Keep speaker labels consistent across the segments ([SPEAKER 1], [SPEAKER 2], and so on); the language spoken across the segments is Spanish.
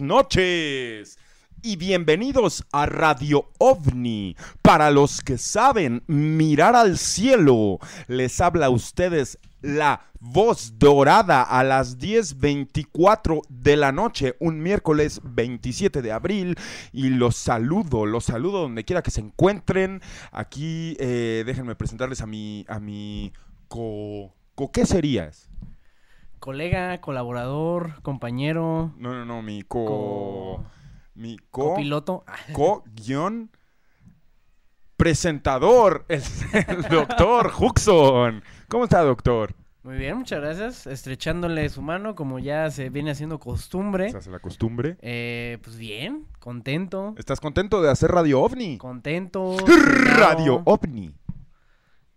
[SPEAKER 1] Noches y bienvenidos a Radio OVNI. Para los que saben mirar al cielo, les habla a ustedes la voz dorada a las 10.24 de la noche, un miércoles 27 de abril. Y los saludo, los saludo donde quiera que se encuentren. Aquí eh, déjenme presentarles a mi, a mi co, co- ¿Qué serías?
[SPEAKER 2] Colega, colaborador, compañero,
[SPEAKER 1] No, no, no, mi co...
[SPEAKER 2] Co-
[SPEAKER 1] mi co...
[SPEAKER 2] copiloto.
[SPEAKER 1] co guion presentador, el, el doctor Huxon. ¿Cómo está, doctor?
[SPEAKER 2] Muy bien, muchas gracias. Estrechándole su mano, como ya se viene haciendo costumbre.
[SPEAKER 1] Se hace la costumbre.
[SPEAKER 2] Eh, pues bien, contento.
[SPEAKER 1] ¿Estás contento de hacer Radio OVNI?
[SPEAKER 2] Contento.
[SPEAKER 1] Radio. OVNI.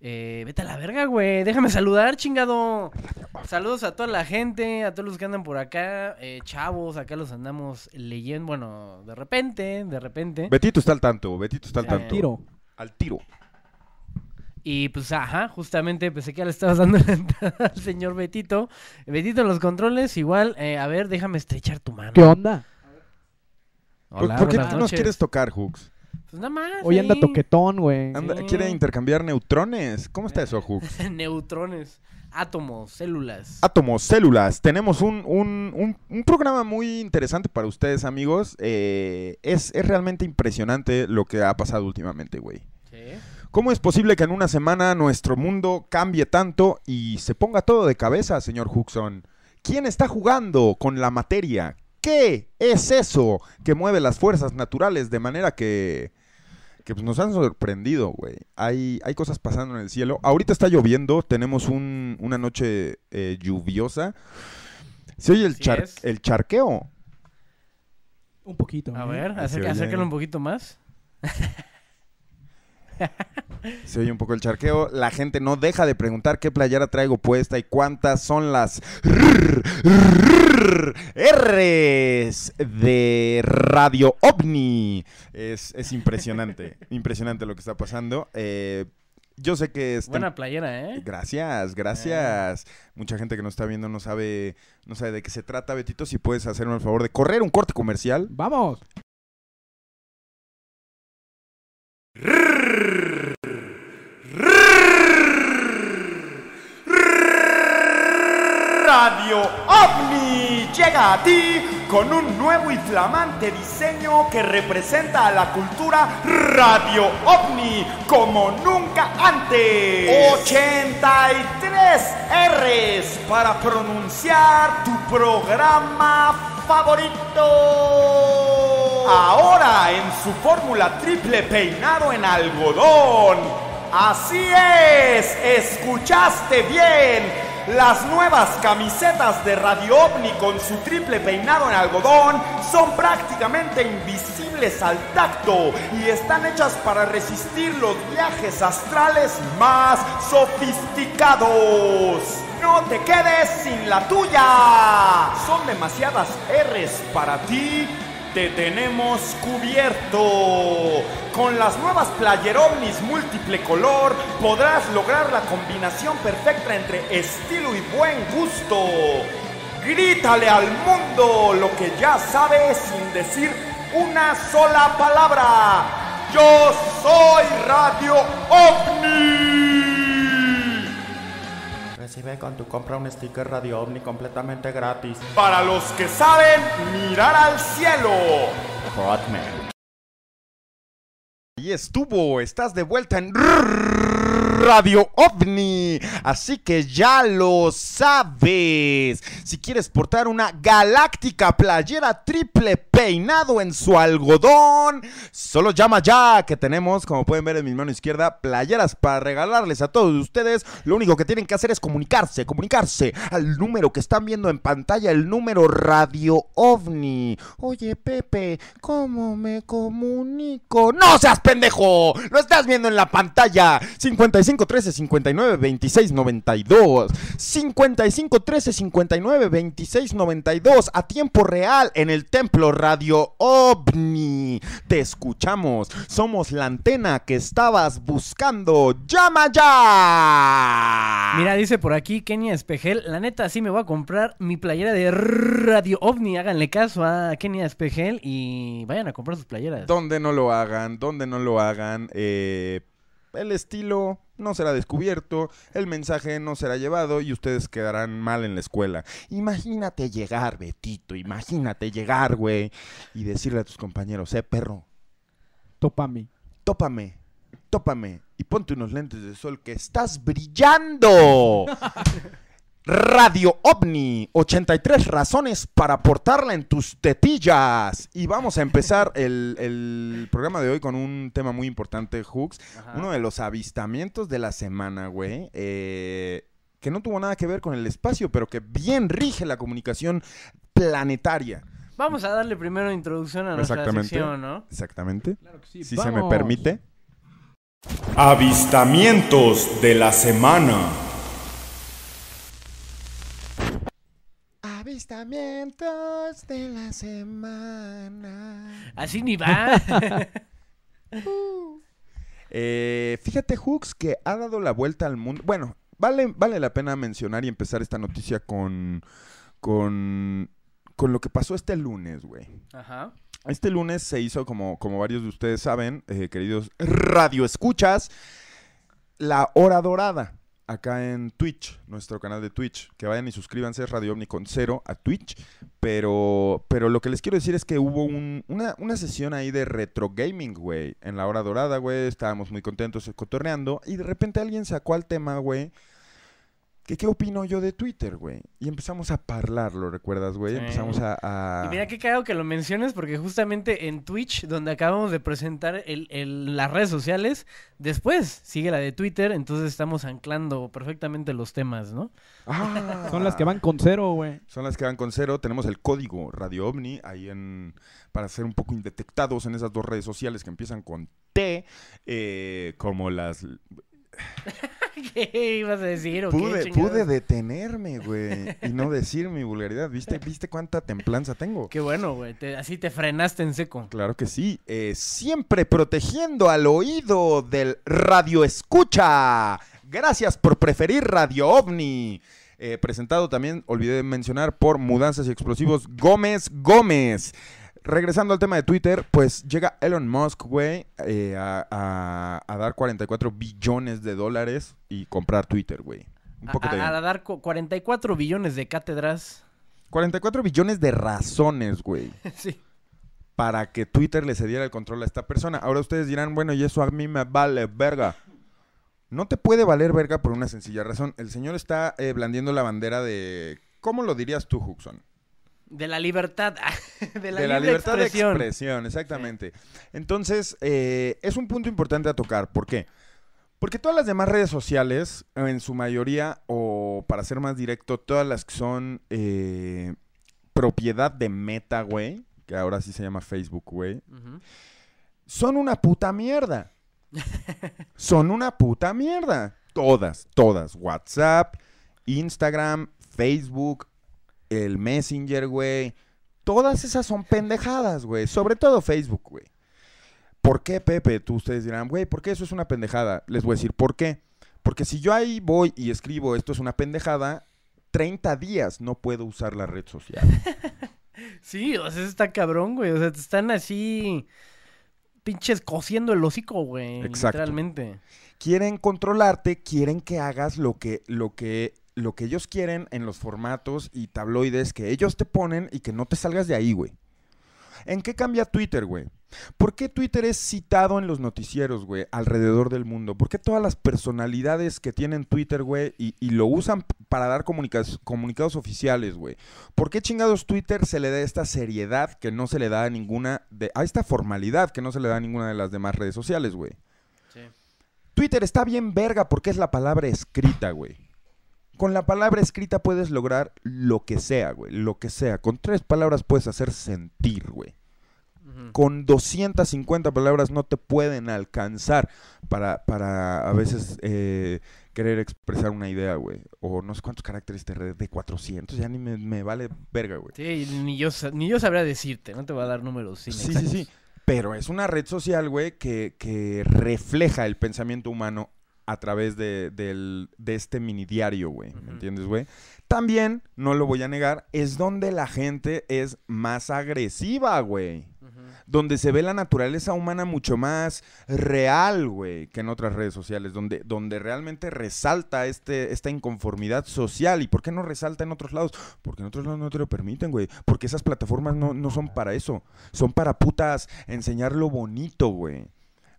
[SPEAKER 2] Eh, vete a la verga, güey. Déjame saludar, chingado. Saludos a toda la gente, a todos los que andan por acá. eh, chavos, acá los andamos leyendo. Bueno, de repente, de repente.
[SPEAKER 1] Betito está al tanto, Betito está al tanto.
[SPEAKER 2] tiro.
[SPEAKER 1] Al tiro.
[SPEAKER 2] Y pues, ajá, justamente pensé que ya le estabas dando la entrada al señor Betito. Betito en los controles, igual, eh, a ver, déjame estrechar tu mano.
[SPEAKER 3] ¿Qué onda?
[SPEAKER 1] ¿Por,
[SPEAKER 2] Hola,
[SPEAKER 1] por qué tú nos quieres tocar, Hux?
[SPEAKER 2] Pues nada más.
[SPEAKER 3] Hoy anda toquetón, güey.
[SPEAKER 1] Anda-
[SPEAKER 2] Sí.
[SPEAKER 1] ¿Quiere intercambiar neutrones? ¿Cómo está eso, Hux?
[SPEAKER 2] Neutrones, átomos, células.
[SPEAKER 1] Átomos, células. Tenemos un, un- un- un programa muy interesante para ustedes, amigos. Eh, es, es realmente impresionante lo que ha pasado últimamente, güey.
[SPEAKER 2] Sí.
[SPEAKER 1] ¿Cómo es posible que en una semana nuestro mundo cambie tanto y se ponga todo de cabeza, señor Huxon? ¿Quién está jugando con la materia? ¿Qué es eso que mueve las fuerzas naturales de manera que, que pues, nos han sorprendido, güey? Hay, hay cosas pasando en el cielo. Ahorita está lloviendo, tenemos un- una noche eh, lluviosa. ¿Se oye el, char-
[SPEAKER 2] es.
[SPEAKER 1] el charqueo?
[SPEAKER 3] Un poquito.
[SPEAKER 2] A
[SPEAKER 3] ¿eh?
[SPEAKER 2] ver, acércalo un poquito más.
[SPEAKER 1] Se oye un poco el charqueo. La gente no deja de preguntar qué playera traigo puesta y cuántas son las R's de Radio OVNI. Es, es impresionante, impresionante lo que está pasando. Eh, yo sé que es...
[SPEAKER 2] Buena playera, ¿eh?
[SPEAKER 1] Gracias, gracias. Mucha gente que nos está viendo no sabe, no sabe de qué se trata, Betito. Si puedes hacerme el favor de correr un corte comercial.
[SPEAKER 3] Vamos.
[SPEAKER 4] Radio OVNI llega a ti con un nuevo y flamante diseño que representa a la cultura Radio OVNI como nunca antes. 83 R's para pronunciar tu programa favorito. Ahora en su fórmula triple peinado en algodón. Así es, escuchaste bien. Las nuevas camisetas de Radio OVNI con su triple peinado en algodón son prácticamente invisibles al tacto y están hechas para resistir los viajes astrales más sofisticados. No te quedes sin la tuya. Son demasiadas R's para ti te tenemos cubierto. Con las nuevas Player Omnis múltiple color podrás lograr la combinación perfecta entre estilo y buen gusto. Grítale al mundo lo que ya sabes sin decir una sola palabra. Yo soy Radio OVNI. Recibe con tu compra un sticker Radio OVNI completamente gratis. Para los que saben mirar al cielo. Rodman.
[SPEAKER 1] Ahí estuvo, estás de vuelta en Radio OVNI, así que ya lo sabes. Si quieres portar una galáctica playera triple peinado en su algodón, solo llama ya, que tenemos, como pueden ver en mi mano izquierda, playeras para regalarles a todos ustedes. Lo único que tienen que hacer es comunicarse, comunicarse al número que están viendo en pantalla, el número Radio OVNI. Oye, Pepe, ¿cómo me comunico? ¡No seas pendejo! Lo estás viendo en la pantalla. 55 13 59 26 92. 55 13 59 26 92. A tiempo real en el templo Radio OVNI. Te escuchamos. Somos la antena que estabas buscando. ¡Llama ya!
[SPEAKER 2] Mira, dice por aquí Kenia Espejel, la neta sí me voy a comprar mi playera de Radio OVNI, háganle caso a Kenia Espejel y vayan a comprar sus playeras.
[SPEAKER 1] Donde no lo hagan, donde no lo hagan, eh, el estilo no será descubierto, el mensaje no será llevado y ustedes quedarán mal en la escuela. Imagínate llegar, Betito, imagínate llegar, güey, y decirle a tus compañeros, eh, perro,
[SPEAKER 3] Topami.
[SPEAKER 1] tópame, tópame y ponte unos lentes de sol que estás brillando. Radio OVNI, 83 razones para portarla en tus tetillas. Y vamos a empezar el, el programa de hoy con un tema muy importante, Hooks.
[SPEAKER 2] Ajá.
[SPEAKER 1] Uno de los avistamientos de la semana, güey. eh, que no tuvo nada que ver con el espacio, pero que bien rige la comunicación planetaria.
[SPEAKER 2] Vamos a darle primero introducción a nuestra
[SPEAKER 1] Exactamente.
[SPEAKER 2] sección, ¿no?
[SPEAKER 1] Exactamente.
[SPEAKER 3] Claro que sí.
[SPEAKER 1] Si se me permite.
[SPEAKER 4] Avistamientos de la semana.
[SPEAKER 1] Avistamientos de la semana.
[SPEAKER 2] Así ni va.
[SPEAKER 1] Eh, fíjate, Hooks, que ha dado la vuelta al mundo. Bueno, vale, vale la pena mencionar y empezar esta noticia con, con, con lo que pasó este lunes, güey.
[SPEAKER 2] Ajá.
[SPEAKER 1] Este lunes se hizo, como, como varios de ustedes saben, eh, queridos radioescuchas, la hora dorada. Acá en Twitch, nuestro canal de Twitch. Que vayan y suscríbanse, Radio Omni con cero a Twitch. Pero, pero lo que les quiero decir es que hubo un- una, una sesión ahí de retro gaming, güey. En la hora dorada, güey. Estábamos muy contentos cotorreando. Y de repente alguien sacó al tema, güey. Que qué opino yo de Twitter, güey. Y empezamos a hablar, ¿lo recuerdas, güey?
[SPEAKER 2] Sí.
[SPEAKER 1] Empezamos a... a-
[SPEAKER 2] Y mira qué cagado que lo menciones porque justamente en Twitch, donde acabamos de presentar el, el- las redes sociales, después sigue la de Twitter, entonces estamos anclando perfectamente los temas, ¿no?
[SPEAKER 1] Ah.
[SPEAKER 3] Son las que van con cero, güey.
[SPEAKER 1] Son las que van con cero. Tenemos el código Radio OVNI ahí en para ser un poco indetectados en esas dos redes sociales que empiezan con T, eh, como las...
[SPEAKER 2] ¿Qué ibas a decir? o
[SPEAKER 1] Pude, detenerme, güey, y no decir mi vulgaridad. ¿Viste, ¿Viste cuánta templanza tengo?
[SPEAKER 2] Qué bueno, güey. te- así te frenaste en seco.
[SPEAKER 1] Claro que sí. Eh, siempre protegiendo al oído del radio escucha. Gracias por preferir Radio OVNI. Eh, presentado también, olvidé mencionar, por Mudanzas y Explosivos Gómez Gómez. Regresando al tema de Twitter, pues llega Elon Musk, güey, eh, a, a- a dar 44 billones de dólares y comprar Twitter, güey. Un poco
[SPEAKER 2] A,
[SPEAKER 1] de...
[SPEAKER 2] a- a dar cu- 44 billones de cátedras.
[SPEAKER 1] 44 billones de razones, güey.
[SPEAKER 2] sí.
[SPEAKER 1] para que Twitter le cediera el control a esta persona. Ahora ustedes dirán, bueno, y eso a mí me vale verga. No te puede valer verga por una sencilla razón. El señor está eh, blandiendo la bandera de... ¿Cómo lo dirías tú, Huxon?
[SPEAKER 2] De la libertad. de la,
[SPEAKER 1] de la
[SPEAKER 2] libre
[SPEAKER 1] libertad
[SPEAKER 2] expresión.
[SPEAKER 1] de expresión, exactamente. Entonces, eh, es un punto importante a tocar. ¿Por qué? Porque todas las demás redes sociales, en su mayoría, o para ser más directo, todas las que son eh, propiedad de Meta, güey, que ahora sí se llama Facebook, güey, son una puta mierda. son una puta mierda. Todas, todas. WhatsApp, Instagram, Facebook, el Messenger, güey. Todas esas son pendejadas, güey. Sobre todo Facebook, güey. ¿Por qué, Pepe? Tú ustedes dirán, güey, ¿por qué eso es una pendejada? Les voy a decir, ¿por qué? Porque si yo ahí voy y escribo esto es una pendejada, 30 días no puedo usar la red social.
[SPEAKER 2] Sí, o sea, eso está cabrón, güey. O sea, te están así pinches cosiendo el hocico, güey.
[SPEAKER 1] Exacto.
[SPEAKER 2] Literalmente.
[SPEAKER 1] quieren controlarte, quieren que hagas lo que, lo que, lo que ellos quieren en los formatos y tabloides que ellos te ponen y que no te salgas de ahí, güey. ¿En qué cambia Twitter, güey? ¿Por qué Twitter es citado en los noticieros, güey, alrededor del mundo? ¿Por qué todas las personalidades que tienen Twitter, güey, y, y lo usan para dar comunicados oficiales, güey? ¿Por qué chingados Twitter se le da esta seriedad que no se le da a ninguna de... a esta formalidad que no se le da a ninguna de las demás redes sociales, güey?
[SPEAKER 2] Sí.
[SPEAKER 1] Twitter está bien verga porque es la palabra escrita, güey. Con la palabra escrita puedes lograr lo que sea, güey. Lo que sea. Con tres palabras puedes hacer sentir, güey.
[SPEAKER 2] Ujú.
[SPEAKER 1] Con 250 palabras no te pueden alcanzar para, para a veces eh, querer expresar una idea, güey. O no sé cuántos caracteres te de 400. Ya ni me, me vale verga, güey.
[SPEAKER 2] Sí, ni yo, ni yo sabría decirte, no te voy a dar números.
[SPEAKER 1] Sí, sí,
[SPEAKER 2] inexactos.
[SPEAKER 1] sí. Pero es una red social, güey, que, que refleja el pensamiento humano a través de, este mini diario, güey. ¿Me entiendes, güey? También, no lo voy a negar, es donde la gente es más agresiva, güey. Donde se ve la naturaleza humana mucho más real, güey, que en otras redes sociales. Donde, donde realmente resalta este, esta inconformidad social. ¿Y por qué no resalta en otros lados? Porque en otros lados no te lo permiten, güey. Porque esas plataformas no, no son para eso. Son para putas enseñar lo bonito, güey.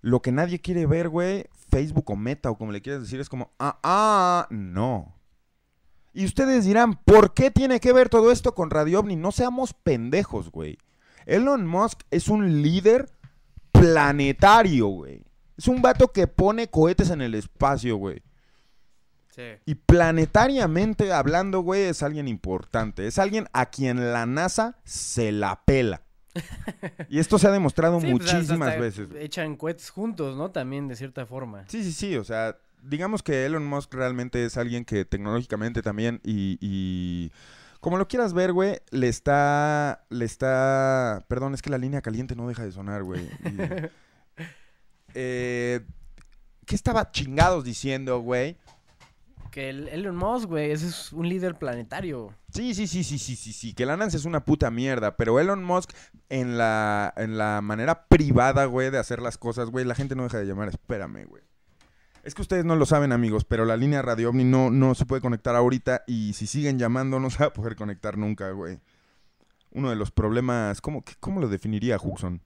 [SPEAKER 1] Lo que nadie quiere ver, güey, Facebook o Meta o como le quieras decir, es como, ah, ah, no. Y ustedes dirán, ¿por qué tiene que ver todo esto con Radio OVNI? No seamos pendejos, güey. Elon Musk es un líder planetario, güey. Es un vato que pone cohetes en el espacio, güey.
[SPEAKER 2] Sí.
[SPEAKER 1] Y planetariamente hablando, güey, es alguien importante. Es alguien a quien la NASA se la pela. Y esto se ha demostrado
[SPEAKER 2] Sí, pues,
[SPEAKER 1] muchísimas veces.
[SPEAKER 2] Echan cohetes juntos, ¿no? También, de cierta forma.
[SPEAKER 1] Sí, sí, sí, o sea, digamos que Elon Musk realmente es alguien que tecnológicamente también y, y como lo quieras ver, güey, le está, le está, perdón, es que la línea caliente no deja de sonar, güey. y- eh, ¿Qué estaba chingados diciendo, güey?
[SPEAKER 2] Que el Elon Musk, güey, ese es un líder planetario.
[SPEAKER 1] Sí, sí, sí, sí, sí, sí, sí, que la NASA es una puta mierda, pero Elon Musk en la, en la manera privada, güey, de hacer las cosas, güey, la gente no deja de llamar, espérame, güey. Es que ustedes no lo saben, amigos, pero la línea Radio OVNI no, no se puede conectar ahorita y si siguen llamando no se va a poder conectar nunca, güey. Uno de los problemas, ¿cómo, qué- cómo lo definiría Huxon?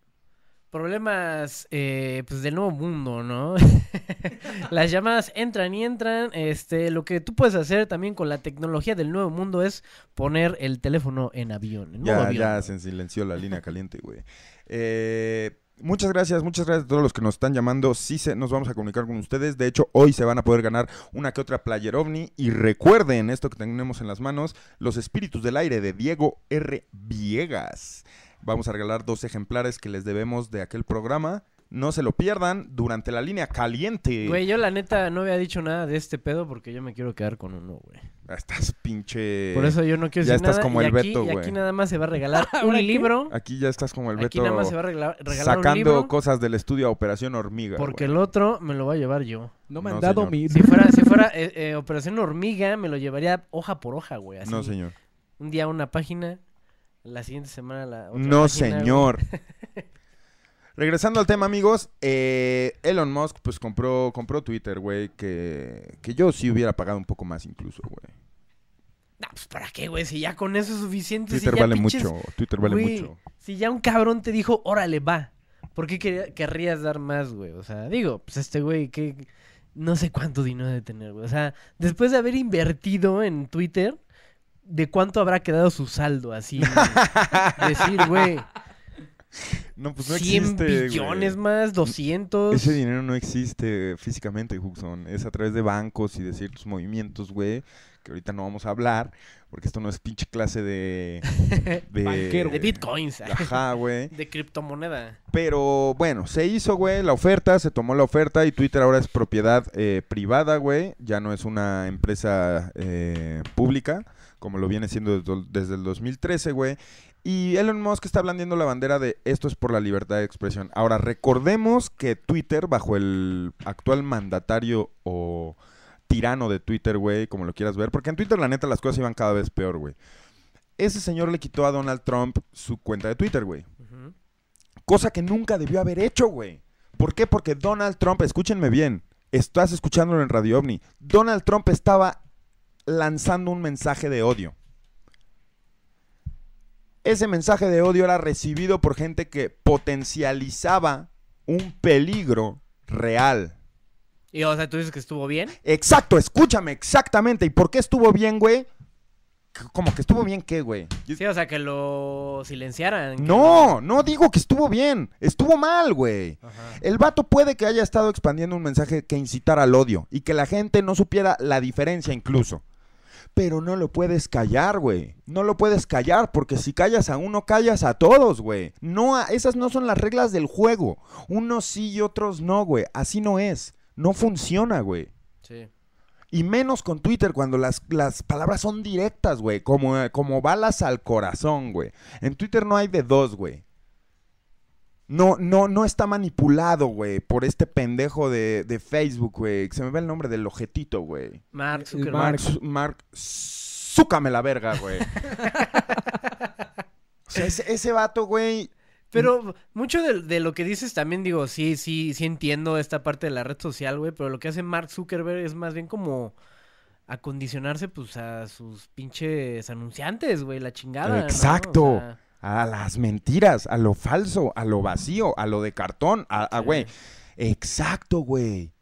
[SPEAKER 2] Problemas, eh, pues, del nuevo mundo, ¿no? Las llamadas entran y entran. Este, lo que tú puedes hacer también con la tecnología del nuevo mundo es poner el teléfono en avión. En
[SPEAKER 1] Ya,
[SPEAKER 2] avión,
[SPEAKER 1] ya se silenció la línea caliente, güey. Eh, muchas gracias, muchas gracias a todos los que nos están llamando. Sí se, nos vamos a comunicar con ustedes. De hecho, hoy se van a poder ganar una que otra player ovni. Y recuerden esto que tenemos en las manos, los espíritus del aire de Diego R. Viegas. Vamos a regalar dos ejemplares que les debemos de aquel programa. No se lo pierdan durante la línea caliente.
[SPEAKER 2] Güey, yo la neta no había dicho nada de este pedo porque yo me quiero quedar con uno, güey.
[SPEAKER 1] Ah, Estás pinche...
[SPEAKER 2] Por eso yo no quiero
[SPEAKER 1] ya
[SPEAKER 2] decir
[SPEAKER 1] estás
[SPEAKER 2] nada.
[SPEAKER 1] como
[SPEAKER 2] y
[SPEAKER 1] el
[SPEAKER 2] aquí,
[SPEAKER 1] Beto,
[SPEAKER 2] y
[SPEAKER 1] güey.
[SPEAKER 2] aquí nada más se va a regalar un libro.
[SPEAKER 1] Aquí ya estás como el Beto
[SPEAKER 2] Aquí nada más se va a regalar, regalar un
[SPEAKER 1] sacando
[SPEAKER 2] libro.
[SPEAKER 1] cosas del estudio a Operación Hormiga.
[SPEAKER 2] Porque
[SPEAKER 1] güey.
[SPEAKER 2] el otro me lo va a llevar yo.
[SPEAKER 3] No me
[SPEAKER 1] No,
[SPEAKER 3] han dado
[SPEAKER 1] señor.
[SPEAKER 3] mi...
[SPEAKER 2] Si fuera, si fuera eh, eh, Operación Hormiga, me lo llevaría hoja por hoja, güey. así.
[SPEAKER 1] No, señor.
[SPEAKER 2] Un día una página, la siguiente semana la otra
[SPEAKER 1] No,
[SPEAKER 2] página,
[SPEAKER 1] señor. Regresando al tema, amigos, eh, Elon Musk pues compró, compró Twitter, güey, que, que yo sí hubiera pagado un poco más incluso, güey.
[SPEAKER 2] No, pues ¿para qué, güey? Si ya con eso es suficiente. si
[SPEAKER 1] Twitter
[SPEAKER 2] ya
[SPEAKER 1] vale
[SPEAKER 2] pinches-
[SPEAKER 1] mucho, Twitter vale
[SPEAKER 2] güey,
[SPEAKER 1] mucho.
[SPEAKER 2] Si ya un cabrón te dijo, órale, va. ¿Por qué querrías dar más, güey? O sea, digo, pues este güey, que no sé cuánto dinero de tener, güey. O sea, después de haber invertido en Twitter, ¿de cuánto habrá quedado su saldo? Así, decir, güey,
[SPEAKER 1] No, pues no
[SPEAKER 2] 100
[SPEAKER 1] existe,
[SPEAKER 2] billones
[SPEAKER 1] güey.
[SPEAKER 2] más, 200.
[SPEAKER 1] Ese dinero no existe físicamente, Huxon. Es a través de bancos y de ciertos movimientos, güey, que ahorita no vamos a hablar, porque esto no es pinche clase de... de
[SPEAKER 3] Banquero.
[SPEAKER 2] de bitcoins,
[SPEAKER 1] Ajá, güey.
[SPEAKER 2] de criptomoneda.
[SPEAKER 1] Pero bueno, se hizo, güey, la oferta, se tomó la oferta y Twitter ahora es propiedad eh, privada, güey. Ya no es una empresa eh, pública, como lo viene siendo desde, el 2013, güey. Y Elon Musk está blandiendo la bandera de esto es por la libertad de expresión. Ahora, recordemos que Twitter, bajo el actual mandatario o tirano de Twitter, güey, como lo quieras ver, porque en Twitter la neta las cosas iban cada vez peor, güey. Ese señor le quitó a Donald Trump su cuenta de Twitter, güey. Cosa que nunca debió haber hecho, güey. ¿Por qué? Porque Donald Trump, escúchenme bien, estás escuchándolo en Radio OVNI. Donald Trump estaba lanzando un mensaje de odio. Ese mensaje de odio era recibido por gente que potencializaba un peligro real.
[SPEAKER 2] Y o sea, tú dices que estuvo bien.
[SPEAKER 1] Exacto, escúchame, exactamente. ¿Y por qué estuvo bien, güey? Como que estuvo bien, ¿qué, güey?
[SPEAKER 2] Sí, o sea, que lo silenciaran.
[SPEAKER 1] No, no digo que estuvo bien. Estuvo mal, güey.
[SPEAKER 2] Ajá.
[SPEAKER 1] El vato puede que haya estado expandiendo un mensaje que incitara al odio y que la gente no supiera la diferencia incluso. Pero no lo puedes callar, güey. No lo puedes callar porque si callas a uno, callas a todos, güey. No, a- esas no son las reglas del juego. Unos sí y otros no, güey. Así no es. No funciona, güey.
[SPEAKER 2] Sí.
[SPEAKER 1] Y menos con Twitter cuando las, las palabras son directas, güey. Como, como balas al corazón, güey. En Twitter no hay de dos, güey. No, no, no está manipulado, güey, por este pendejo de, de Facebook, güey. Se me ve el nombre del ojetito, güey.
[SPEAKER 2] Mark Zuckerberg.
[SPEAKER 1] Mark, Mark, zúcame la verga, güey. o sea, ese, ese vato, güey.
[SPEAKER 2] Pero mucho de, de lo que dices también digo, sí, sí, sí entiendo esta parte de la red social, güey, pero lo que hace Mark Zuckerberg es más bien como acondicionarse pues a sus pinches anunciantes, güey, la chingada. ¿no?
[SPEAKER 1] Exacto.
[SPEAKER 2] O sea,
[SPEAKER 1] A las mentiras, a lo falso, a lo vacío, a lo de cartón, a, güey. Exacto, güey.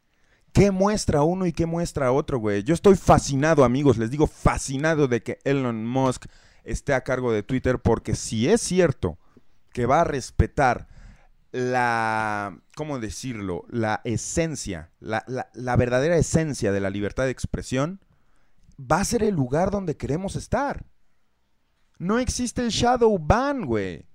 [SPEAKER 1] ¿Qué muestra uno y qué muestra otro, güey? Yo estoy fascinado, amigos, les digo fascinado de que Elon Musk esté a cargo de Twitter porque si es cierto que va a respetar la, ¿cómo decirlo? La esencia, la, la- la verdadera esencia de la libertad de expresión, va a ser el lugar donde queremos estar. No existe el shadow ban, güey.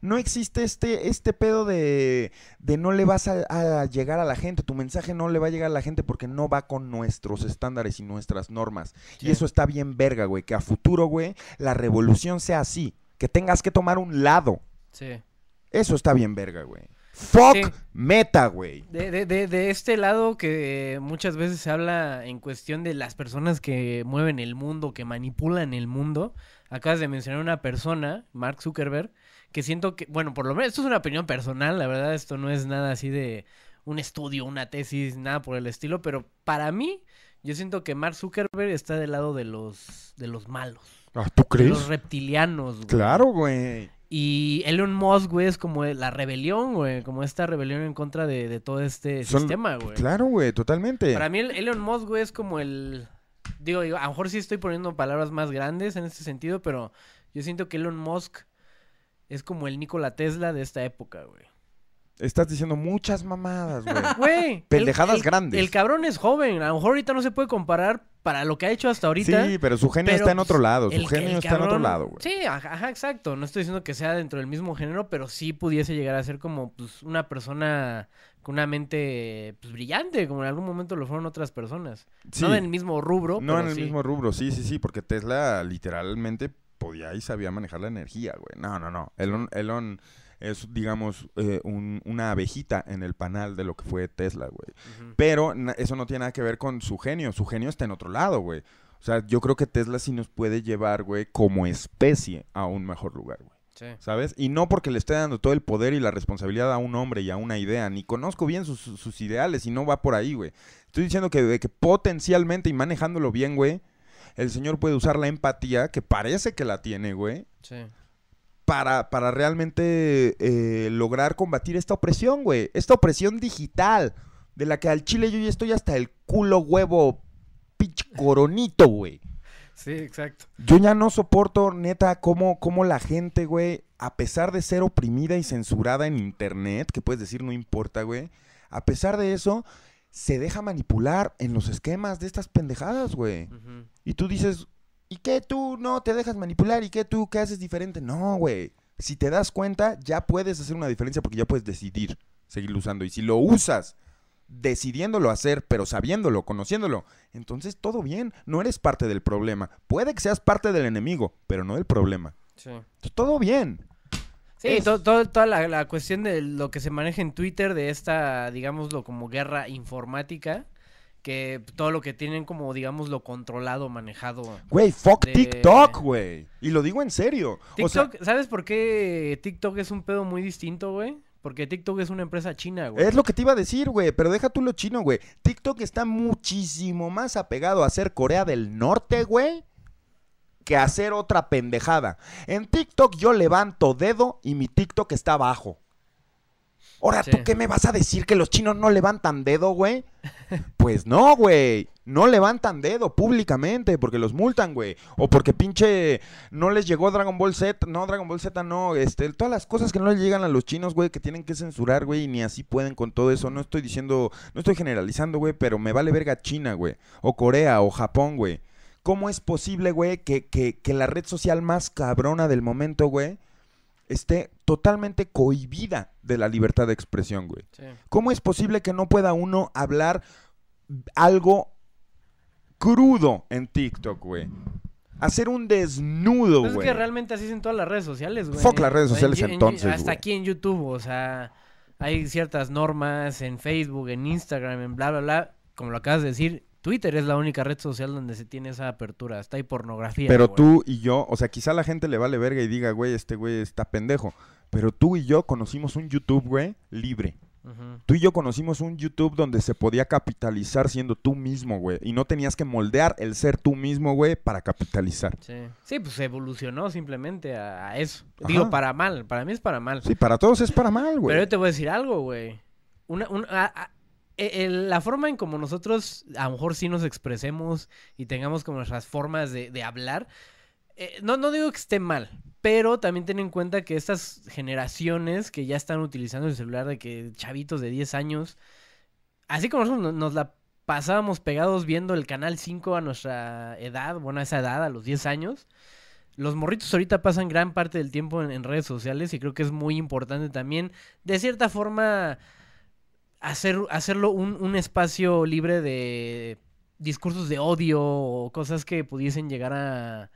[SPEAKER 1] No existe este, este pedo de, de no le vas a, a llegar a la gente. Tu mensaje no le va a llegar a la gente porque no va con nuestros estándares y nuestras normas.
[SPEAKER 2] Sí.
[SPEAKER 1] Y eso está bien verga, güey. Que a futuro, güey, la revolución sea así. Que tengas que tomar un lado.
[SPEAKER 2] sí.
[SPEAKER 1] Eso está bien verga, güey. Fuck
[SPEAKER 2] Sí.
[SPEAKER 1] meta, güey.
[SPEAKER 2] De, de, de, de este lado que muchas veces se habla en cuestión de las personas que mueven el mundo, que manipulan el mundo. Acabas de mencionar una persona, Mark Zuckerberg, que siento que, bueno, por lo menos esto es una opinión personal, la verdad, esto no es nada así de un estudio, una tesis, nada por el estilo, pero para mí, yo siento que Mark Zuckerberg está del lado de los, de los malos,
[SPEAKER 1] Ah, ¿Tú
[SPEAKER 2] de
[SPEAKER 1] crees?
[SPEAKER 2] los reptilianos, güey.
[SPEAKER 1] Claro, güey.
[SPEAKER 2] Y Elon Musk, güey, es como la rebelión, güey, como esta rebelión en contra de, de todo este
[SPEAKER 1] Son-
[SPEAKER 2] sistema, güey.
[SPEAKER 1] Claro, güey, totalmente.
[SPEAKER 2] Para mí el Elon Musk, güey, es como el... Digo, digo, a lo mejor sí estoy poniendo palabras más grandes en este sentido, pero yo siento que Elon Musk es como el Nikola Tesla de esta época, güey.
[SPEAKER 1] Estás diciendo muchas mamadas, güey.
[SPEAKER 2] Güey.
[SPEAKER 1] Pendejadas
[SPEAKER 2] el-
[SPEAKER 1] grandes.
[SPEAKER 2] El cabrón es joven, a lo mejor ahorita no se puede comparar para lo que ha hecho hasta ahorita.
[SPEAKER 1] Sí, pero su genio
[SPEAKER 2] pero,
[SPEAKER 1] está en otro lado. Su
[SPEAKER 2] el-
[SPEAKER 1] genio está en otro lado, güey.
[SPEAKER 2] Sí, ajá, ajá, exacto. No estoy diciendo que sea dentro del mismo género, pero sí pudiese llegar a ser como pues, una persona con una mente pues, brillante, como en algún momento lo fueron otras personas.
[SPEAKER 1] Sí.
[SPEAKER 2] No en el mismo rubro,
[SPEAKER 1] No
[SPEAKER 2] pero
[SPEAKER 1] en el
[SPEAKER 2] sí.
[SPEAKER 1] mismo rubro, sí, sí, sí, porque Tesla literalmente podía y sabía manejar la energía, güey. No, no, no. Elon, Elon es, digamos, eh, un- una abejita en el panal de lo que fue Tesla, güey. Pero eso no tiene nada que ver con su genio. Su genio está en otro lado, güey. O sea, yo creo que Tesla sí nos puede llevar, güey, como especie a un mejor lugar, güey.
[SPEAKER 2] Sí.
[SPEAKER 1] ¿Sabes? Y no porque le esté dando todo el poder y la responsabilidad a un hombre y a una idea. Ni conozco bien sus, ideales y no va por ahí, güey. Estoy diciendo que, de que potencialmente y manejándolo bien, güey, el señor puede usar la empatía, que parece que la tiene, güey,
[SPEAKER 2] Sí.
[SPEAKER 1] para, para realmente eh, lograr combatir esta opresión, güey. Esta opresión digital, de la que al chile yo ya estoy hasta el culo huevo pinche coronito, güey.
[SPEAKER 2] Sí, exacto.
[SPEAKER 1] Yo ya no soporto, neta, cómo, cómo la gente, güey, a pesar de ser oprimida y censurada en internet, que puedes decir no importa, güey, a pesar de eso, se deja manipular en los esquemas de estas pendejadas, güey. Y tú dices, ¿y qué tú no te dejas manipular? ¿Y qué tú qué haces diferente? No, güey. Si te das cuenta, ya puedes hacer una diferencia porque ya puedes decidir seguirlo usando. Y si lo usas decidiéndolo hacer, pero sabiéndolo, conociéndolo, entonces todo bien. No eres parte del problema. Puede que seas parte del enemigo, pero no del problema.
[SPEAKER 2] Sí.
[SPEAKER 1] Todo bien.
[SPEAKER 2] Sí,
[SPEAKER 1] Es-
[SPEAKER 2] to- to- toda la, la cuestión de lo que se maneja en Twitter, de esta, digámoslo, como guerra informática, que todo lo que tienen como, digámoslo, controlado, manejado.
[SPEAKER 1] Güey, fuck
[SPEAKER 2] De-
[SPEAKER 1] TikTok, güey. Y lo digo en serio. O sea,
[SPEAKER 2] TikTok, ¿sabes por qué TikTok es un pedo muy distinto, güey? Porque TikTok es una empresa china, güey.
[SPEAKER 1] es lo que te iba a decir, güey. Pero deja tú lo chino, güey. TikTok está muchísimo más apegado a ser Corea del Norte, güey. Que a hacer otra pendejada. En TikTok yo levanto dedo y mi TikTok está abajo. Ahora, ¿tú qué me vas a decir que los chinos no levantan dedo, güey? Pues no, güey. No levantan dedo públicamente porque los multan, güey. O porque pinche no les llegó Dragon Ball Z. No, Dragon Ball Z no. Este, todas las cosas que no les llegan a los chinos, güey, que tienen que censurar, güey, y ni así pueden con todo eso. No estoy diciendo, no estoy generalizando, güey, pero me vale verga China, güey. O Corea, o Japón, güey. ¿Cómo es posible, güey, que, que, que la red social más cabrona del momento, güey, esté totalmente cohibida de la libertad de expresión, güey?
[SPEAKER 2] Sí.
[SPEAKER 1] ¿Cómo es posible que no pueda uno hablar algo crudo en TikTok, güey? Hacer un desnudo,
[SPEAKER 2] Pues es
[SPEAKER 1] güey.
[SPEAKER 2] que realmente así es en todas las redes sociales, güey.
[SPEAKER 1] Fuck las redes
[SPEAKER 2] En
[SPEAKER 1] sociales
[SPEAKER 2] en
[SPEAKER 1] entonces,
[SPEAKER 2] Hasta
[SPEAKER 1] güey.
[SPEAKER 2] aquí en YouTube, o sea, hay ciertas normas en Facebook, en Instagram, en bla, bla, bla. Como lo acabas de decir, Twitter es la única red social donde se tiene esa apertura. Hasta hay pornografía.
[SPEAKER 1] Pero
[SPEAKER 2] güey.
[SPEAKER 1] tú y yo, o sea, quizá la gente le vale verga y diga, güey, este güey está pendejo. Pero tú y yo conocimos un YouTube, güey, libre. Tú y yo conocimos un YouTube donde se podía capitalizar siendo tú mismo, güey. Y no tenías que moldear el ser tú mismo, güey, para capitalizar.
[SPEAKER 2] Sí. Sí, pues evolucionó simplemente a, a eso.
[SPEAKER 1] Ajá.
[SPEAKER 2] Digo, para mal. Para mí es para mal.
[SPEAKER 1] Sí, para todos es para mal, güey.
[SPEAKER 2] Pero yo te voy a decir algo, güey. Una, una- a- a- e- el- la forma en como nosotros a lo mejor sí nos expresemos y tengamos como nuestras formas de, de hablar, eh, no, no digo que esté mal, pero también ten en cuenta que estas generaciones que ya están utilizando el celular de que chavitos de 10 años, así como nosotros no- nos la pasábamos pegados viendo el canal 5 a nuestra edad, bueno, a esa edad, a los 10 años. Los morritos ahorita pasan gran parte del tiempo en, en redes sociales y creo que es muy importante también, de cierta forma, hacer, hacerlo un, un espacio libre de discursos de odio o cosas que pudiesen llegar a,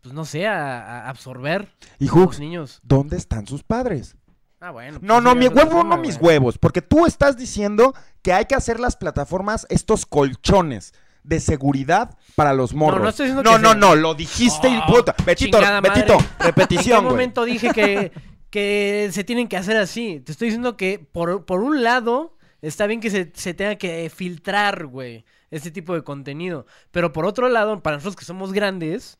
[SPEAKER 2] pues no sé, a, a absorber
[SPEAKER 1] Y
[SPEAKER 2] a los niños.
[SPEAKER 1] ¿dónde están sus padres?
[SPEAKER 2] Ah, bueno. pues
[SPEAKER 1] No, no, mi huevo,
[SPEAKER 2] forma,
[SPEAKER 1] no mis huevos. Porque tú estás diciendo que hay que hacer las plataformas, estos colchones de seguridad para los morros.
[SPEAKER 2] no estoy diciendo
[SPEAKER 1] no,
[SPEAKER 2] que
[SPEAKER 1] no, no, lo dijiste y
[SPEAKER 2] Oh,
[SPEAKER 1] puta. Betito. Betito,
[SPEAKER 2] ¿En qué
[SPEAKER 1] repetición,
[SPEAKER 2] momento dije que, que se tienen que hacer así? Te estoy diciendo que por, por un lado está bien que se, se tenga que filtrar, güey, este tipo de contenido. Pero por otro lado, para nosotros que somos grandes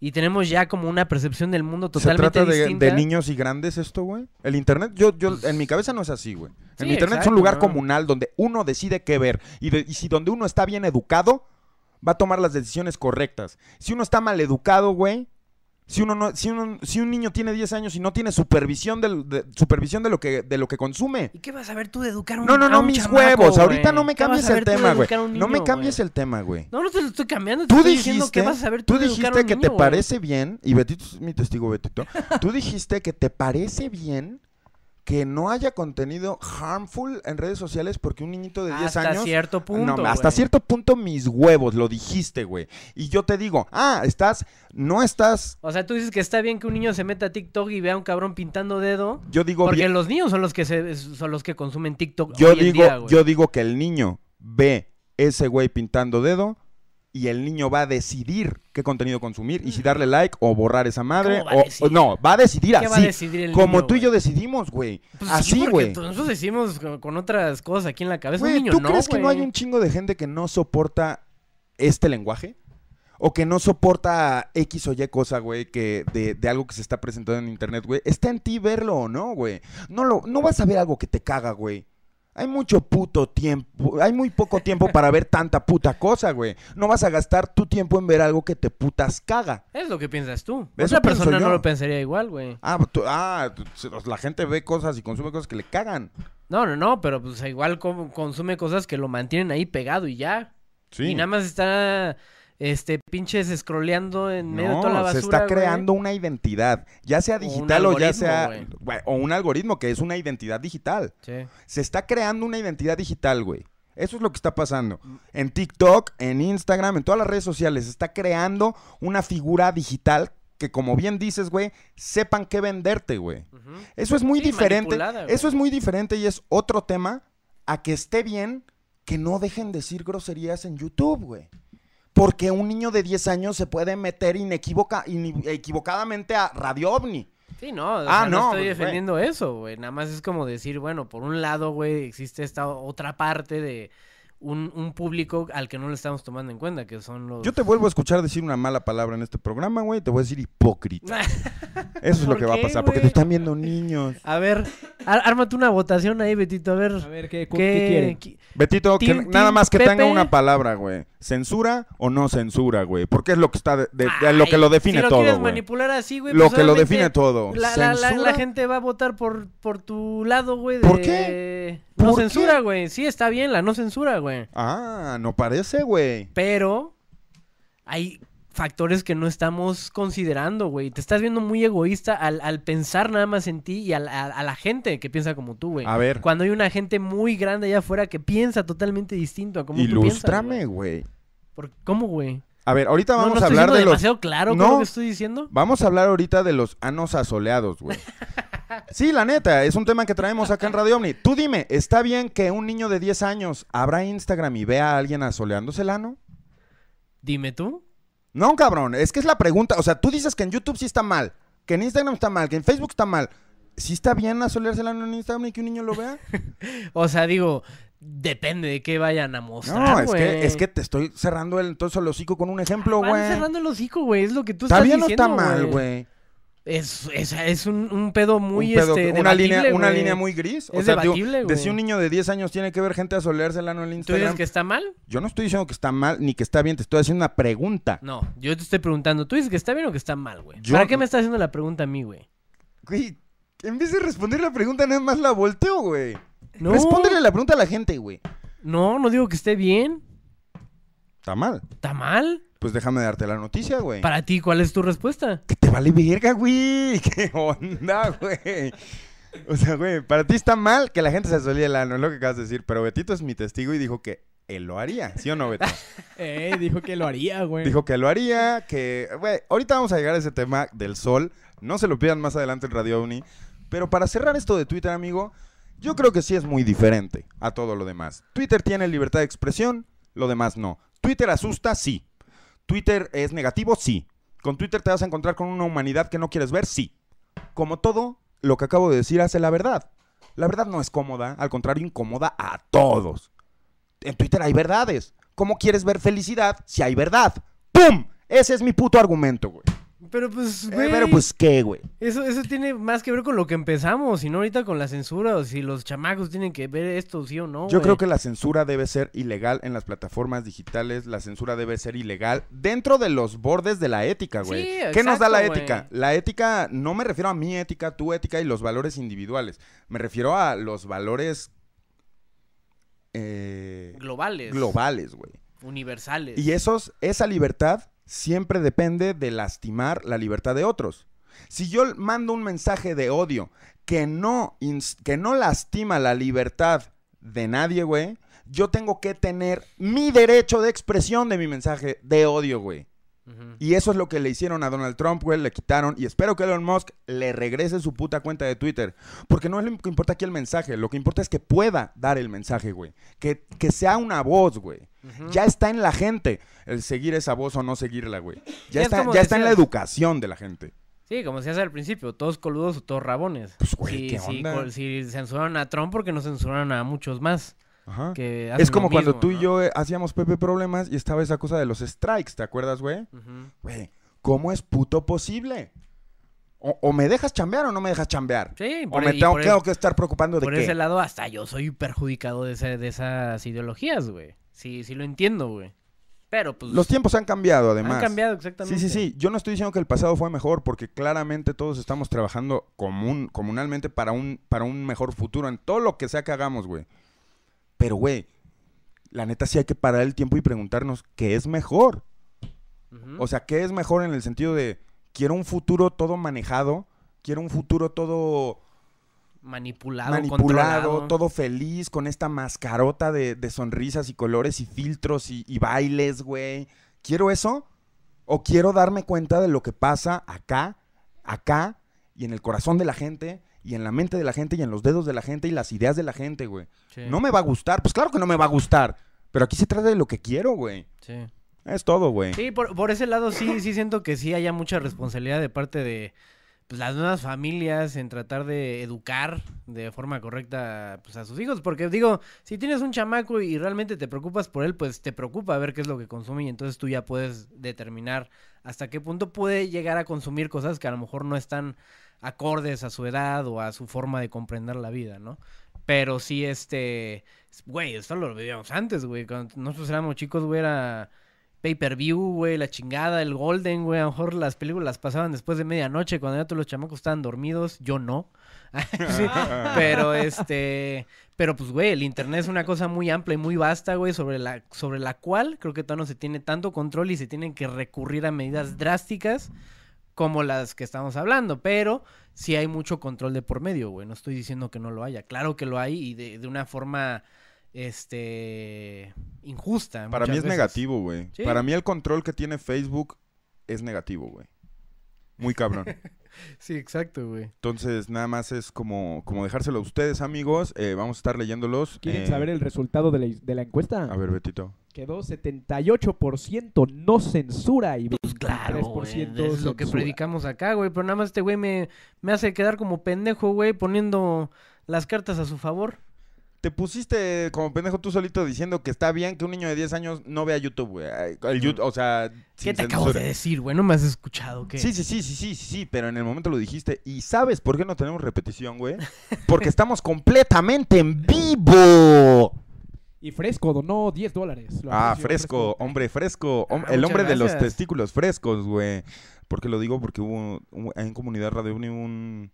[SPEAKER 2] y tenemos ya como una percepción del mundo
[SPEAKER 1] ¿Se
[SPEAKER 2] totalmente
[SPEAKER 1] trata de,
[SPEAKER 2] distinta.
[SPEAKER 1] de niños y grandes esto, güey? El internet, yo, yo, en mi cabeza no es así, güey.
[SPEAKER 2] Sí,
[SPEAKER 1] el internet es un lugar
[SPEAKER 2] ¿no?
[SPEAKER 1] comunal donde uno decide qué ver. Y, de- y si donde uno está bien educado, va a tomar las decisiones correctas. Si uno está mal educado, güey, si uno no, si uno, si un niño tiene 10 años y no tiene supervisión del- de, supervisión de lo que, de lo que consume.
[SPEAKER 2] ¿Y qué vas a ver tú de educar a un
[SPEAKER 1] No, no,
[SPEAKER 2] a
[SPEAKER 1] no,
[SPEAKER 2] un
[SPEAKER 1] mis
[SPEAKER 2] chamaco,
[SPEAKER 1] huevos. Ahorita no me
[SPEAKER 2] ¿Qué vas
[SPEAKER 1] cambies el tema, güey. No me cambies el tema, güey.
[SPEAKER 2] No, no te lo estoy cambiando.
[SPEAKER 1] Tú
[SPEAKER 2] estoy
[SPEAKER 1] dijiste,
[SPEAKER 2] qué vas a ver tú,
[SPEAKER 1] tú
[SPEAKER 2] de educar a
[SPEAKER 1] dijiste
[SPEAKER 2] un
[SPEAKER 1] que
[SPEAKER 2] niño,
[SPEAKER 1] te parece bien, y Betito es mi testigo, Betito. tú dijiste que te parece bien que no haya contenido harmful en redes sociales porque un niñito de 10
[SPEAKER 2] Hasta
[SPEAKER 1] años.
[SPEAKER 2] cierto punto,
[SPEAKER 1] No, hasta cierto punto mis huevos, lo dijiste, güey. Y yo te digo, ah, estás, no estás,
[SPEAKER 2] O sea, tú dices que está bien que un niño se meta a TikTok y vea a un cabrón pintando dedo.
[SPEAKER 1] yo digo
[SPEAKER 2] Porque
[SPEAKER 1] bien,
[SPEAKER 2] los niños son los que se, son los que consumen TikTok
[SPEAKER 1] yo
[SPEAKER 2] hoy en
[SPEAKER 1] digo,
[SPEAKER 2] día, güey.
[SPEAKER 1] yo digo que el niño ve ese güey pintando dedo y el niño va a decidir qué contenido consumir y si darle like o borrar esa madre
[SPEAKER 2] ¿Cómo va a
[SPEAKER 1] o- no, va a decidir
[SPEAKER 2] ¿Qué
[SPEAKER 1] así.
[SPEAKER 2] va a decidir el
[SPEAKER 1] como
[SPEAKER 2] niño,
[SPEAKER 1] tú y yo decidimos, güey.
[SPEAKER 2] Pues sí,
[SPEAKER 1] así, güey.
[SPEAKER 2] Nosotros decimos con, otras cosas aquí en la cabeza. un niño
[SPEAKER 1] ¿tú
[SPEAKER 2] no,
[SPEAKER 1] crees que no hay un chingo de gente que no soporta este lenguaje? O que no soporta X o Y cosa, güey, que de, de algo que se está presentando en internet, güey. Está en ti verlo o no, güey. No, lo, no vas a ver algo que te caga, güey. Hay mucho puto tiempo, hay muy poco tiempo para ver tanta puta cosa, güey. No vas a gastar tu tiempo en ver algo que te putas caga.
[SPEAKER 2] Es lo que piensas tú.
[SPEAKER 1] Eso
[SPEAKER 2] Otra persona no lo pensaría igual, güey.
[SPEAKER 1] Ah, tú- ah, tú- la gente ve cosas y consume cosas que le cagan.
[SPEAKER 2] No, no, no, pero pues igual consume cosas que lo mantienen ahí pegado y ya.
[SPEAKER 1] Sí.
[SPEAKER 2] Y nada más está, este, pinches scrolleando en medio de toda la basura,
[SPEAKER 1] se está
[SPEAKER 2] güey.
[SPEAKER 1] creando una identidad, ya sea digital o, ya sea
[SPEAKER 2] güey.
[SPEAKER 1] o un algoritmo que es una identidad digital.
[SPEAKER 2] Sí.
[SPEAKER 1] Se está creando una identidad digital, güey. Eso es lo que está pasando. En TikTok, en Instagram, en todas las redes sociales, se está creando una figura digital que como bien dices, güey, sepan qué venderte, güey. Eso es muy
[SPEAKER 2] Sí,
[SPEAKER 1] diferente. Eso es muy diferente y es otro tema a que esté bien que no dejen decir groserías en YouTube, güey. Porque un niño de 10 años se puede meter equivocadamente a Radio OVNI.
[SPEAKER 2] Sí, no, o
[SPEAKER 1] Ah,
[SPEAKER 2] sea, no,
[SPEAKER 1] no,
[SPEAKER 2] estoy defendiendo eso, güey. Nada más es como decir, bueno, por un lado, güey, existe esta otra parte de un, un público al que no le estamos tomando en cuenta, que son los...
[SPEAKER 1] Yo te vuelvo a escuchar decir una mala palabra en este programa, güey. Te voy a decir hipócrita. Eso es lo
[SPEAKER 2] ¿Por
[SPEAKER 1] que va a pasar, porque te están viendo niños.
[SPEAKER 2] A ver, ar- ármate una votación ahí, Betito, a ver.
[SPEAKER 3] A ver, ¿qué,
[SPEAKER 2] ¿Qué,
[SPEAKER 3] qué quieren?
[SPEAKER 2] qui-
[SPEAKER 1] Betito, que
[SPEAKER 2] Team-
[SPEAKER 1] nada más que tenga una palabra, güey. ¿Censura o no censura, güey? Porque es lo que está de- de- de- lo que lo define
[SPEAKER 2] si lo
[SPEAKER 1] todo,
[SPEAKER 2] quieres manipular así, güey.
[SPEAKER 1] Lo
[SPEAKER 2] pues
[SPEAKER 1] que lo define todo.
[SPEAKER 2] La, la- la-
[SPEAKER 1] ¿Censura?
[SPEAKER 2] la gente va a votar por, por tu lado, güey.
[SPEAKER 1] ¿Por qué?
[SPEAKER 2] No
[SPEAKER 1] ¿Por
[SPEAKER 2] censura, güey. Sí, está bien, la no censura, güey.
[SPEAKER 1] Ah, no parece, güey.
[SPEAKER 2] Pero hay factores que no estamos considerando, güey. Te estás viendo muy egoísta al, al pensar nada más en ti y al- a, a la gente que piensa como tú, güey.
[SPEAKER 1] A ver,
[SPEAKER 2] Cuando hay una gente muy grande allá afuera que piensa totalmente distinto a como tú piensas.
[SPEAKER 1] ilústrame,
[SPEAKER 2] güey.
[SPEAKER 1] güey.
[SPEAKER 2] ¿Por- ¿Cómo, güey?
[SPEAKER 1] A ver, ahorita
[SPEAKER 2] ¿No-
[SPEAKER 1] vamos
[SPEAKER 2] ¿No,
[SPEAKER 1] a hablar de los...
[SPEAKER 2] demasiado claro
[SPEAKER 1] No.
[SPEAKER 2] lo que estoy diciendo?
[SPEAKER 1] Vamos a hablar ahorita de los anos asoleados, güey. Sí, la neta, es un tema que traemos acá en Radio Omni. Tú dime, ¿está bien que un niño de 10 años abra Instagram y vea a alguien asoleándose el ano?
[SPEAKER 2] Dime tú.
[SPEAKER 1] No, cabrón, es que es la pregunta. O sea, tú dices que en YouTube sí está mal, que en Instagram está mal, que en Facebook está mal. ¿Sí está bien asolearse el ano en Instagram y que un niño lo vea?
[SPEAKER 2] O sea, digo, depende de qué vayan a mostrar,
[SPEAKER 1] No, es
[SPEAKER 2] güey.
[SPEAKER 1] que, es que te estoy cerrando el entonces el hocico con un ejemplo,
[SPEAKER 2] Van
[SPEAKER 1] güey.
[SPEAKER 2] cerrando el hocico, güey. Es lo que tú
[SPEAKER 1] ¿Está
[SPEAKER 2] estás
[SPEAKER 1] bien o
[SPEAKER 2] diciendo,
[SPEAKER 1] está mal, güey?
[SPEAKER 2] Es, es, es un, un pedo muy,
[SPEAKER 1] Un pedo-
[SPEAKER 2] este,
[SPEAKER 1] una, línea, una línea muy gris.
[SPEAKER 2] Es
[SPEAKER 1] sea, digo,
[SPEAKER 2] debatible,
[SPEAKER 1] de
[SPEAKER 2] güey.
[SPEAKER 1] si un niño de 10 años tiene que ver gente asolearse el ano en
[SPEAKER 2] ¿Tú
[SPEAKER 1] Instagram.
[SPEAKER 2] dices que está mal?
[SPEAKER 1] Yo no estoy diciendo que está mal ni que está bien, te estoy haciendo una pregunta.
[SPEAKER 2] No, yo te estoy preguntando. ¿Tú dices que está bien o que está mal, güey?
[SPEAKER 1] Yo-
[SPEAKER 2] ¿Para qué me estás haciendo la pregunta a mí, güey?
[SPEAKER 1] Güey, en vez de responder la pregunta, nada más la volteo, güey.
[SPEAKER 2] No,
[SPEAKER 1] Respóndele la pregunta a la gente, güey.
[SPEAKER 2] no, no digo que esté bien.
[SPEAKER 1] Está mal.
[SPEAKER 2] ¿Está mal?
[SPEAKER 1] Pues déjame darte la noticia, güey.
[SPEAKER 2] Para ti, ¿cuál es tu respuesta?
[SPEAKER 1] Que te vale verga, güey. ¿Qué onda, güey? O sea, güey, para ti está mal que la gente se asolía el ano, es lo que acabas de decir. Pero Betito es mi testigo y dijo que él lo haría, ¿sí o no, Beto?
[SPEAKER 3] Eh, dijo que lo haría, güey.
[SPEAKER 1] Dijo que lo haría, que... Güey, ahorita vamos a llegar a ese tema del sol. No se lo pidan más adelante en Radio Uni. Pero para cerrar esto de Twitter, amigo, yo creo que sí es muy diferente a todo lo demás. Twitter tiene libertad de expresión, lo demás no. Twitter asusta, sí. Twitter es negativo, sí. Con Twitter te vas a encontrar con una humanidad que no quieres ver, sí. Como todo, lo que acabo de decir hace la verdad. La verdad no es cómoda, al contrario, incomoda a todos. En Twitter hay verdades. ¿Cómo quieres ver felicidad si hay verdad? ¡Pum! Ese es mi puto argumento, güey.
[SPEAKER 2] Pero pues,
[SPEAKER 1] Eh,
[SPEAKER 2] güey.
[SPEAKER 1] pero pues, ¿qué, güey?
[SPEAKER 2] Eso, eso tiene más que ver con lo que empezamos, y no ahorita con la censura, o si los chamacos tienen que ver esto, sí o no.
[SPEAKER 1] Yo
[SPEAKER 2] güey.
[SPEAKER 1] creo que la censura debe ser ilegal en las plataformas digitales. La censura debe ser ilegal dentro de los bordes de la ética, güey.
[SPEAKER 2] Sí,
[SPEAKER 1] ¿Qué nos da la ética?
[SPEAKER 2] güey.
[SPEAKER 1] La ética, no me refiero a mi ética, tu ética y los valores individuales. Me refiero a los valores eh,
[SPEAKER 2] Globales.
[SPEAKER 1] globales, güey.
[SPEAKER 2] Universales.
[SPEAKER 1] Y esos, esa libertad siempre depende de lastimar la libertad de otros. Si yo mando un mensaje de odio que no, que no lastima la libertad de nadie, güey, yo tengo que tener mi derecho de expresión de mi mensaje de odio, güey. Y eso es lo que le hicieron a Donald Trump, güey, le quitaron. Y espero que Elon Musk le regrese su puta cuenta de Twitter. Porque no es lo que importa aquí el mensaje, lo que importa es que pueda dar el mensaje, güey. Que, que sea una voz, güey. Ya está en la gente el seguir esa voz o no seguirla, güey. Ya,
[SPEAKER 2] es
[SPEAKER 1] está, ya está en la educación de la gente.
[SPEAKER 2] Sí, como se hace al principio, todos coludos o todos rabones.
[SPEAKER 1] Pues, güey,
[SPEAKER 2] Sí,
[SPEAKER 1] ¿qué
[SPEAKER 2] sí,
[SPEAKER 1] onda?
[SPEAKER 2] si censuraron a Trump, porque no censuraron a muchos más?
[SPEAKER 1] Ajá.
[SPEAKER 2] Que
[SPEAKER 1] Es como cuando
[SPEAKER 2] mismo,
[SPEAKER 1] tú y yo eh, hacíamos Pepe Problemas y estaba esa cosa de los strikes, ¿te acuerdas, güey? Güey, ¿cómo es puto posible? O, o me dejas chambear o no me dejas chambear.
[SPEAKER 2] Sí,
[SPEAKER 1] O
[SPEAKER 2] por,
[SPEAKER 1] me
[SPEAKER 2] y
[SPEAKER 1] tengo,
[SPEAKER 2] por,
[SPEAKER 1] tengo que estar preocupando de
[SPEAKER 2] por
[SPEAKER 1] qué.
[SPEAKER 2] ese lado hasta yo soy perjudicado de, ese- de esas ideologías, güey. Sí, sí lo entiendo, güey. Pero pues
[SPEAKER 1] Los tiempos han cambiado, además.
[SPEAKER 2] han cambiado
[SPEAKER 1] Sí,
[SPEAKER 2] exactamente.
[SPEAKER 1] sí, sí. Yo no estoy diciendo que el pasado fue mejor, porque claramente todos estamos trabajando común, comunalmente para un, para un mejor futuro en todo lo que sea que hagamos, güey. Pero, güey, la neta sí hay que parar el tiempo y preguntarnos qué es mejor. O sea, ¿qué es mejor en el sentido de quiero un futuro todo manejado? Quiero un futuro todo
[SPEAKER 2] manipulado,
[SPEAKER 1] manipulado,
[SPEAKER 2] controlado.
[SPEAKER 1] todo feliz, con esta mascarota de, de sonrisas y colores y filtros y, y bailes, güey. ¿Quiero eso? O quiero darme cuenta de lo que pasa acá, acá, y en el corazón de la gente, y en la mente de la gente, y en los dedos de la gente, y las ideas de la gente, güey.
[SPEAKER 2] Sí,
[SPEAKER 1] No me va a gustar. Pues claro que no me va a gustar. Pero aquí se trata de lo que quiero, güey.
[SPEAKER 2] sí.
[SPEAKER 1] Es todo, güey.
[SPEAKER 2] Sí, por, por ese lado sí, sí siento que sí haya mucha responsabilidad de parte de pues, las nuevas familias en tratar de educar de forma correcta pues, a sus hijos. Porque digo, si tienes un chamaco y realmente te preocupas por él, pues te preocupa ver qué es lo que consume y entonces tú ya puedes determinar hasta qué punto puede llegar a consumir cosas que a lo mejor no están acordes a su edad o a su forma de comprender la vida, ¿no? Pero sí, este, güey, esto lo veíamos antes, güey. Cuando nosotros éramos chicos, güey, era pay-per-view, güey, la chingada, el Golden, güey. A lo mejor las películas las pasaban después de medianoche cuando ya todos los chamacos estaban dormidos. Yo no. Pero este, pero pues, güey, el internet es una cosa muy amplia y muy vasta, güey, sobre la, sobre la cual creo que todavía no se tiene tanto control y se tienen que recurrir a medidas drásticas como las que estamos hablando, pero sí hay mucho control de por medio, güey. No estoy diciendo que no lo haya. Claro que lo hay y de, de una forma, este, injusta.
[SPEAKER 1] Para mí es
[SPEAKER 2] veces.
[SPEAKER 1] negativo, güey.
[SPEAKER 2] Sí.
[SPEAKER 1] Para mí el control que tiene Facebook es negativo, güey. Muy cabrón.
[SPEAKER 2] Sí, exacto, güey.
[SPEAKER 1] Entonces, nada más es como, como dejárselo a ustedes, amigos. Eh, vamos a estar leyéndolos.
[SPEAKER 3] ¿Quieren
[SPEAKER 1] Eh,
[SPEAKER 3] saber el resultado de la, de la encuesta?
[SPEAKER 1] A ver, Betito.
[SPEAKER 3] Quedó 78% no censura y 23%
[SPEAKER 2] Pues claro, güey. Es lo que predicamos acá, güey. Pero nada más este güey me, me hace quedar como pendejo, güey, poniendo las cartas a su favor.
[SPEAKER 1] Te pusiste como pendejo tú solito diciendo que está bien que un niño de 10 años no vea YouTube, güey. El YouTube, o sea,
[SPEAKER 2] ¿Qué
[SPEAKER 1] sin
[SPEAKER 2] te acabo de decir, güey? No me has escuchado, ¿qué?
[SPEAKER 1] Sí, sí, sí, sí, sí, sí, sí, pero en el momento lo dijiste. ¿Y sabes por qué no tenemos repetición, güey? Porque estamos completamente en vivo.
[SPEAKER 3] Y Fresco donó 10 dólares.
[SPEAKER 1] Ah, fresco, hombre fresco. hom-
[SPEAKER 2] Ah,
[SPEAKER 1] el hombre de los testículos frescos, güey. ¿Por qué lo digo? Porque hubo, hubo- en Comunidad Radio Uni un,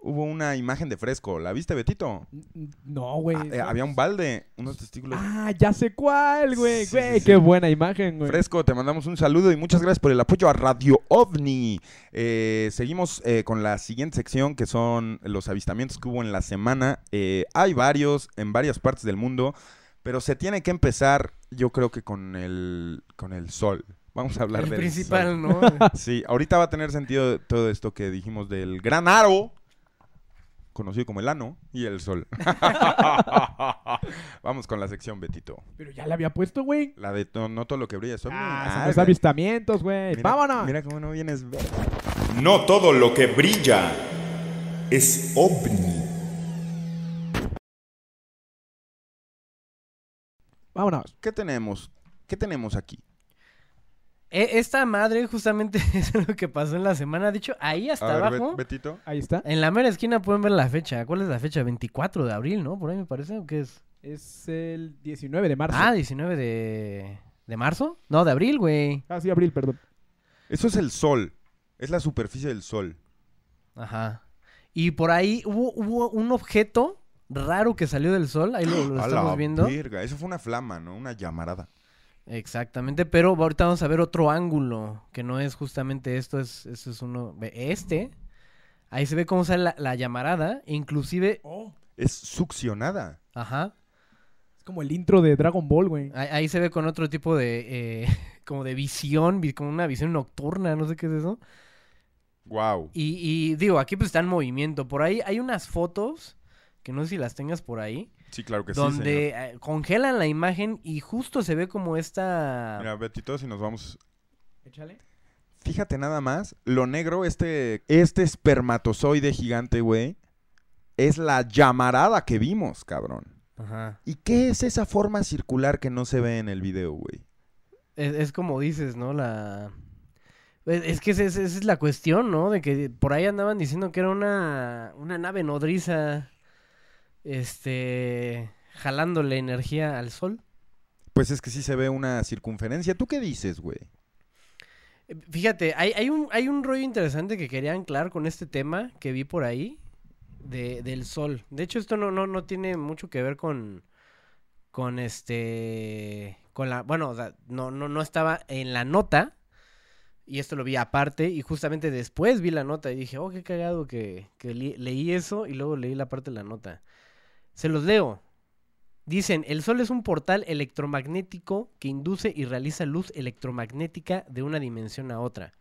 [SPEAKER 1] hubo una imagen de fresco. ¿La viste, Betito?
[SPEAKER 3] No, güey.
[SPEAKER 1] Ah, eh, había un balde, unos testículos
[SPEAKER 3] Ah, ya sé cuál, güey.
[SPEAKER 1] Sí,
[SPEAKER 3] Güey,
[SPEAKER 1] sí, sí.
[SPEAKER 3] qué buena imagen, güey.
[SPEAKER 1] Fresco, te mandamos un saludo y muchas gracias por el apoyo a Radio OVNI. Eh, seguimos eh, con la siguiente sección que son los avistamientos que hubo en la semana. Eh, hay varios en varias partes del mundo, pero se tiene que empezar yo creo que con el, con el sol. Vamos a hablar
[SPEAKER 2] El
[SPEAKER 1] del
[SPEAKER 2] principal,
[SPEAKER 1] sol.
[SPEAKER 2] ¿no?
[SPEAKER 1] Sí, ahorita va a tener sentido todo esto que dijimos del gran aro, conocido como el ano, y el sol. Vamos con la sección, Betito.
[SPEAKER 3] Pero ya le había puesto, güey.
[SPEAKER 1] La de no, no todo lo que brilla es ovni.
[SPEAKER 3] Ah, son los avistamientos, güey. Vámonos.
[SPEAKER 1] Mira cómo no vienes.
[SPEAKER 4] No todo lo que brilla es ovni.
[SPEAKER 3] Vámonos.
[SPEAKER 1] ¿Qué tenemos? ¿Qué tenemos aquí?
[SPEAKER 2] E- Esta madre justamente es lo que pasó en la semana. De hecho, ahí hasta
[SPEAKER 1] A ver,
[SPEAKER 2] abajo,
[SPEAKER 1] Bet- Betito.
[SPEAKER 3] Ahí está.
[SPEAKER 2] en la mera esquina pueden ver la fecha. ¿Cuál es la fecha? 24 de abril, ¿no? Por ahí me parece. ¿O qué es?
[SPEAKER 3] Es el 19 de marzo.
[SPEAKER 2] Ah, 19 de... ¿De marzo? No, de abril, güey.
[SPEAKER 3] Ah, sí, abril, perdón.
[SPEAKER 1] Eso es el sol. Es la superficie del sol.
[SPEAKER 2] Ajá. Y por ahí hubo, hubo un objeto raro que salió del sol. Ahí lo, lo
[SPEAKER 1] A
[SPEAKER 2] estamos
[SPEAKER 1] la
[SPEAKER 2] viendo.
[SPEAKER 1] verga, Eso fue una flama, ¿no? Una llamarada.
[SPEAKER 2] Exactamente, pero ahorita vamos a ver otro ángulo, que no es justamente esto, es, eso es uno, este, ahí se ve cómo sale la, la llamarada, inclusive,
[SPEAKER 3] Oh,
[SPEAKER 1] Es succionada.
[SPEAKER 2] ajá,
[SPEAKER 3] es como el intro de Dragon Ball, güey.
[SPEAKER 2] ahí, ahí se ve con otro tipo de, eh, como de visión, vi- como una visión nocturna, no sé qué es eso,
[SPEAKER 1] Wow.
[SPEAKER 2] y, y digo, aquí pues está en movimiento, por ahí hay unas fotos, que no sé si las tengas por ahí,
[SPEAKER 1] Sí, claro que sí,
[SPEAKER 2] donde eh, congelan la imagen y justo se ve como esta...
[SPEAKER 1] Mira, Betito, si nos vamos...
[SPEAKER 3] Échale.
[SPEAKER 1] Fíjate nada más, lo negro, este, este espermatozoide gigante, güey, es la llamarada que vimos, cabrón.
[SPEAKER 2] Ajá.
[SPEAKER 1] ¿Y qué es esa forma circular que no se ve en el video, güey?
[SPEAKER 2] Es, es como dices, ¿no? La... Es, es que esa es, esa es la cuestión, ¿no? De que por ahí andaban diciendo que era una, una nave nodriza, este, jalándole energía al sol.
[SPEAKER 1] Pues es que sí se ve una circunferencia. ¿Tú qué dices, güey?
[SPEAKER 2] Eh, Fíjate, hay, hay, un, hay un rollo interesante que quería anclar con este tema que vi por ahí de, del sol. De hecho, esto no, no, no tiene mucho que ver con, con este, con la, bueno, o sea, no, no, no estaba en la nota y esto lo vi aparte y justamente después vi la nota y dije, oh, qué cagado que, leí eso y luego leí la parte de la nota. Se los leo. Dicen, el Sol es un portal electromagnético que induce y realiza luz electromagnética de una dimensión a otra.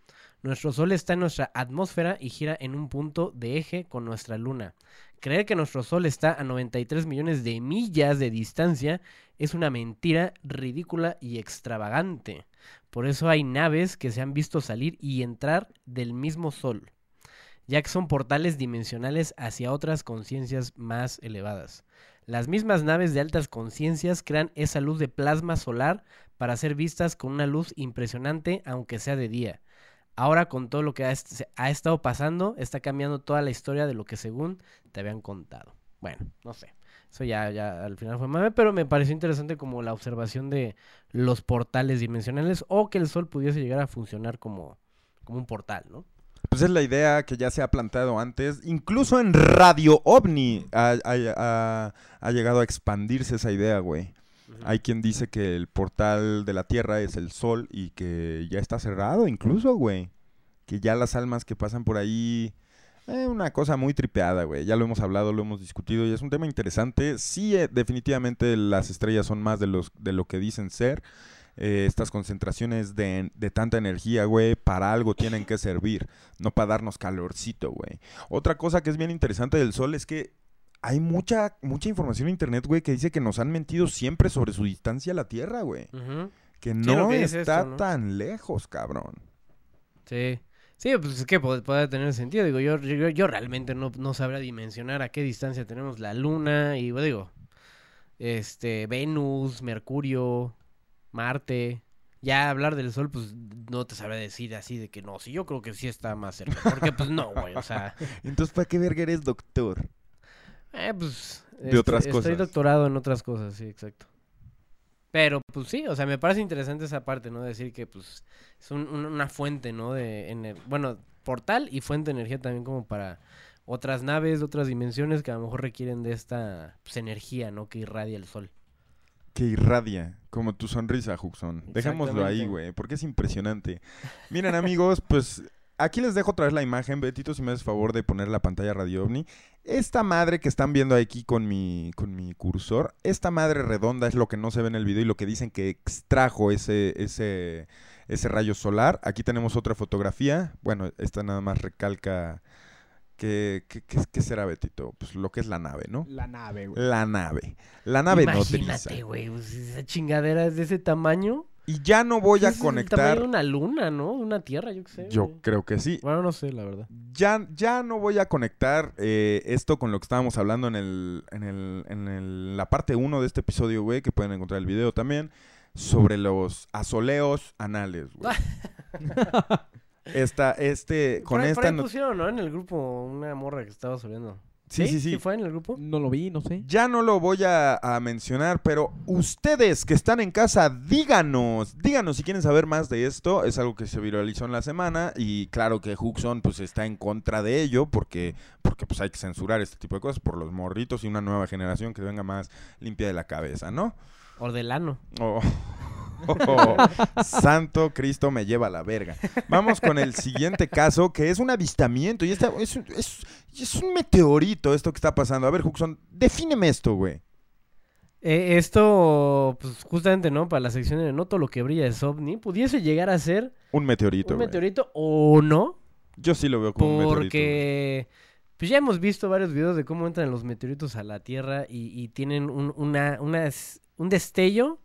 [SPEAKER 2] Nuestro Sol está en nuestra atmósfera y gira en un punto de eje con nuestra Luna. Creer que nuestro Sol está a 93 millones de millas de distancia es una mentira ridícula y extravagante. Por eso hay naves que se han visto salir y entrar del mismo Sol, ya que son portales dimensionales hacia otras conciencias más elevadas. Las mismas naves de altas conciencias crean esa luz de plasma solar para ser vistas con una luz impresionante aunque sea de día. Ahora con todo lo que ha, est- ha estado pasando, está cambiando toda la historia de lo que según te habían contado. Bueno, no sé. Eso ya, ya al final fue mame, pero me pareció interesante como la observación de los portales dimensionales o que el sol pudiese llegar a funcionar como un portal, ¿no?
[SPEAKER 1] Pues es la idea que ya se ha plantado antes. Incluso en Radio OVNI ha, ha- ha- ha llegado a expandirse esa idea, güey. Hay quien dice que el portal de la Tierra es el Sol y que ya está cerrado incluso, güey. Que ya las almas que pasan por ahí... eh, una cosa muy tripeada, güey. Ya lo hemos hablado, lo hemos discutido y es un tema interesante. Sí, eh, definitivamente las estrellas son más de, los, de lo que dicen ser. Eh, estas concentraciones de, de tanta energía, güey, para algo tienen que servir, no para darnos calorcito, güey. Otra cosa que es bien interesante del Sol es que hay mucha, mucha información en internet, güey, que dice que nos han mentido siempre sobre su distancia a la Tierra, güey. Que no
[SPEAKER 2] que
[SPEAKER 1] está
[SPEAKER 2] esto, ¿no?
[SPEAKER 1] tan lejos, cabrón.
[SPEAKER 2] Sí. Sí, pues es que puede, tener sentido. Digo, yo, yo, yo realmente no, no sabría dimensionar a qué distancia tenemos la Luna y, digo, este, Venus, Mercurio, Marte. Ya hablar del Sol, pues no te sabré decir así de que no, sí, yo creo que sí está más cerca. Porque, pues no, güey, o sea,
[SPEAKER 1] Entonces, ¿para qué verga eres doctor?
[SPEAKER 2] eh, pues.
[SPEAKER 1] De
[SPEAKER 2] estoy-
[SPEAKER 1] otras
[SPEAKER 2] Estoy
[SPEAKER 1] cosas.
[SPEAKER 2] doctorado en otras cosas, sí, exacto. Pero, pues sí, o sea, me parece interesante esa parte, ¿no? Decir que, pues, es un- un- una fuente, ¿no? De, ener- bueno, portal y fuente de energía también como para otras naves, otras dimensiones que a lo mejor requieren de esta, pues, energía, ¿no? Que irradia el sol.
[SPEAKER 1] Que irradia, como tu sonrisa, Juxon. Dejémoslo ahí, güey, porque es impresionante. Miren, amigos, pues aquí les dejo otra vez la imagen. Betito, si me haces favor de poner la pantalla Radio OVNI. Esta madre que están viendo aquí con mi, con mi cursor, esta madre redonda es lo que no se ve en el video y lo que dicen que extrajo ese, ese, ese rayo solar. Aquí tenemos otra fotografía. Bueno, esta nada más recalca que, que- que- ¿qué será, Betito? Pues lo que es la nave, ¿no?
[SPEAKER 3] La nave, güey.
[SPEAKER 1] La nave. La nave.
[SPEAKER 2] Imagínate, güey, pues, esa chingadera es de ese tamaño.
[SPEAKER 1] Y ya no voy a
[SPEAKER 2] Es el tamaño
[SPEAKER 1] conectar.
[SPEAKER 2] de una luna, ¿no? Una tierra, yo qué sé.
[SPEAKER 1] Yo
[SPEAKER 2] güey.
[SPEAKER 1] creo que sí.
[SPEAKER 2] Bueno, no sé, la verdad.
[SPEAKER 1] Ya, ya no voy a conectar eh, esto con lo que estábamos hablando en, el, en, el, en el- la parte 1 de este episodio, güey, que pueden encontrar el video también, sobre los asoleos anales, güey. Esta, este,
[SPEAKER 2] Por
[SPEAKER 1] con
[SPEAKER 2] ahí- por
[SPEAKER 1] esta...
[SPEAKER 2] ahí
[SPEAKER 1] no-
[SPEAKER 2] pusieron, ¿no? En el grupo una morra que estaba subiendo.
[SPEAKER 1] Sí, sí, sí.
[SPEAKER 2] fue en el grupo?
[SPEAKER 3] No lo vi, no sé.
[SPEAKER 1] Ya no lo voy a, a mencionar, pero ustedes que están en casa, díganos, díganos si quieren saber más de esto. Es algo que se viralizó en la semana y claro que Huxon pues está en contra de ello porque, porque pues hay que censurar este tipo de cosas por los morritos y una nueva generación que venga más limpia de la cabeza, ¿no?
[SPEAKER 2] Ordelano.
[SPEAKER 1] Oh, oh, santo Cristo me lleva a la verga. Vamos con el siguiente caso, que es un avistamiento. Y esta, es, un- es- es un meteorito esto que está pasando. A ver, Huxon, defíneme esto, güey.
[SPEAKER 2] Eh, esto, pues justamente, ¿no? Para la sección de no todo lo que brilla es ovni, pudiese llegar a ser
[SPEAKER 1] Un meteorito.
[SPEAKER 2] un
[SPEAKER 1] güey.
[SPEAKER 2] meteorito o no,
[SPEAKER 1] Yo sí lo veo como un meteorito.
[SPEAKER 2] porque pues ya hemos visto varios videos de cómo entran los meteoritos a la Tierra y, y tienen un, una, un destello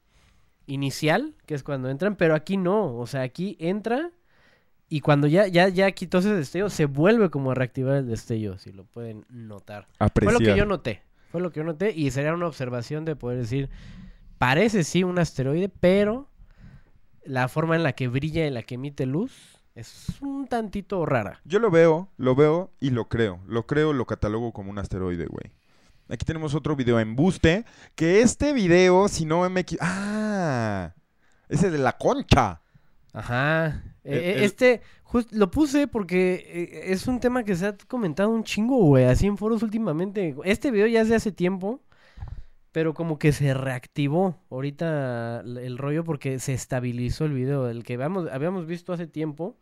[SPEAKER 2] inicial, que es cuando entran, pero aquí no, o sea, aquí entra y cuando ya, ya, ya quitó ese destello, se vuelve como a reactivar el destello, si lo pueden notar. Fue
[SPEAKER 1] Apreciar.
[SPEAKER 2] lo que yo noté. Fue lo que yo noté. Y sería una observación de poder decir. Parece sí un asteroide, pero la forma en la que brilla y en la que emite luz es un tantito rara.
[SPEAKER 1] Yo lo veo, lo veo y lo creo. Lo creo, lo catalogo como un asteroide, güey. Aquí tenemos otro video embuste. Que este video, si no me ¡Ah! Ese de la concha.
[SPEAKER 2] Ajá.
[SPEAKER 1] El-
[SPEAKER 2] Eh,
[SPEAKER 1] el-
[SPEAKER 2] Este, lo puse porque eh, es un tema que se ha comentado un chingo, güey, así en foros últimamente. Este video ya es de hace tiempo, pero como que se reactivó ahorita el rollo porque se estabilizó el video. El que habíamos, habíamos visto hace tiempo,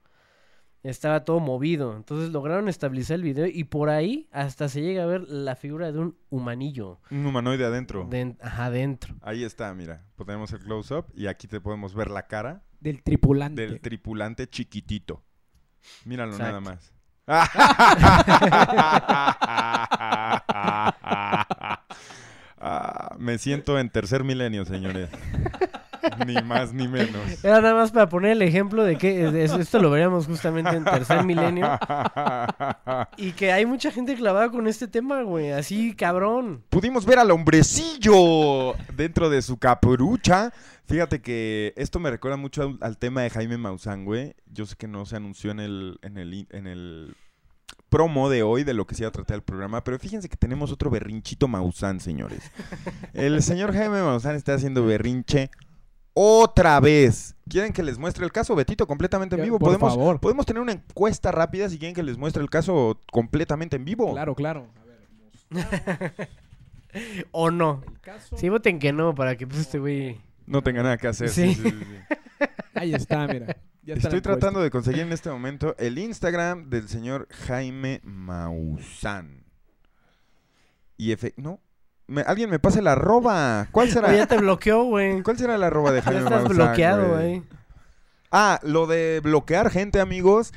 [SPEAKER 2] estaba todo movido. Entonces lograron estabilizar el video y por ahí hasta se llega a ver la figura de un humanillo.
[SPEAKER 1] Un humanoide adentro.
[SPEAKER 2] Den- ajá, dentro.
[SPEAKER 1] Ahí está, mira. Tenemos el close-up y aquí te podemos ver la cara
[SPEAKER 3] Del tripulante.
[SPEAKER 1] del tripulante chiquitito. Míralo
[SPEAKER 2] Exacto.
[SPEAKER 1] nada más. Ah, me siento en tercer milenio, señores. ni más ni menos.
[SPEAKER 2] Era nada más para poner el ejemplo de que esto lo veríamos justamente en tercer milenio. Y que hay mucha gente clavada con este tema, güey. Así, cabrón.
[SPEAKER 1] Pudimos ver al hombrecillo dentro de su capurucha. Fíjate que esto me recuerda mucho al, al tema de Jaime Maussan, güey. Yo sé que no se anunció en el, en el, en el promo de hoy de lo que se iba a tratar el programa, pero fíjense que tenemos otro berrinchito Maussan, señores. El señor Jaime Maussan está haciendo berrinche otra vez. ¿Quieren que les muestre el caso, Betito, completamente en vivo?
[SPEAKER 3] por
[SPEAKER 1] ¿Podemos,
[SPEAKER 3] favor.
[SPEAKER 1] podemos tener una encuesta rápida si quieren que les muestre el caso completamente en vivo.
[SPEAKER 3] Claro, claro. A ver,
[SPEAKER 2] O no. Sí, voten que no, para que pues este güey.
[SPEAKER 1] No tenga nada que hacer.
[SPEAKER 2] Sí.
[SPEAKER 1] sí, sí, sí, sí.
[SPEAKER 3] Ahí está, mira. Ya está la
[SPEAKER 1] Estoy tratando de conseguir en este momento el Instagram del señor Jaime Maussan. Y efe... No. Me- Alguien me pase la arroba. ¿Cuál será?
[SPEAKER 2] ya te bloqueó, güey.
[SPEAKER 1] ¿Cuál será la arroba de
[SPEAKER 2] Ya
[SPEAKER 1] Jaime
[SPEAKER 2] estás
[SPEAKER 1] Maussan,
[SPEAKER 2] bloqueado,
[SPEAKER 1] güey?
[SPEAKER 2] güey.
[SPEAKER 1] Ah, lo de bloquear gente, amigos.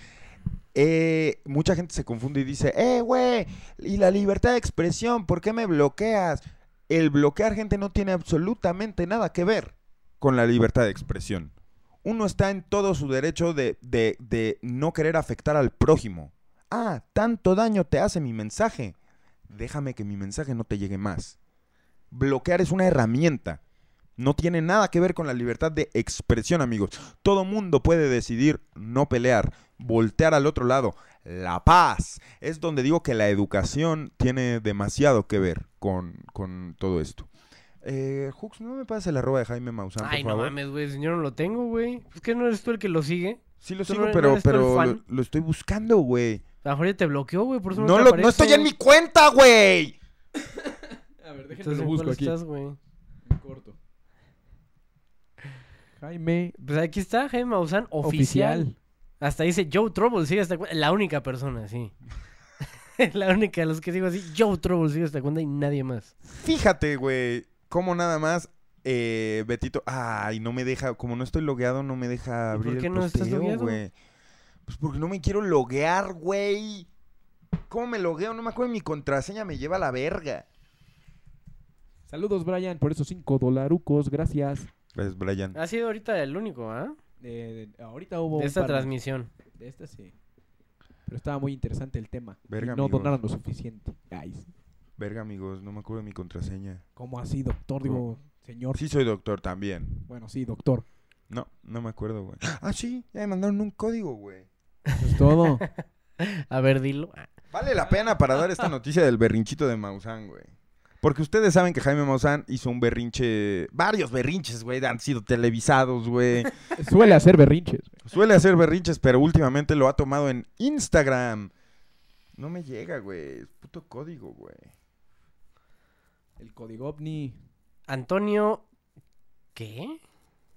[SPEAKER 1] Eh, mucha gente se confunde y dice, eh, güey, y la libertad de expresión, ¿por qué me bloqueas? El bloquear gente no tiene absolutamente nada que ver con la libertad de expresión. Uno está en todo su derecho de, de, de no querer afectar al prójimo. Ah, tanto daño te hace mi mensaje. Déjame que mi mensaje no te llegue más. Bloquear es una herramienta. No tiene nada que ver con la libertad de expresión, amigos. Todo mundo puede decidir no pelear, voltear al otro lado. La paz es donde digo que la educación tiene demasiado que ver con, con todo esto. Eh, Hux, ¿no me pasa el arroba de Jaime Maussan,
[SPEAKER 2] Ay,
[SPEAKER 1] por
[SPEAKER 2] no mames, güey. Si yo no lo tengo, güey. Es que no eres tú el que lo sigue.
[SPEAKER 1] Sí lo
[SPEAKER 2] ¿Tú
[SPEAKER 1] sigo,
[SPEAKER 2] no-
[SPEAKER 1] pero, pero lo, estoy buscando, güey.
[SPEAKER 2] A lo mejor ya te bloqueó, güey. Por eso no,
[SPEAKER 1] No,
[SPEAKER 2] te
[SPEAKER 1] lo- no estoy en mi cuenta, güey.
[SPEAKER 3] A ver, déjenme
[SPEAKER 2] Entonces,
[SPEAKER 3] lo
[SPEAKER 2] ¿en
[SPEAKER 3] busco
[SPEAKER 2] cuál
[SPEAKER 3] aquí.
[SPEAKER 2] estás, güey?
[SPEAKER 3] En corto. Jaime
[SPEAKER 2] Pues aquí está, Jaime Maussan, oficial.
[SPEAKER 3] oficial.
[SPEAKER 2] Hasta dice Joe Trouble, sigue esta cuenta. La única persona, sí. la única de los que digo así, Joe Trouble sigue esta cuenta y nadie más.
[SPEAKER 1] Fíjate, güey, cómo nada más eh, Betito, ay, no me deja, como no estoy logueado, no me deja
[SPEAKER 2] ¿Y por
[SPEAKER 1] abrir
[SPEAKER 2] qué
[SPEAKER 1] el
[SPEAKER 2] no estás
[SPEAKER 1] posteo,
[SPEAKER 2] logueado?
[SPEAKER 1] güey. Pues porque no me quiero loguear, güey. ¿Cómo me logueo? No me acuerdo mi contraseña, me lleva a la verga.
[SPEAKER 3] Saludos, Brian, por esos 5 dolarucos. Gracias.
[SPEAKER 1] Pues, Brian.
[SPEAKER 2] Ha sido ahorita el único, ¿ah?
[SPEAKER 3] Eh, ahorita hubo
[SPEAKER 2] De
[SPEAKER 3] un
[SPEAKER 2] esta transmisión.
[SPEAKER 3] De esta sí. Pero estaba muy interesante el tema. y
[SPEAKER 1] Verga,
[SPEAKER 3] no
[SPEAKER 1] amigos.
[SPEAKER 3] donaron lo suficiente. Ay,
[SPEAKER 1] Verga, amigos, no me acuerdo de mi contraseña.
[SPEAKER 3] ¿Cómo así, doctor? Digo, señor.
[SPEAKER 1] Sí soy doctor también.
[SPEAKER 3] Bueno, sí, doctor.
[SPEAKER 1] No, no me acuerdo, güey. Ah, sí, ya me mandaron un código, güey.
[SPEAKER 3] Eso es todo.
[SPEAKER 2] A ver, dilo.
[SPEAKER 1] Vale la pena para dar esta noticia del berrinchito de Maussan, güey. Porque ustedes saben que Jaime Maussan hizo un berrinche, varios berrinches, güey, han sido televisados, güey.
[SPEAKER 3] Suele hacer berrinches. güey.
[SPEAKER 1] Suele hacer berrinches, pero últimamente lo ha tomado en Instagram. No me llega, güey. Es puto código, güey.
[SPEAKER 3] El código ovni.
[SPEAKER 2] Antonio. ¿Qué?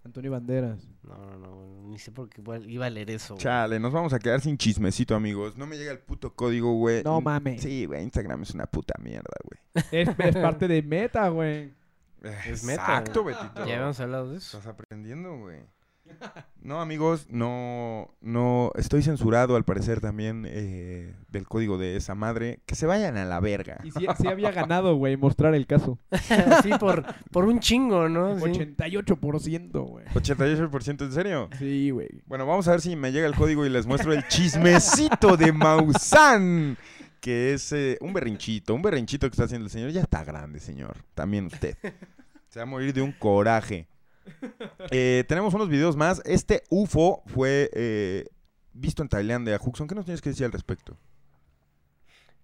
[SPEAKER 3] Antonio Banderas.
[SPEAKER 2] No, no, no. Ni sé por qué iba a leer eso. güey.
[SPEAKER 1] Chale, nos vamos a quedar sin chismecito, amigos. No me llega el puto código, güey.
[SPEAKER 3] No mames.
[SPEAKER 1] Sí, güey, Instagram es una puta mierda, güey.
[SPEAKER 3] Es, es parte de meta, güey.
[SPEAKER 2] Es meta,
[SPEAKER 1] Exacto,
[SPEAKER 2] güey.
[SPEAKER 1] Betito.
[SPEAKER 2] Ya habíamos hablado de eso.
[SPEAKER 1] Estás aprendiendo, güey. No, amigos, no, no, estoy censurado al parecer también eh, del código de esa madre. Que se vayan a la verga.
[SPEAKER 3] Y sí, sí había ganado, güey, mostrar el caso.
[SPEAKER 2] sí, por, por un chingo, ¿no? Sí.
[SPEAKER 3] 88%, güey.
[SPEAKER 1] 88% en serio.
[SPEAKER 3] Sí, güey.
[SPEAKER 1] Bueno, vamos a ver si me llega el código y les muestro el chismecito de Maussan. Que es eh, un berrinchito, un berrinchito que está haciendo el señor. Ya está grande, señor. También usted. Se va a morir de un coraje. Eh, tenemos unos videos más. Este UFO fue eh, visto en Tailandia. Huxon, ¿qué nos tienes que decir al respecto?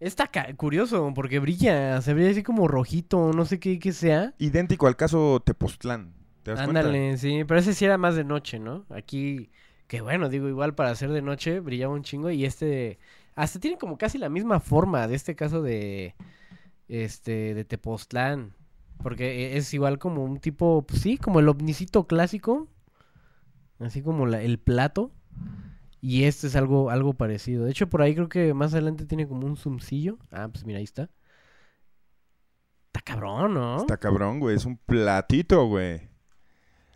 [SPEAKER 2] Está curioso porque brilla, se brilla así como rojito, no sé qué, qué sea.
[SPEAKER 1] Idéntico al caso Tepoztlán. ¿Te das cuenta?
[SPEAKER 2] Ándale, sí, pero ese sí era más de noche, ¿no? Aquí, que bueno, digo, igual para hacer de noche brillaba un chingo y este, hasta tiene como casi la misma forma de este caso de, este, de Tepoztlán. Porque es igual como un tipo, pues sí, como el ovnicito clásico, así como el plato. Y este es algo, algo parecido. De hecho, por ahí creo que más adelante tiene como un zoomcillo. Ah, pues mira, ahí está. Está cabrón, ¿no?
[SPEAKER 1] Está cabrón, güey. Es un platito, güey.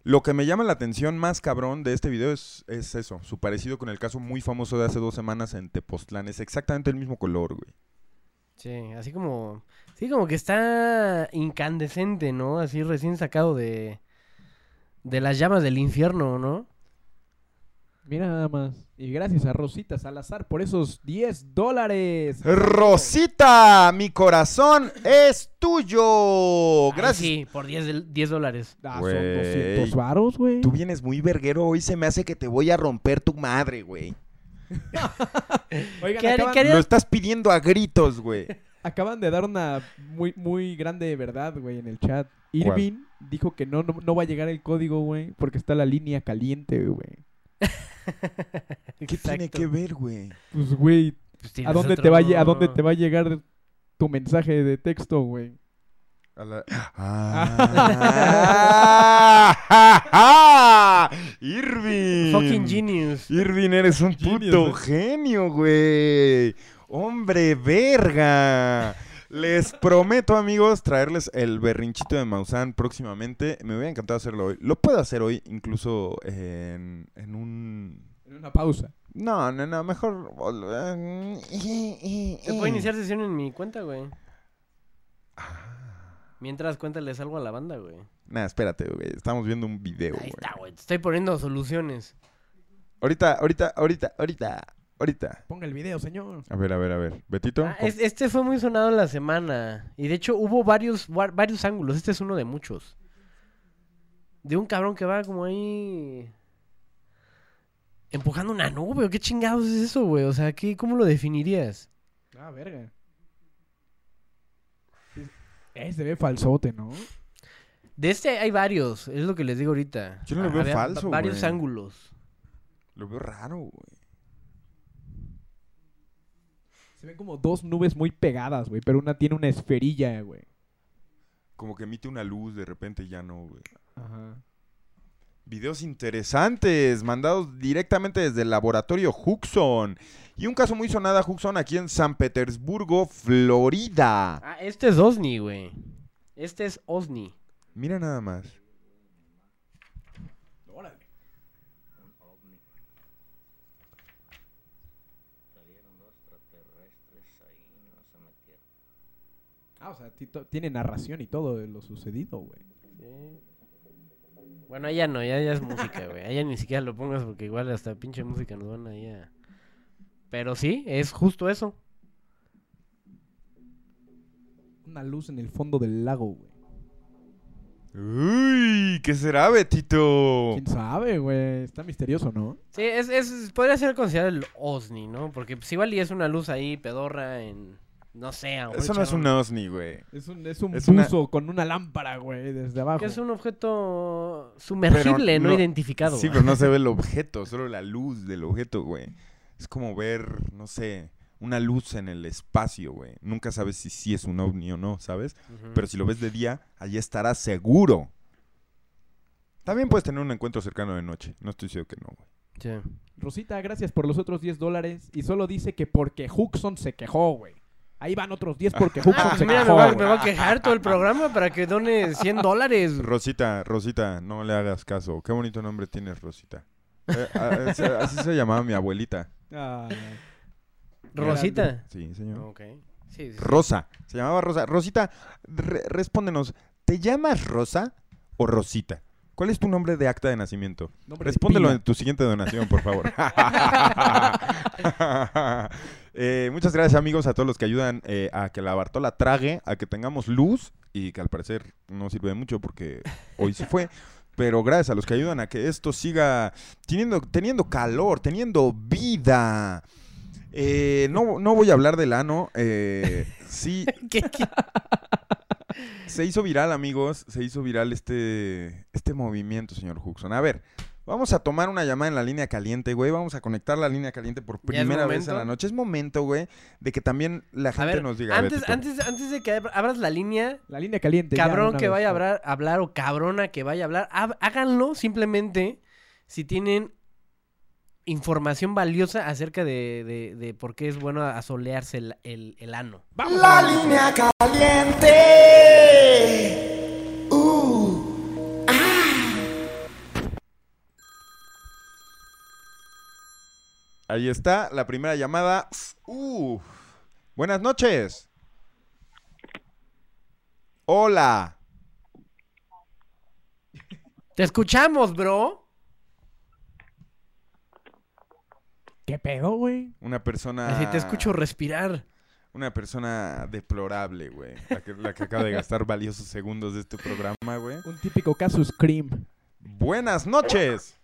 [SPEAKER 1] Lo que me llama la atención más cabrón de este video es, es eso, su parecido con el caso muy famoso de hace dos semanas en Tepoztlán. Es exactamente el mismo color, güey.
[SPEAKER 2] Sí, así como... Sí, como que está incandescente, ¿no? Así recién sacado de... De las llamas del infierno, ¿no?
[SPEAKER 3] Mira nada más. Y gracias a Rosita Salazar por esos 10 dólares.
[SPEAKER 1] Rosita, mi corazón es tuyo.
[SPEAKER 2] Ay,
[SPEAKER 1] Gracias.
[SPEAKER 2] sí, por 10, del- 10 dólares.
[SPEAKER 3] Ah, son
[SPEAKER 1] Güey.
[SPEAKER 3] 200 varos, güey.
[SPEAKER 1] Tú vienes muy verguero hoy, se me hace que te voy a romper tu madre, güey.
[SPEAKER 3] Oigan,
[SPEAKER 2] ¿Qué haría-
[SPEAKER 3] acaban,
[SPEAKER 2] qué haría-
[SPEAKER 1] Lo estás pidiendo a gritos, güey.
[SPEAKER 3] acaban de dar una muy, muy grande verdad, güey, en el chat. Irving dijo que no, no, no va a llegar el código, güey, porque está la línea caliente, güey.
[SPEAKER 1] ¿Qué tiene que ver, güey?
[SPEAKER 3] Pues, güey,
[SPEAKER 2] Pues
[SPEAKER 3] ¿a dónde,
[SPEAKER 2] otro-
[SPEAKER 3] te va, a ¿a dónde te va a llegar tu mensaje de texto, güey?
[SPEAKER 1] A la- Ah. Irving.
[SPEAKER 2] Fucking genius.
[SPEAKER 1] Irving, eres un puto
[SPEAKER 3] ¿eh?
[SPEAKER 1] genio, güey. Hombre, verga. Les prometo, amigos, traerles el berrinchito de Maussan próximamente. Me hubiera encantado hacerlo hoy. Lo puedo hacer hoy, incluso en, en un...
[SPEAKER 3] En una pausa.
[SPEAKER 1] No, no, no, mejor...
[SPEAKER 2] Se puede iniciar sesión en mi cuenta, güey. Mientras cuéntales algo a la banda, güey.
[SPEAKER 1] Nah, espérate, güey. Estamos viendo un video,
[SPEAKER 2] Ahí
[SPEAKER 1] güey.
[SPEAKER 2] está, güey. Te estoy poniendo soluciones.
[SPEAKER 1] Ahorita, ahorita, ahorita, ahorita, ahorita.
[SPEAKER 3] Ponga el video, señor.
[SPEAKER 1] A ver, a ver, a ver. Betito.
[SPEAKER 2] Ah, es- este fue muy sonado en la semana. Y de hecho hubo varios, var- varios ángulos. Este es uno de muchos. De un cabrón que va como ahí... Empujando una nube. ¿o ¿Qué chingados es eso, güey? O sea, ¿qué, ¿cómo lo definirías?
[SPEAKER 3] Ah, verga. Eh, se ve falsote, ¿no?
[SPEAKER 2] De este hay varios. Es lo que les digo ahorita.
[SPEAKER 1] Yo no lo veo
[SPEAKER 2] Había
[SPEAKER 1] falso,
[SPEAKER 2] va- Varios
[SPEAKER 1] güey.
[SPEAKER 2] ángulos.
[SPEAKER 1] Lo veo raro, güey.
[SPEAKER 3] Se ven como dos nubes muy pegadas, güey, pero una tiene una esferilla, güey.
[SPEAKER 1] Como que emite una luz de repente y ya no, güey.
[SPEAKER 3] Ajá.
[SPEAKER 1] Videos interesantes, mandados directamente desde el laboratorio Huxon. Y un caso muy sonado a Huxon aquí en San Petersburgo, Florida.
[SPEAKER 2] Ah, este es Osni, güey. Este es Osni.
[SPEAKER 1] Mira nada más.
[SPEAKER 3] Órale. Ah, o sea, tiene narración y todo de lo sucedido, güey.
[SPEAKER 2] Bueno, allá no, ya, ya es música, güey. Allá ni siquiera lo pongas porque igual hasta pinche música nos van ahí a... Pero sí, es justo eso.
[SPEAKER 3] Una luz en el fondo del lago, güey.
[SPEAKER 1] Uy, ¿qué será, Betito?
[SPEAKER 3] ¿Quién sabe, güey? Está misterioso, ¿no?
[SPEAKER 2] Sí, es, es, podría ser considerado el OSNI, ¿no? Porque pues, igual y es una luz ahí pedorra en... No sé, a
[SPEAKER 1] Eso no es un OSNI, güey.
[SPEAKER 3] Es un, es un
[SPEAKER 1] Es una-
[SPEAKER 3] buzo con una lámpara, güey, desde abajo.
[SPEAKER 2] Que es un objeto sumergible, no,
[SPEAKER 1] no-
[SPEAKER 2] identificado.
[SPEAKER 1] Sí,
[SPEAKER 2] güey.
[SPEAKER 1] pero no se ve el objeto, solo la luz del objeto, güey. Es como ver, no sé, una luz en el espacio, güey. Nunca sabes si sí es un ovni o no, ¿sabes? Pero si lo ves de día, allí estarás seguro. También puedes tener un encuentro cercano de noche. No estoy seguro que no, güey.
[SPEAKER 2] Sí.
[SPEAKER 3] Rosita, gracias por los otros 10 dólares. Y solo dice que porque Huxon se quejó, güey. Ahí van otros 10 porque Huxon
[SPEAKER 2] Ah,
[SPEAKER 3] se
[SPEAKER 2] mira, me va,
[SPEAKER 3] güey.
[SPEAKER 2] me va a quejar todo el programa para que done 100 dólares.
[SPEAKER 1] Rosita, Rosita, no le hagas caso. Qué bonito nombre tienes, Rosita. Eh, a- así, así se llamaba mi abuelita.
[SPEAKER 3] Ah,
[SPEAKER 2] Rosita.
[SPEAKER 1] Sí, señor.
[SPEAKER 2] Ok. Sí, sí.
[SPEAKER 1] Rosa. Se llamaba Rosa. Rosita, re- respóndenos. ¿Te llamas Rosa o Rosita? ¿Cuál es tu nombre de acta de nacimiento?
[SPEAKER 3] nombre de
[SPEAKER 1] Respóndelo en tu siguiente donación, por favor. Eh, muchas gracias, amigos, a todos los que ayudan eh, a que la Bartola trague, a que tengamos luz y que al parecer no sirve de mucho porque hoy se fue. Pero gracias a los que ayudan a que esto siga teniendo, teniendo calor, teniendo vida. Eh, no, no voy a hablar del ano. eh, sí,
[SPEAKER 2] ¿Qué- qué?
[SPEAKER 1] Se hizo viral, amigos. Se hizo viral este, este movimiento, señor Huxon. A ver, vamos a tomar una llamada en la línea caliente, güey. Vamos a conectar la línea caliente por
[SPEAKER 2] ¿Ya es
[SPEAKER 1] primera vez en la noche. Es momento, güey, de que también la
[SPEAKER 2] A
[SPEAKER 1] gente
[SPEAKER 2] ver,
[SPEAKER 1] nos diga.
[SPEAKER 2] antes, antes, antes de que ab- abras la línea,
[SPEAKER 3] La línea caliente.
[SPEAKER 2] cabrón que
[SPEAKER 3] vez,
[SPEAKER 2] vaya a hablar, hablar o cabrona que vaya a hablar, hab- háganlo simplemente si tienen información valiosa acerca de, de- de por qué es bueno asolearse el, el, el ano.
[SPEAKER 4] La línea caliente. Uh.
[SPEAKER 1] Ahí está, la primera llamada. Uh, buenas noches. Hola.
[SPEAKER 2] Te escuchamos, bro.
[SPEAKER 3] ¿Qué pedo, güey?
[SPEAKER 1] Una persona.
[SPEAKER 2] Así te escucho respirar.
[SPEAKER 1] Una persona deplorable, güey. La que, la que acaba de gastar valiosos segundos de este programa, güey.
[SPEAKER 3] Un típico caso Scream.
[SPEAKER 1] Buenas noches.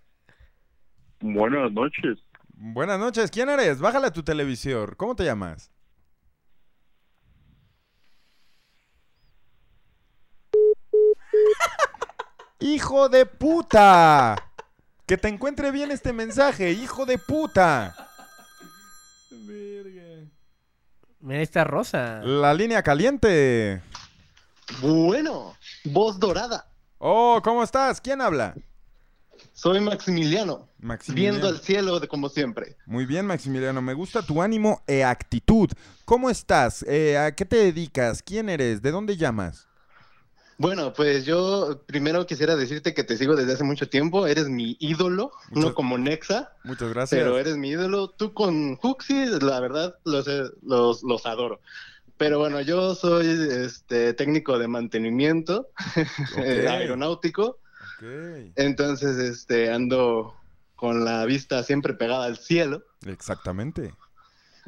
[SPEAKER 5] Buenas noches.
[SPEAKER 1] Buenas noches. ¿Quién eres? Bájale a tu televisor. ¿Cómo te llamas? ¡Hijo de puta! Que te encuentre bien este mensaje, hijo de puta.
[SPEAKER 2] Mira esta rosa.
[SPEAKER 1] La línea caliente.
[SPEAKER 5] Bueno, voz dorada.
[SPEAKER 1] Oh, ¿cómo estás? ¿Quién habla?
[SPEAKER 5] Soy Maximiliano,
[SPEAKER 1] Maximiliano.
[SPEAKER 5] viendo al cielo de como siempre.
[SPEAKER 1] Muy bien, Maximiliano. Me gusta tu ánimo e actitud. ¿Cómo estás? Eh, ¿A qué te dedicas? ¿Quién eres? ¿De dónde llamas?
[SPEAKER 5] Bueno, pues yo primero quisiera decirte que te sigo desde hace mucho tiempo. Eres mi ídolo,
[SPEAKER 1] Muchas-
[SPEAKER 5] no como Nexa,
[SPEAKER 1] Muchas gracias.
[SPEAKER 5] pero eres mi ídolo. Tú con Huxi, la verdad, los, los, los adoro. Pero bueno, yo soy este, técnico de mantenimiento eh, aeronáutico.
[SPEAKER 1] Ok.
[SPEAKER 5] Entonces, este, ando con la vista siempre pegada al cielo.
[SPEAKER 1] Exactamente.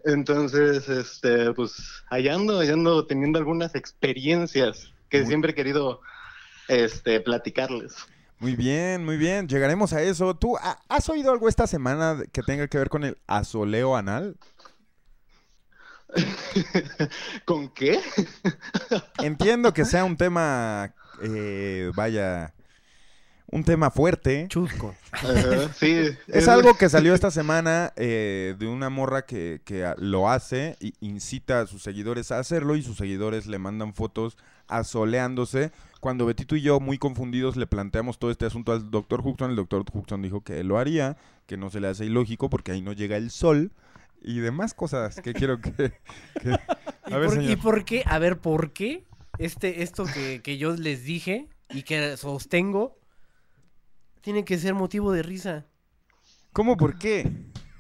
[SPEAKER 5] Entonces, este, pues, allá ando, allá ando teniendo algunas experiencias que
[SPEAKER 1] Muy-
[SPEAKER 5] siempre he querido, este, platicarles.
[SPEAKER 1] Muy bien, muy bien. Llegaremos a eso. ¿Tú ha- has oído algo esta semana que tenga que ver con el asoleo anal?
[SPEAKER 5] ¿Con qué?
[SPEAKER 1] Entiendo que sea un tema, eh, vaya, un tema fuerte.
[SPEAKER 2] Chusco.
[SPEAKER 5] Sí.
[SPEAKER 1] Es algo que salió esta semana eh, de una morra que, que lo hace y incita a sus seguidores a hacerlo y sus seguidores le mandan fotos asoleándose. Cuando Betito y yo, muy confundidos, le planteamos todo este asunto al doctor Huxton, el doctor Huxton dijo que él lo haría, que no se le hace ilógico porque ahí no llega el sol y demás cosas que quiero que... que-
[SPEAKER 2] ¿Y,
[SPEAKER 1] A ver,
[SPEAKER 2] por, y por qué? A ver, ¿por qué? Este, esto que, que yo les dije y que sostengo tiene que ser motivo de risa.
[SPEAKER 1] ¿Cómo por qué?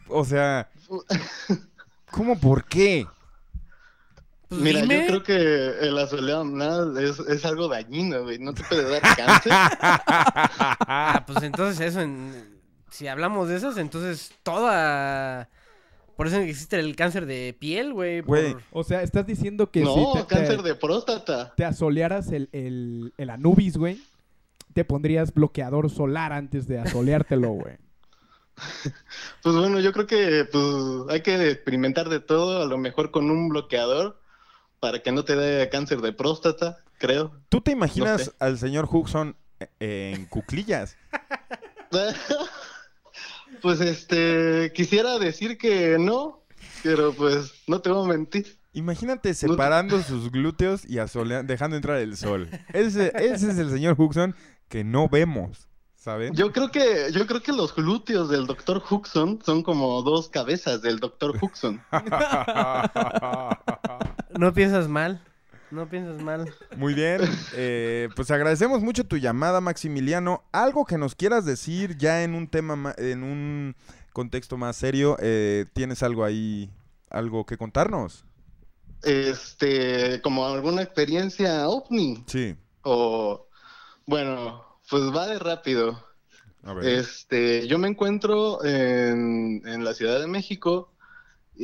[SPEAKER 1] O sea, ¿cómo por qué?
[SPEAKER 2] Pues
[SPEAKER 5] Mira,
[SPEAKER 2] dime.
[SPEAKER 5] yo creo que el asoleo anal es, es algo dañino, güey. No te puede dar cáncer.
[SPEAKER 2] Ah, pues entonces eso, en- si hablamos de esas, entonces toda... Por eso existe el cáncer de piel, güey. por-.
[SPEAKER 3] O sea, estás diciendo que
[SPEAKER 5] no,
[SPEAKER 3] si te, te-
[SPEAKER 5] cáncer de próstata.
[SPEAKER 3] te asolearas el, el, el Anubis, güey, te pondrías bloqueador solar antes de asoleártelo, güey.
[SPEAKER 5] Pues bueno, yo creo que pues, hay que experimentar de todo, a lo mejor con un bloqueador, para que no te dé cáncer de próstata, creo.
[SPEAKER 1] ¿Tú te imaginas
[SPEAKER 5] No sé.
[SPEAKER 1] al señor Huxon eh, en cuclillas?
[SPEAKER 5] pues este, quisiera decir que no, pero pues no te voy a mentir.
[SPEAKER 1] Imagínate separando sus glúteos y asolea- dejando entrar el sol. Ese, ese es el señor Huxon que no vemos, ¿saben?
[SPEAKER 5] Yo creo que, yo creo que los glúteos del doctor Huxon son como dos cabezas del doctor Huxon.
[SPEAKER 2] No piensas mal. No piensas mal.
[SPEAKER 1] Muy bien, eh, pues agradecemos mucho tu llamada, Maximiliano. Algo que nos quieras decir ya en un tema, ma- en un contexto más serio, eh, ¿tienes algo ahí, algo que contarnos?
[SPEAKER 5] Este, como alguna experiencia ovni.
[SPEAKER 1] Sí,
[SPEAKER 5] O, bueno, pues va de rápido.
[SPEAKER 1] a ver.
[SPEAKER 5] Este, yo me encuentro en, en la Ciudad de México,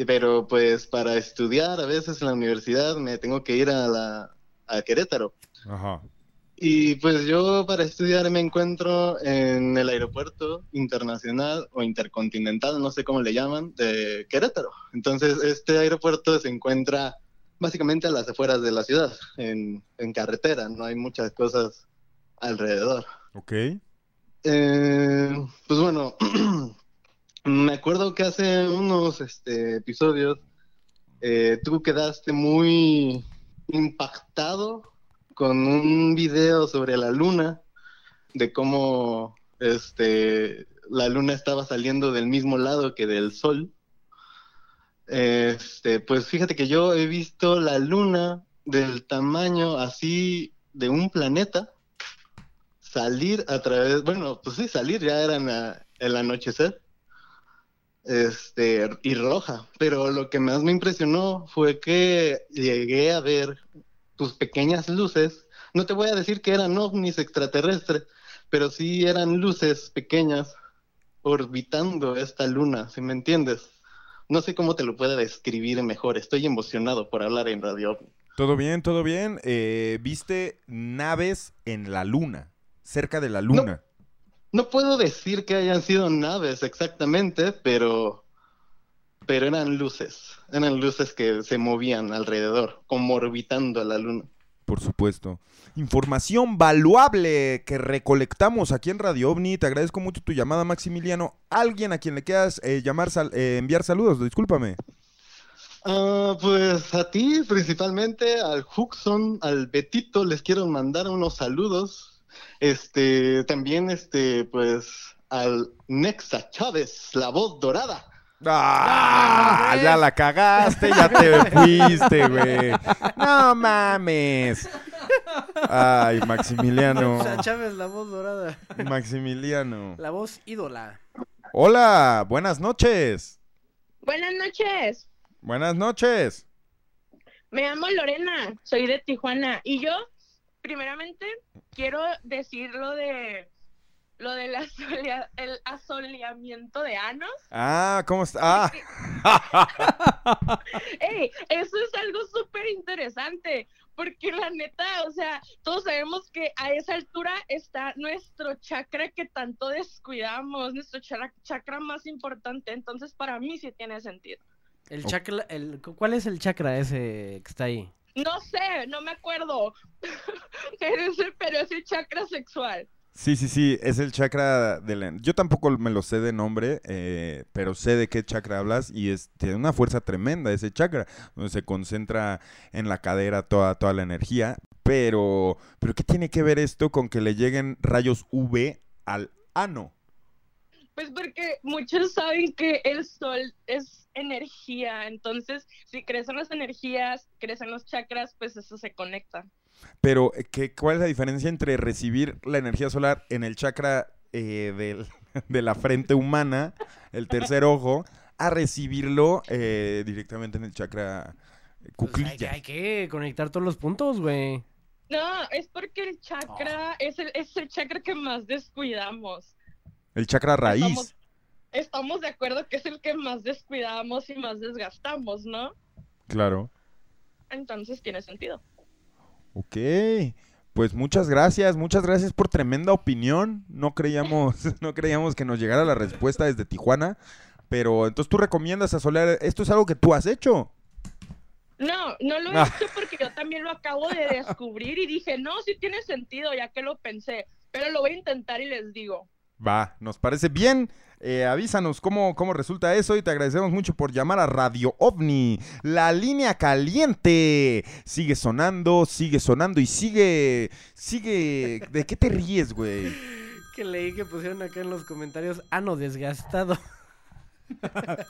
[SPEAKER 5] pero pues para estudiar a veces en la universidad me tengo que ir a la a Querétaro.
[SPEAKER 1] Ajá.
[SPEAKER 5] Y pues yo para estudiar me encuentro en el aeropuerto internacional o intercontinental, no sé cómo le llaman, de Querétaro. Entonces este aeropuerto se encuentra básicamente a las afueras de la ciudad, en, en carretera, no hay muchas cosas alrededor.
[SPEAKER 1] Ok.
[SPEAKER 5] Eh, pues bueno, me acuerdo que hace unos este, episodios eh, tú quedaste muy impactado con un video sobre la luna, de cómo este, la luna estaba saliendo del mismo lado que del sol. Este, pues fíjate que yo he visto la luna del tamaño así de un planeta salir a través, bueno, pues sí, salir ya era en la- el anochecer. Este, y roja, pero lo que más me impresionó fue que llegué a ver tus pequeñas luces. No te voy a decir que eran ovnis extraterrestres, pero sí eran luces pequeñas orbitando esta luna, si me entiendes. No sé cómo te lo pueda describir mejor. Estoy emocionado por hablar en Radio.
[SPEAKER 1] Todo bien, todo bien. Eh, ¿Viste naves en la luna? Cerca de la luna.
[SPEAKER 5] No puedo decir que hayan sido naves exactamente, pero pero eran luces, eran luces que se movían alrededor, como orbitando a la luna.
[SPEAKER 1] Por supuesto. Información valuable que recolectamos aquí en Radio OVNI. Te agradezco mucho tu llamada, Maximiliano. Alguien a quien le quieras eh, llamar, sal- eh, enviar saludos, discúlpame.
[SPEAKER 5] Ah, pues a ti principalmente, al Huxon, al Betito, les quiero mandar unos saludos. Este, también este, pues al Nexa Chávez, la voz dorada.
[SPEAKER 1] ¡Ah! Ya la cagaste, ya te fuiste, güey. No mames. Ay, Maximiliano.
[SPEAKER 2] Sea, Chávez, la voz dorada.
[SPEAKER 1] Maximiliano.
[SPEAKER 2] La voz ídola.
[SPEAKER 1] Hola, buenas noches.
[SPEAKER 6] Buenas noches.
[SPEAKER 1] Buenas noches.
[SPEAKER 6] Me llamo Lorena, soy de Tijuana y yo, primeramente, quiero decir lo de lo del asolea- el asoleamiento de anos.
[SPEAKER 1] Ah, ¿cómo está? Ah,
[SPEAKER 6] ¡Ey! Eso es algo súper interesante, porque la neta, o sea, todos sabemos que a esa altura está nuestro chakra que tanto descuidamos, nuestro chakra, chakra más importante, entonces para mí sí tiene sentido.
[SPEAKER 2] El chakra, el, ¿Cuál es el chakra ese que está ahí?
[SPEAKER 6] No sé, no me acuerdo, pero pero ese chakra sexual.
[SPEAKER 1] Sí, sí, sí, es el chakra de la... Yo tampoco me lo sé de nombre, eh, pero sé de qué chakra hablas y es, tiene una fuerza tremenda ese chakra, donde se concentra en la cadera toda, toda la energía. Pero, pero ¿qué tiene que ver esto con que le lleguen rayos UV al ano?
[SPEAKER 6] Pues porque muchos saben que el sol es energía, entonces si crecen las energías, crecen los chakras, pues eso se conecta.
[SPEAKER 1] Pero, eh, ¿qué, ¿cuál es la diferencia entre recibir la energía solar en el chakra eh, del- de la frente humana, el tercer ojo, a recibirlo eh, directamente en el chakra eh,
[SPEAKER 2] Pues hay, que-
[SPEAKER 1] cuclilla?
[SPEAKER 2] hay que conectar todos los puntos, güey.
[SPEAKER 6] No, es porque el chakra es, el, es el chakra que más descuidamos.
[SPEAKER 1] El chakra raíz.
[SPEAKER 6] Estamos, estamos de acuerdo que es el que más descuidamos y más desgastamos, ¿no?
[SPEAKER 1] Claro.
[SPEAKER 6] Entonces tiene sentido.
[SPEAKER 1] Ok. Pues muchas gracias, muchas gracias por tremenda opinión. No creíamos, no creíamos que nos llegara la respuesta desde Tijuana. Pero entonces tú recomiendas asolear. Esto es algo que tú has hecho.
[SPEAKER 6] No, no lo he
[SPEAKER 1] Ah.
[SPEAKER 6] hecho porque yo también lo acabo de descubrir y dije, no, sí tiene sentido, ya que lo pensé, pero lo voy a intentar y les digo.
[SPEAKER 1] Va, nos parece bien. Eh, avísanos cómo, cómo resulta eso y te agradecemos mucho por llamar a Radio OVNI. La línea caliente sigue sonando, sigue sonando y sigue, sigue... ¿De qué te ríes, güey?
[SPEAKER 2] Que leí que pusieron acá en los comentarios ano desgastado.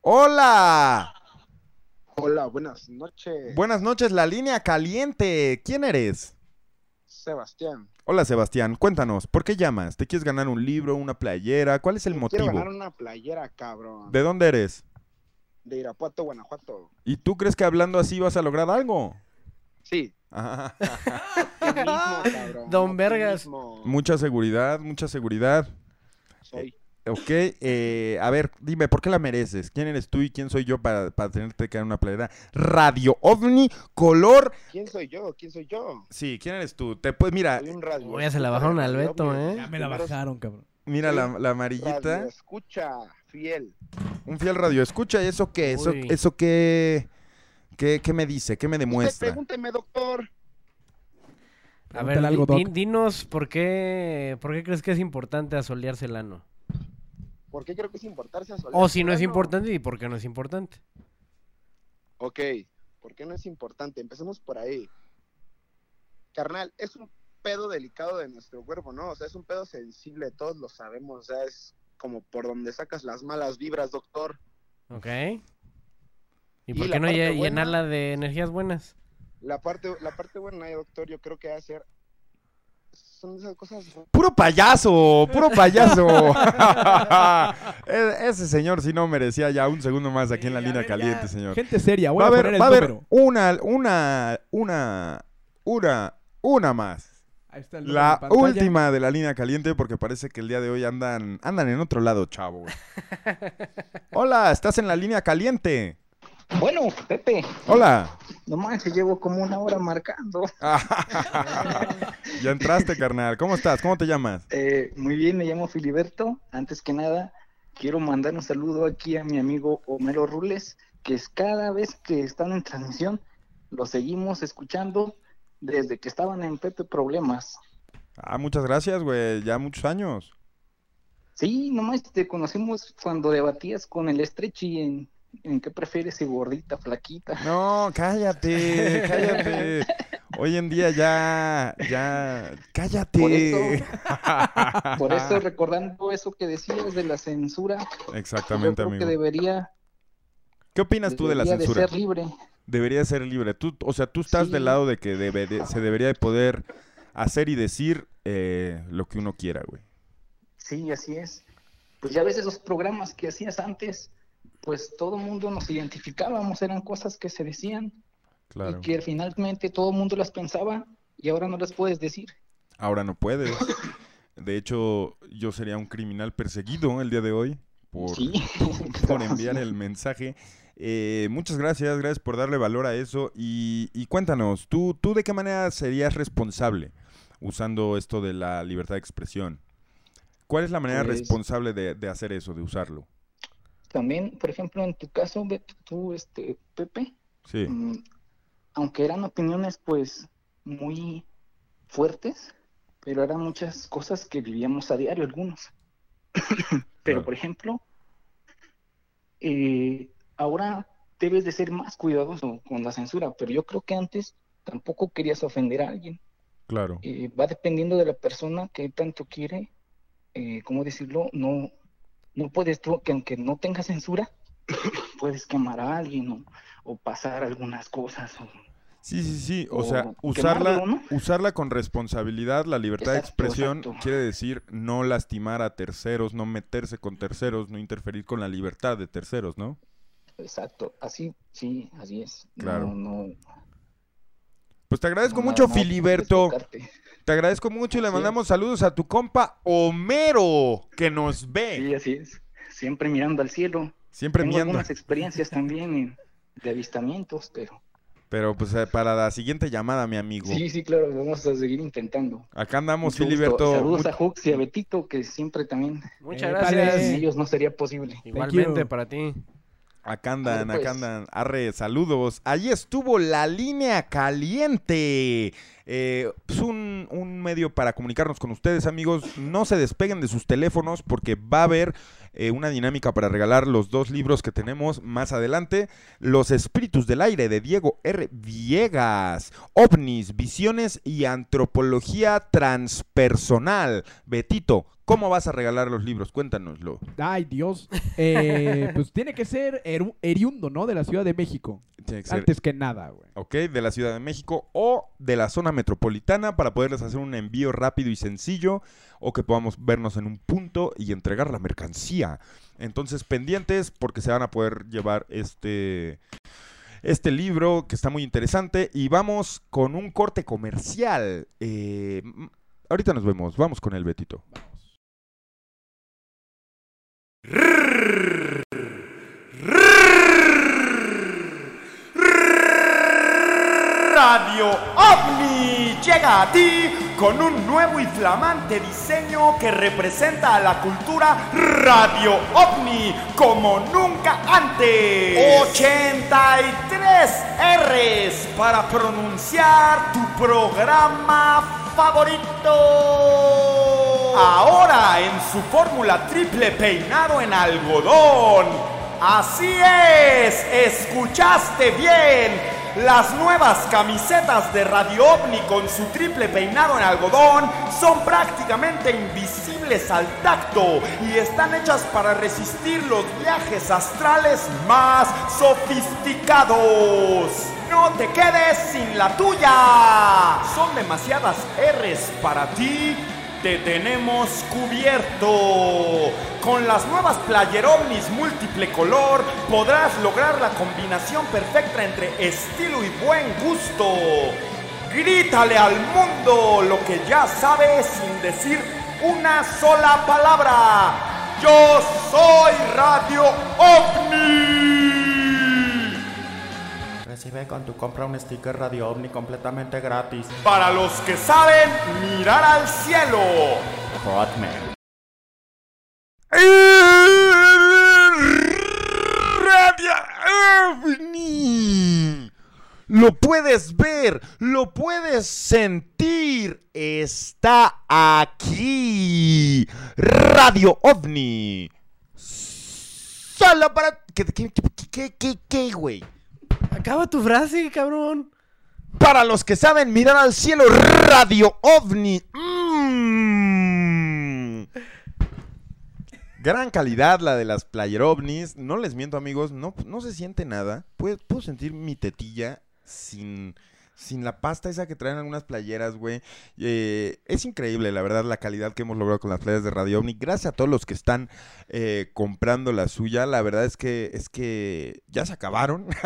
[SPEAKER 1] ¡Hola!
[SPEAKER 7] Hola, buenas noches.
[SPEAKER 1] Buenas noches, la línea caliente. ¿Quién eres?
[SPEAKER 7] Sebastián.
[SPEAKER 1] Hola Sebastián, cuéntanos, ¿por qué llamas? ¿Te quieres ganar un libro, una playera? ¿Cuál es el
[SPEAKER 7] Me Quiero
[SPEAKER 1] motivo?
[SPEAKER 7] ganar una playera, cabrón.
[SPEAKER 1] ¿De dónde eres?
[SPEAKER 7] De Irapuato, Guanajuato.
[SPEAKER 1] ¿Y tú crees que hablando así vas a lograr algo?
[SPEAKER 7] Sí.
[SPEAKER 1] Ah,
[SPEAKER 7] Optimismo, cabrón.
[SPEAKER 2] Don Vergas.
[SPEAKER 1] mucha seguridad, mucha seguridad.
[SPEAKER 7] Soy.
[SPEAKER 1] Ok, eh, a ver, dime, ¿por qué la mereces? ¿Quién eres tú y quién soy yo para, para tenerte que dar una playera? Radio OVNI, color...
[SPEAKER 7] ¿Quién soy yo? ¿Quién soy yo?
[SPEAKER 1] Sí, ¿quién eres tú? Te, pues mira,
[SPEAKER 7] Soy un radio.
[SPEAKER 2] Ya se la bajaron al Beto, ¿eh?
[SPEAKER 3] Ya me la bajaron, cabrón.
[SPEAKER 1] mira la, la
[SPEAKER 7] Radio
[SPEAKER 1] amarillita.
[SPEAKER 7] escucha, fiel.
[SPEAKER 1] Un fiel radio. Escucha, ¿y ¿eso qué? ¿Eso,
[SPEAKER 2] Uy.
[SPEAKER 1] eso qué, qué, qué me dice? ¿Qué me
[SPEAKER 7] Usted
[SPEAKER 1] demuestra?
[SPEAKER 7] pregúnteme, doctor.
[SPEAKER 2] A ver,
[SPEAKER 3] algo, Doc.
[SPEAKER 2] dinos por qué, por qué crees que es importante asolearse el ano.
[SPEAKER 7] ¿Por qué creo que es importarse a solear
[SPEAKER 2] O si no es importante y por qué no es importante.
[SPEAKER 7] Ok, ¿por qué no es importante? Empecemos por ahí. Carnal, es un pedo delicado de nuestro cuerpo, ¿no? O sea, es un pedo sensible, todos lo sabemos, o sea, es como por donde sacas las malas vibras, doctor.
[SPEAKER 2] Ok. ¿Y por qué no
[SPEAKER 7] buena-
[SPEAKER 2] llenarla de energías buenas?
[SPEAKER 7] La parte, la parte buena, doctor, yo creo que va a ser... Son esas cosas...
[SPEAKER 1] Puro payaso, puro payaso. E- Ese señor sí no merecía ya un segundo más aquí en la línea caliente,
[SPEAKER 3] ya.
[SPEAKER 1] señor.
[SPEAKER 3] Gente seria, voy
[SPEAKER 1] Va
[SPEAKER 3] a,
[SPEAKER 1] haber,
[SPEAKER 3] poner el
[SPEAKER 1] va a haber una, una, una, una, una más.
[SPEAKER 3] Ahí está el
[SPEAKER 1] La última de la línea caliente porque parece que el día de hoy andan, andan en otro lado, chavo. Hola, estás en la línea caliente.
[SPEAKER 8] Bueno, Pepe,
[SPEAKER 1] Hola.
[SPEAKER 8] no manches, llevo como una hora marcando.
[SPEAKER 1] ya entraste, carnal. ¿Cómo estás? ¿Cómo te llamas?
[SPEAKER 8] Eh, muy bien, me llamo Filiberto. Antes que nada, quiero mandar un saludo aquí a mi amigo Homero Rules, que es cada vez que están en transmisión, lo seguimos escuchando desde que estaban en Pepe Problemas.
[SPEAKER 1] Ah, muchas gracias, güey. Ya muchos años.
[SPEAKER 8] Sí, nomás te conocimos cuando debatías con el Stretchy en, en qué prefieres, si gordita, flaquita.
[SPEAKER 1] No, cállate, cállate. Hoy en día ya, ya, cállate.
[SPEAKER 8] Por eso- Por eso, recordando eso que decías de la censura, yo
[SPEAKER 1] Exactamente,
[SPEAKER 8] creo
[SPEAKER 1] amigo.
[SPEAKER 8] que debería,
[SPEAKER 1] ¿Qué opinas tú de la
[SPEAKER 8] debería
[SPEAKER 1] censura?
[SPEAKER 8] ser libre.
[SPEAKER 1] Debería ser libre. Tú, o sea, tú estás
[SPEAKER 8] Sí.
[SPEAKER 1] del lado de que debe de- se debería de poder hacer y decir eh, lo que uno quiera, güey.
[SPEAKER 8] Sí, así es. Pues ya ves esos programas que hacías antes, pues todo el mundo nos identificábamos, eran cosas que se decían
[SPEAKER 1] Claro.
[SPEAKER 8] y que finalmente todo el mundo las pensaba y ahora no las puedes decir.
[SPEAKER 1] Ahora no puedes. De hecho, yo sería un criminal perseguido el día de hoy por,
[SPEAKER 8] Sí.
[SPEAKER 1] por enviar el mensaje. Eh, muchas gracias, gracias por darle valor a eso. Y, y cuéntanos, ¿tú, ¿tú de qué manera serías responsable usando esto de la libertad de expresión? ¿Cuál es la manera
[SPEAKER 8] Pues-
[SPEAKER 1] responsable de, de hacer eso, de usarlo?
[SPEAKER 8] También, por ejemplo, en tu caso, tú, este, Pepe,
[SPEAKER 1] Sí,
[SPEAKER 8] mm, aunque eran opiniones pues muy fuertes, pero eran muchas cosas que vivíamos a diario algunos. pero,
[SPEAKER 1] Claro.
[SPEAKER 8] por ejemplo, eh, ahora debes de ser más cuidadoso con la censura, pero yo creo que antes tampoco querías ofender a alguien.
[SPEAKER 1] claro.
[SPEAKER 8] Eh, va dependiendo de la persona que tanto quiere, eh, ¿cómo decirlo? No, no puedes tú, que aunque no tenga censura, puedes quemar a alguien o, o pasar algunas cosas. o-
[SPEAKER 1] Sí, sí, sí. O
[SPEAKER 8] o
[SPEAKER 1] sea,
[SPEAKER 8] quemarlo,
[SPEAKER 1] usarla,
[SPEAKER 8] ¿no?
[SPEAKER 1] usarla con responsabilidad, la libertad de expresión
[SPEAKER 8] exacto.
[SPEAKER 1] quiere decir no lastimar a terceros, no meterse con terceros, no interferir con la libertad de terceros, ¿no?
[SPEAKER 8] Exacto, así, sí, así es. No,
[SPEAKER 1] Claro.
[SPEAKER 8] no,
[SPEAKER 1] Pues te agradezco
[SPEAKER 8] no,
[SPEAKER 1] mucho,
[SPEAKER 8] no puedes
[SPEAKER 1] Filiberto. Te agradezco mucho y le mandamos saludos a tu compa Homero, que nos ve.
[SPEAKER 8] Sí, así es. Siempre mirando al cielo.
[SPEAKER 1] Siempre
[SPEAKER 8] Tengo
[SPEAKER 1] miando.
[SPEAKER 8] algunas experiencias también de avistamientos, pero
[SPEAKER 1] Pero pues eh, para la siguiente llamada, mi amigo.
[SPEAKER 8] sí, sí, claro, vamos a seguir intentando.
[SPEAKER 1] Acá andamos,
[SPEAKER 8] Mucho gusto.
[SPEAKER 1] Filiberto.
[SPEAKER 8] Saludos a Hux y a Betito, que siempre también
[SPEAKER 2] Muchas
[SPEAKER 3] Eh,
[SPEAKER 2] gracias.
[SPEAKER 8] sin ellos no sería posible.
[SPEAKER 2] Igualmente
[SPEAKER 3] you.
[SPEAKER 2] para ti.
[SPEAKER 1] Acá andan,
[SPEAKER 8] Arre,
[SPEAKER 1] acá
[SPEAKER 8] pues.
[SPEAKER 1] andan. Arre, saludos. Allí estuvo la línea caliente. Eh, es un, medio para comunicarnos con ustedes, amigos. No se despeguen de sus teléfonos porque va a haber eh, una dinámica para regalar los dos libros que tenemos más adelante. Los Espíritus del Aire de Diego R. Viegas. OVNIs, Visiones y Antropología Transpersonal. Betito, ¿cómo vas a regalar los libros? Cuéntanoslo.
[SPEAKER 3] Ay, Dios. Eh, pues tiene que ser Eru- Eriundo, ¿no? De la Ciudad de México.
[SPEAKER 1] Tiene que ser
[SPEAKER 3] Antes que nada, güey.
[SPEAKER 1] ¿ok? De la Ciudad de México o de la zona metropolitana para poderles hacer un envío rápido y sencillo o que podamos vernos en un punto y entregar la mercancía. Entonces, pendientes porque se van a poder llevar este, este libro que está muy interesante y vamos con un corte comercial. Eh, ahorita nos vemos, vamos con el Betito.
[SPEAKER 4] Radio OVNI llega a ti con un nuevo y flamante diseño que representa a la cultura Radio OVNI como nunca antes. 83 R's para pronunciar tu programa favorito. Ahora en su fórmula triple peinado en algodón. Así es, escuchaste bien. Las nuevas camisetas de Radio OVNI con su triple peinado en algodón son prácticamente invisibles al tacto y están hechas para resistir los viajes astrales más sofisticados. No te quedes sin la tuya. Son demasiadas R's para ti te tenemos cubierto. Con las nuevas Player Omnis múltiple color podrás lograr la combinación perfecta entre estilo y buen gusto. Grítale al mundo lo que ya sabes sin decir una sola palabra. Yo soy Radio OVNI. Recibe con tu compra un sticker Radio OVNI completamente gratis. Para los que saben mirar al cielo. Hotmail.
[SPEAKER 1] Radio OVNI. Lo puedes ver, lo puedes sentir. Está aquí. Radio OVNI. Solo para... ¿Qué, qué, qué, qué, qué, qué, güey?
[SPEAKER 2] Acaba tu frase, cabrón.
[SPEAKER 1] Para los que saben mirar al cielo, Radio OVNI. Mm. Gran calidad la de las player ovnis. No les miento, amigos, no, no se siente nada. Puedo, puedo sentir mi tetilla sin, sin la pasta esa que traen algunas playeras, güey. Eh, es increíble, la verdad, la calidad que hemos logrado con las playas de Radio OVNI. Gracias a todos los que están eh, comprando la suya. La verdad es que, es que ya se acabaron.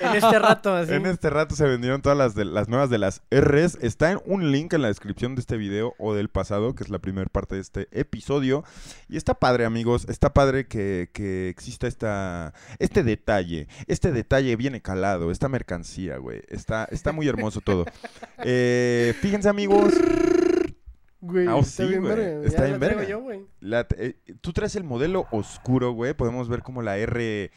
[SPEAKER 2] En este rato, así.
[SPEAKER 1] En este rato se vendieron todas las, de, las nuevas de las Rs. Está en un link en la descripción de este video o del pasado, que es la primera parte de este episodio. Y está padre, amigos. Está padre que, que exista esta, este detalle. Este detalle viene calado. Esta mercancía, güey. Está, está muy hermoso todo. Eh, fíjense, amigos.
[SPEAKER 2] Güey,
[SPEAKER 1] Ah,
[SPEAKER 2] está
[SPEAKER 1] sí,
[SPEAKER 2] bien
[SPEAKER 1] güey.
[SPEAKER 2] verga.
[SPEAKER 1] Está
[SPEAKER 2] Ya
[SPEAKER 1] bien
[SPEAKER 2] la traigo
[SPEAKER 1] verga.
[SPEAKER 2] yo, güey.
[SPEAKER 1] La- eh, tú traes el modelo oscuro, güey. Podemos ver como la R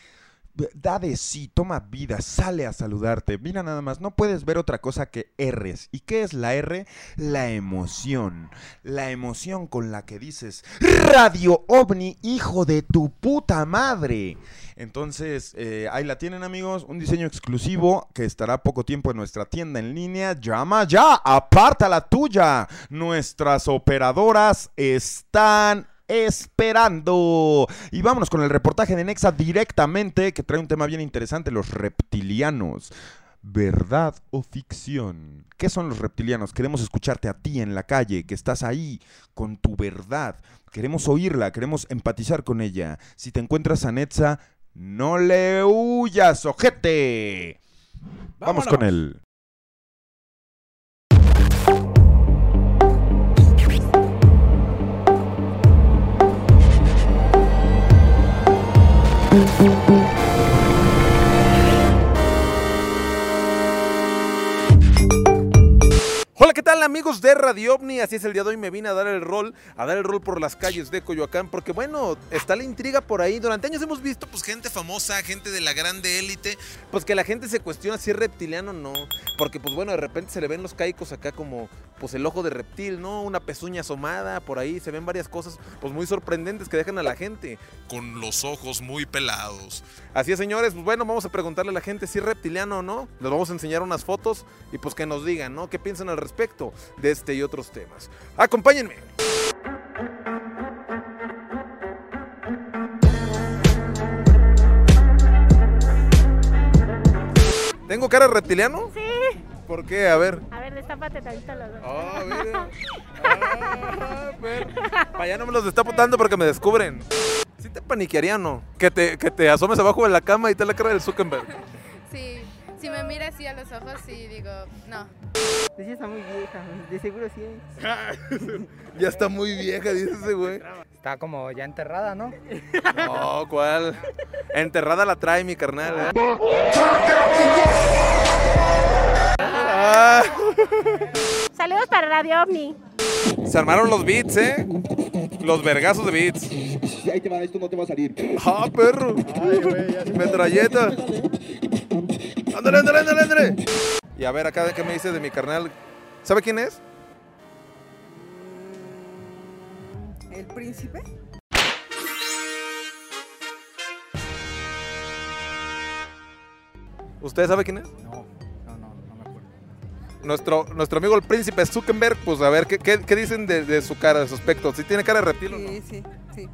[SPEAKER 1] da de sí, toma vida, sale a saludarte. Mira nada más, no puedes ver otra cosa que R's. ¿Y qué es la R? La emoción. La emoción con la que dices, Radio OVNI, hijo de tu puta madre. Entonces, eh, ahí la tienen amigos, un diseño exclusivo que estará poco tiempo en nuestra tienda en línea. Llama ya, aparta la tuya. Nuestras operadoras están esperando. Y vámonos con el reportaje de Nexa directamente, que trae un tema bien interesante, los reptilianos. ¿Verdad o ficción? ¿Qué son los reptilianos? Queremos escucharte a ti en la calle, que estás ahí con tu verdad. Queremos oírla, queremos empatizar con ella. Si te encuentras a Netza, no le huyas, ojete. Vamos con él. Thank you.
[SPEAKER 9] Hola, ¿qué tal amigos de Radio OVNI? Así es el día de hoy, me vine a dar el rol, a dar el rol por las calles de Coyoacán, porque bueno, está la intriga por ahí. Durante años hemos visto pues gente famosa, gente de la grande élite, pues que la gente se cuestiona si es reptiliano o no, porque pues bueno, de repente se le ven los caicos acá como pues el ojo de reptil, ¿no? Una pezuña asomada, por ahí se ven varias cosas pues muy sorprendentes que dejan a la gente con los ojos muy pelados. Así es, señores, pues bueno, vamos a preguntarle a la gente si es reptiliano o no. Les vamos a enseñar unas fotos y pues que nos digan, ¿no? ¿Qué piensan al respecto de este y otros temas? Acompáñenme. ¿Tengo cara reptiliano?
[SPEAKER 10] Sí.
[SPEAKER 9] ¿Por qué? A ver.
[SPEAKER 10] A ver, destápate tantito los dos.
[SPEAKER 9] Ah, mira. Ah, ver. Para allá no me los destapo tanto porque me descubren. ¿Sí te paniquearía o no? Que te, que te asomes abajo de la cama y te la cara del Zuckerberg.
[SPEAKER 11] Sí, si me mira así a los ojos, sí digo, no.
[SPEAKER 12] Sí, está muy vieja, de seguro sí.
[SPEAKER 9] Ya está muy vieja, dice ese güey.
[SPEAKER 12] Está como ya enterrada, ¿no?
[SPEAKER 9] No, ¿cuál? Enterrada la trae mi carnal. ¿eh? Ah,
[SPEAKER 10] Saludos para Radio OVNI.
[SPEAKER 9] se armaron los beats, ¿eh? Los vergazos de beats.
[SPEAKER 13] Ahí te va, esto no te va a salir.
[SPEAKER 9] ¡Ah, perro! Metralleta. Ándale, ándale, ándale, ándale. Y a ver, acá, ¿qué me dice de mi carnal? ¿Sabe quién es?
[SPEAKER 14] ¿El príncipe?
[SPEAKER 9] ¿Usted sabe quién es?
[SPEAKER 12] No, no, no, no me acuerdo.
[SPEAKER 9] Nuestro, nuestro amigo el príncipe Zuckerberg, pues a ver, ¿qué, qué, qué dicen de, de su cara, de su aspecto? ¿Sí tiene cara de reptil o no?
[SPEAKER 14] Sí, sí, sí.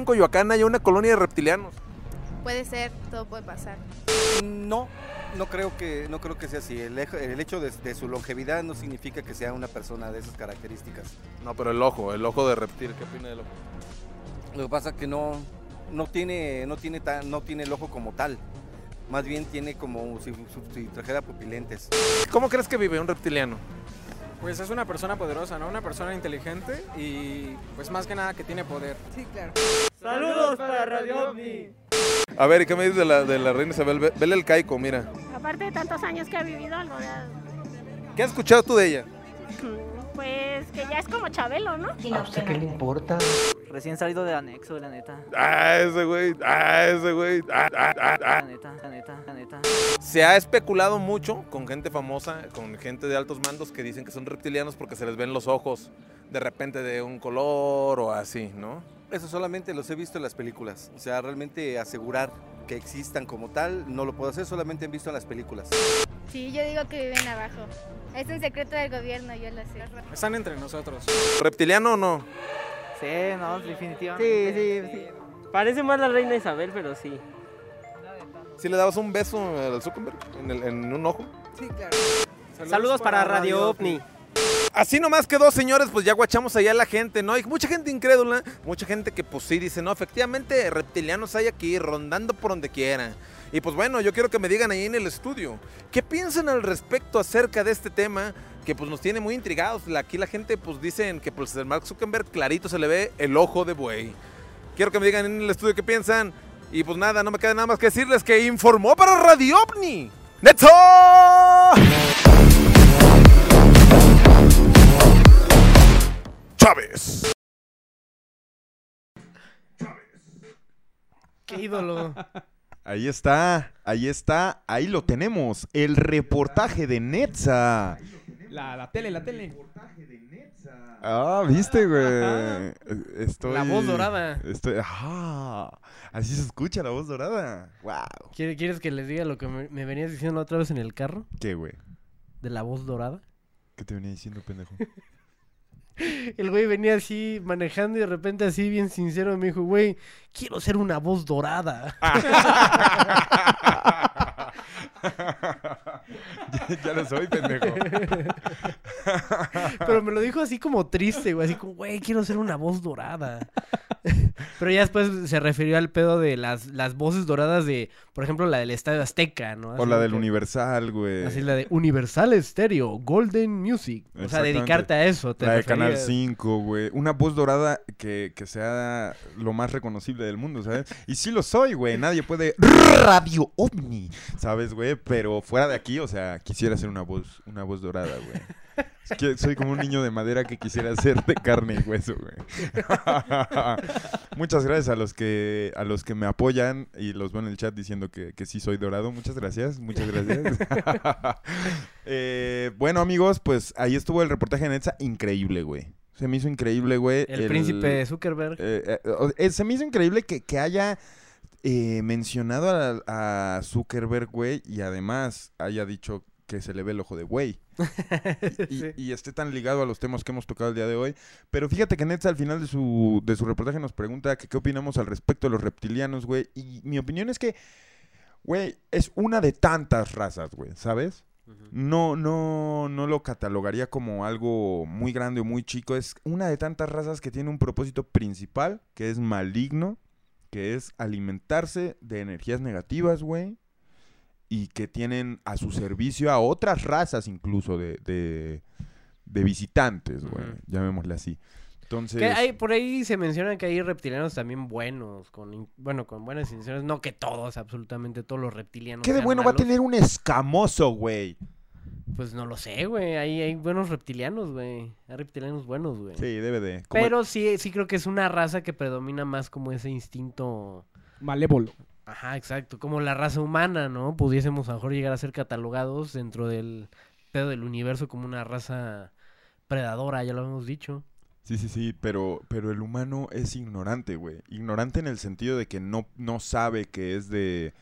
[SPEAKER 9] En Coyoacán haya una colonia de reptilianos?
[SPEAKER 11] Puede ser, todo puede pasar.
[SPEAKER 15] No, no creo que, no creo que sea así. El, hecho de, de su longevidad no significa que sea una persona de esas características.
[SPEAKER 9] No, pero el ojo, el ojo de reptil, ¿qué opina del ojo?
[SPEAKER 15] Lo que pasa es que no, no, tiene, no, tiene ta- no tiene el ojo como tal. Más bien tiene como si, si trajera pupilentes.
[SPEAKER 9] ¿Cómo crees que vive un reptiliano?
[SPEAKER 16] Pues es una persona poderosa, ¿no? Una persona inteligente y pues más que nada que tiene poder.
[SPEAKER 14] Sí, claro.
[SPEAKER 16] Saludos para Radio OVNI.
[SPEAKER 9] A ver, ¿y qué me dices de la, de la reina Isabel? Ve- Vele el caico, mira.
[SPEAKER 10] Aparte de tantos años que ha vivido, algo de...
[SPEAKER 9] ¿Qué has escuchado tú de ella?
[SPEAKER 10] Pues que ya es como Chabelo, ¿no?
[SPEAKER 17] ¿A usted qué le importa?
[SPEAKER 12] Recién salido del anexo, la neta.
[SPEAKER 9] Ah, ese güey, ah, ese güey, ah, ah, ah, ah.
[SPEAKER 12] La neta, la neta, la neta.
[SPEAKER 9] Se ha especulado mucho con gente famosa, con gente de altos mandos que dicen que son reptilianos porque se les ven los ojos de repente de un color o así, ¿no?
[SPEAKER 15] Eso solamente los he visto en las películas. O sea, realmente asegurar que existan como tal, no lo puedo hacer, solamente he visto en las películas.
[SPEAKER 11] Sí, yo digo que viven abajo. Es un secreto del gobierno, yo lo sé.
[SPEAKER 16] Están entre nosotros.
[SPEAKER 9] ¿Reptiliano o no?
[SPEAKER 12] Sí, no, definitivamente.
[SPEAKER 18] Sí, sí, sí. Parece más la reina Isabel, pero sí.
[SPEAKER 9] ¿Sí le dabas un beso al Zuckerberg en, el- en un ojo?
[SPEAKER 14] Sí, claro.
[SPEAKER 18] Saludos, para Radio OVNI.
[SPEAKER 9] Así nomás quedó, señores, pues ya guachamos allá a la gente, ¿no? Hay mucha gente incrédula, mucha gente que pues sí dice, no, efectivamente reptilianos hay aquí rondando por donde quiera. Y pues bueno, yo quiero que me digan ahí en el estudio, ¿qué piensan al respecto acerca de este tema? Que pues nos tiene muy intrigados. Aquí la gente pues dicen que pues el Mark Zuckerberg clarito se le ve el ojo de buey. Quiero que me digan en el estudio qué piensan. Y pues nada, no me queda nada más que decirles que informó para Radio OVNI. ¡Neto! Chávez.
[SPEAKER 2] Qué ídolo.
[SPEAKER 1] Ahí está, ahí está, ahí lo tenemos. El reportaje de Netza.
[SPEAKER 3] La, la tele, la tele.
[SPEAKER 1] Ah, viste, güey. Estoy...
[SPEAKER 2] La voz dorada.
[SPEAKER 1] Estoy... Ah, así se escucha la voz dorada. Wow.
[SPEAKER 2] ¿Quiere- ¿Quieres que les diga lo que me, me venías diciendo la otra vez en el carro?
[SPEAKER 1] ¿Qué, güey?
[SPEAKER 2] De la voz dorada.
[SPEAKER 1] ¿Qué te venía diciendo, pendejo?
[SPEAKER 2] El güey venía así manejando y de repente así bien sincero me dijo, güey, quiero ser una voz dorada.
[SPEAKER 1] ya, ya lo soy, pendejo.
[SPEAKER 2] Pero me lo dijo así como triste, güey, así como, güey, quiero ser una voz dorada. Pero ya después se refirió al pedo de las, las voces doradas de, por ejemplo, la del Estadio Azteca, ¿no?
[SPEAKER 1] O la
[SPEAKER 2] de
[SPEAKER 1] del
[SPEAKER 2] que-
[SPEAKER 1] Universal, güey.
[SPEAKER 2] Así la de Universal Stereo, Golden Music. O sea, dedicarte a eso. Te
[SPEAKER 1] La de Canal
[SPEAKER 2] referías.
[SPEAKER 1] 5, güey. Una voz dorada que, que sea lo más reconocible del mundo, ¿sabes? Y sí lo soy, güey. Nadie puede... Radio OVNI, ¿sabes, güey? Pero fuera de aquí, o sea, quisiera ser una voz, una voz dorada, güey. Es que soy como un niño de madera que quisiera ser de carne y hueso, güey. Muchas gracias a los que a los que me apoyan y los veo en el chat diciendo que, que sí soy dorado. Muchas gracias, muchas gracias. Eh, bueno, amigos, pues ahí estuvo el reportaje de Netza. Increíble, güey. Se me hizo increíble, güey.
[SPEAKER 2] El príncipe Zuckerberg.
[SPEAKER 1] eh, eh, se me hizo increíble que, que haya eh, mencionado a, a Zuckerberg, güey, y además haya dicho que se le ve el ojo de güey. Y, y- y esté tan ligado a los temas que hemos tocado el día de hoy. Pero fíjate que Netza al final de su, de su reportaje nos pregunta que qué opinamos al respecto de los reptilianos, güey. Y mi opinión es que, güey, es una de tantas razas, güey, ¿sabes? No, no, no lo catalogaría como algo muy grande o muy chico. Es una de tantas razas que tiene un propósito principal, que es maligno, que es alimentarse de energías negativas, güey. Y que tienen a su servicio a otras razas incluso de, de, de visitantes, güey.
[SPEAKER 2] Ujú.
[SPEAKER 1] Llamémosle así. Entonces...
[SPEAKER 2] Que hay, por ahí se menciona que hay reptilianos también buenos, con bueno, con buenas intenciones. No que todos, absolutamente todos los reptilianos.
[SPEAKER 1] ¿Qué de bueno va a tener un escamoso, güey?
[SPEAKER 2] Pues no lo sé, güey. Hay, hay buenos reptilianos, güey. Hay reptilianos buenos, güey.
[SPEAKER 1] Sí, debe de. Como-
[SPEAKER 2] Pero sí, sí creo que es una raza que predomina más como ese instinto...
[SPEAKER 3] Malévolo.
[SPEAKER 2] Ajá, exacto. Como la raza humana, ¿no? Pudiésemos a lo mejor llegar a ser catalogados dentro del pedo del universo como una raza predadora, ya lo hemos dicho.
[SPEAKER 1] Sí, sí, sí, pero, pero el humano es ignorante, güey. Ignorante en el sentido de que no, no sabe que es de...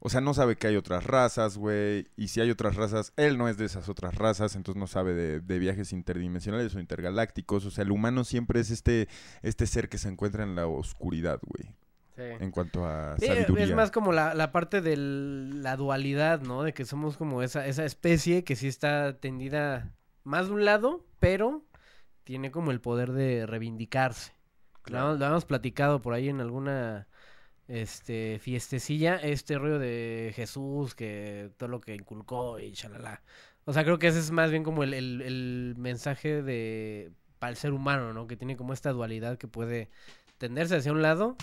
[SPEAKER 1] O sea, no sabe que hay otras razas, güey. Y si hay otras razas, él no es de esas otras razas, entonces no sabe de, de viajes interdimensionales o intergalácticos. O sea, el humano siempre es este, este ser que se encuentra en la oscuridad, güey.
[SPEAKER 2] Sí.
[SPEAKER 1] En cuanto a
[SPEAKER 2] Sí,
[SPEAKER 1] sabiduría.
[SPEAKER 2] es más como la, la parte de la dualidad, ¿no? De que somos como esa, esa especie que sí está tendida más de un lado, pero tiene como el poder de reivindicarse. Lo, hemos- lo hemos platicado por ahí en alguna este fiestecilla, este rollo de Jesús, que todo lo que inculcó y shalala. O sea, creo que ese es más bien como el, el- el mensaje de para el ser humano, ¿no? Que tiene como esta dualidad que puede tenderse hacia un lado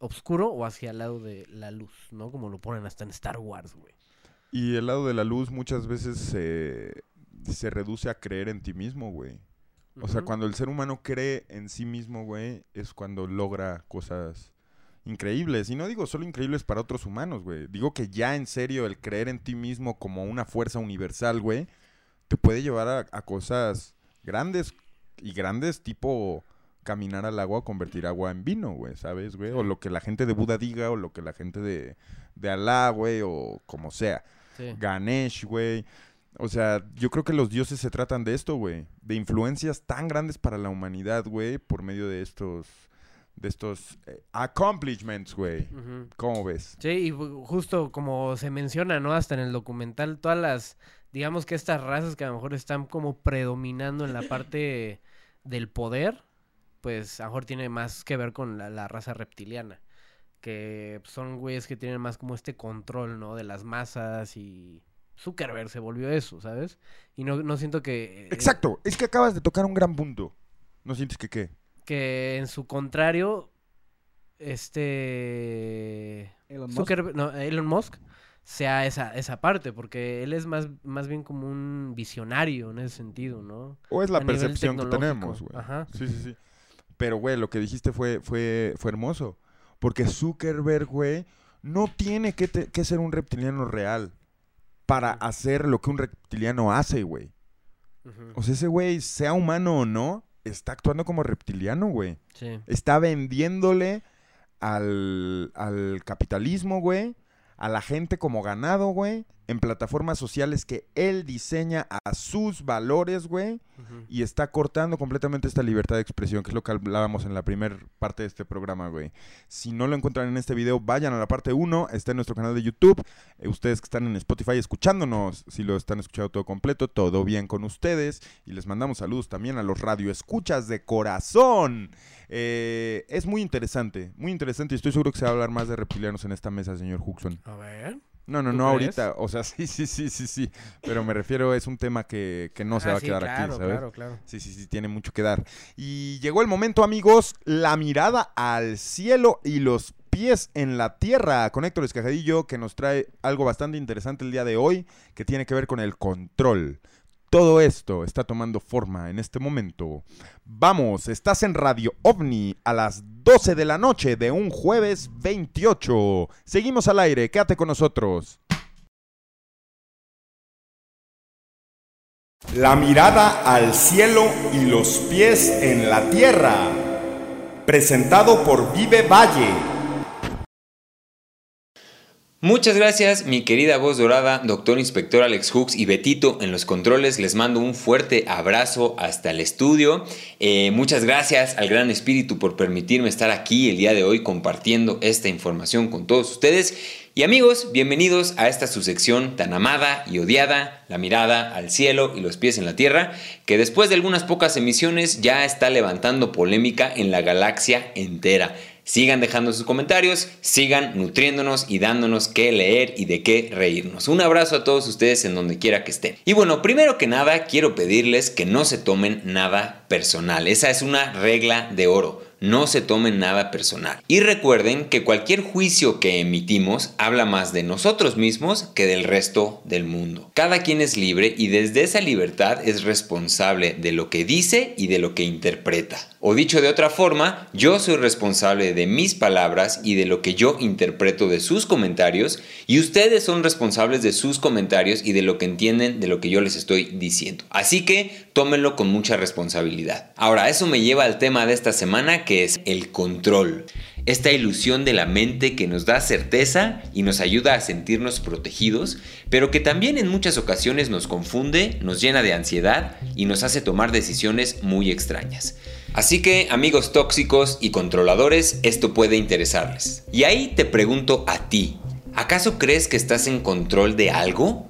[SPEAKER 2] oscuro o hacia el lado de la luz, ¿no? Como lo ponen hasta en Star Wars, güey.
[SPEAKER 1] Y el lado de la luz muchas veces se, se reduce a creer en ti mismo, güey. O sea, cuando el ser humano cree en sí mismo, güey, es cuando logra cosas increíbles. Y no digo solo increíbles para otros humanos, güey. Digo que ya en serio el creer en ti mismo como una fuerza universal, güey, te puede llevar a, a cosas grandes y grandes tipo caminar al agua, convertir agua en vino, güey, ¿sabes, güey? O lo que la gente de Buda diga, o lo que la gente de, de Alá, güey, o como sea.
[SPEAKER 2] Sí.
[SPEAKER 1] Ganesh, güey. O sea, yo creo que los dioses se tratan de esto, güey. De influencias tan grandes para la humanidad, güey, por medio de estos, de estos eh, accomplishments, güey. ¿Cómo ves?
[SPEAKER 2] Sí, y ju- justo como se menciona, ¿no? Hasta en el documental, todas las, digamos que estas razas que a lo mejor están como predominando en la parte del poder, pues a lo mejor tiene más que ver con la, la raza reptiliana. Que son güeyes que tienen más como este control, ¿no? De las masas y Zuckerberg se volvió eso, ¿sabes? Y no, no siento que... eh,
[SPEAKER 1] Exacto, es que acabas de tocar un gran punto. ¿No sientes que qué?
[SPEAKER 2] Que en su contrario, este
[SPEAKER 3] Elon Musk.
[SPEAKER 2] Zuckerberg- no, Elon Musk sea esa, esa parte, porque él es más, más bien como un visionario en ese sentido, ¿no?
[SPEAKER 1] O es la
[SPEAKER 2] A
[SPEAKER 1] percepción que tenemos, güey.
[SPEAKER 2] Ajá.
[SPEAKER 1] Sí, sí, sí. Pero, güey, lo que dijiste fue, fue, fue hermoso. Porque Zuckerberg, güey, no tiene que, te- que ser un reptiliano real para hacer lo que un reptiliano hace, güey. O sea, ese güey, sea humano o no, está actuando como reptiliano, güey.
[SPEAKER 2] Sí.
[SPEAKER 1] Está vendiéndole al, al capitalismo, güey, a la gente como ganado, güey, en plataformas sociales que él diseña a sus valores, güey, y está cortando completamente esta libertad de expresión, que es lo que hablábamos en la primera parte de este programa, güey. Si no lo encuentran en este video, vayan a la parte 1, está en nuestro canal de YouTube. Eh, ustedes que están en Spotify escuchándonos, si lo están escuchando todo completo, todo bien con ustedes. Y les mandamos saludos también a los radioescuchas de corazón. Eh, es muy interesante, muy interesante. Y estoy seguro que se va a hablar más de reptilianos en esta mesa, señor Huxon.
[SPEAKER 2] A ver.
[SPEAKER 1] No, no,
[SPEAKER 2] ¿Tú
[SPEAKER 1] no
[SPEAKER 2] crees?
[SPEAKER 1] ahorita. O sea, sí, sí, sí, sí, sí. Pero me refiero, es un tema que, que no se
[SPEAKER 2] Ah,
[SPEAKER 1] va a quedar
[SPEAKER 2] claro,
[SPEAKER 1] aquí, ¿sabes?
[SPEAKER 2] claro, claro.
[SPEAKER 1] Sí, sí, sí, tiene mucho que dar. Y llegó el momento, amigos, la mirada al cielo y los pies en la tierra con Héctor Escajadillo, que nos trae algo bastante interesante el día de hoy, que tiene que ver con el control. Todo esto está tomando forma en este momento. Vamos, estás en Radio OVNI a las 12 de la noche de un jueves 28. Seguimos al aire, quédate con nosotros.
[SPEAKER 4] La mirada al cielo y los pies en la tierra. Presentado por Vive Valle.
[SPEAKER 17] Muchas gracias, mi querida voz dorada, doctor inspector Alex Hooks y Betito en los controles. Les mando un fuerte abrazo hasta el estudio. Eh, muchas gracias al Gran Espíritu por permitirme estar aquí el día de hoy compartiendo esta información con todos ustedes. Y amigos, bienvenidos a esta su sección tan amada y odiada, la mirada al cielo y los pies en la tierra, que después de algunas pocas emisiones ya está levantando polémica en la galaxia entera. Sigan dejando sus comentarios, sigan nutriéndonos y dándonos qué leer y de qué reírnos. Un abrazo a todos ustedes en donde quiera que estén. Y bueno, primero que nada quiero pedirles que no se tomen nada personal. Esa es una regla de oro. No se tomen nada personal. Y recuerden que cualquier juicio que emitimos habla más de nosotros mismos que del resto del mundo. Cada quien es libre y desde esa libertad es responsable de lo que dice y de lo que interpreta. O dicho de otra forma, yo soy responsable de mis palabras y de lo que yo interpreto de sus comentarios y ustedes son responsables de sus comentarios y de lo que entienden de lo que yo les estoy diciendo. Así que tómenlo con mucha responsabilidad. Ahora, eso me lleva al tema de esta semana que es el control. Esta ilusión de la mente que nos da certeza y nos ayuda a sentirnos protegidos, pero que también en muchas ocasiones nos confunde, nos llena de ansiedad y nos hace tomar decisiones muy extrañas. Así que amigos tóxicos y controladores, esto puede interesarles. Y ahí te pregunto a ti, ¿acaso crees que estás en control de algo?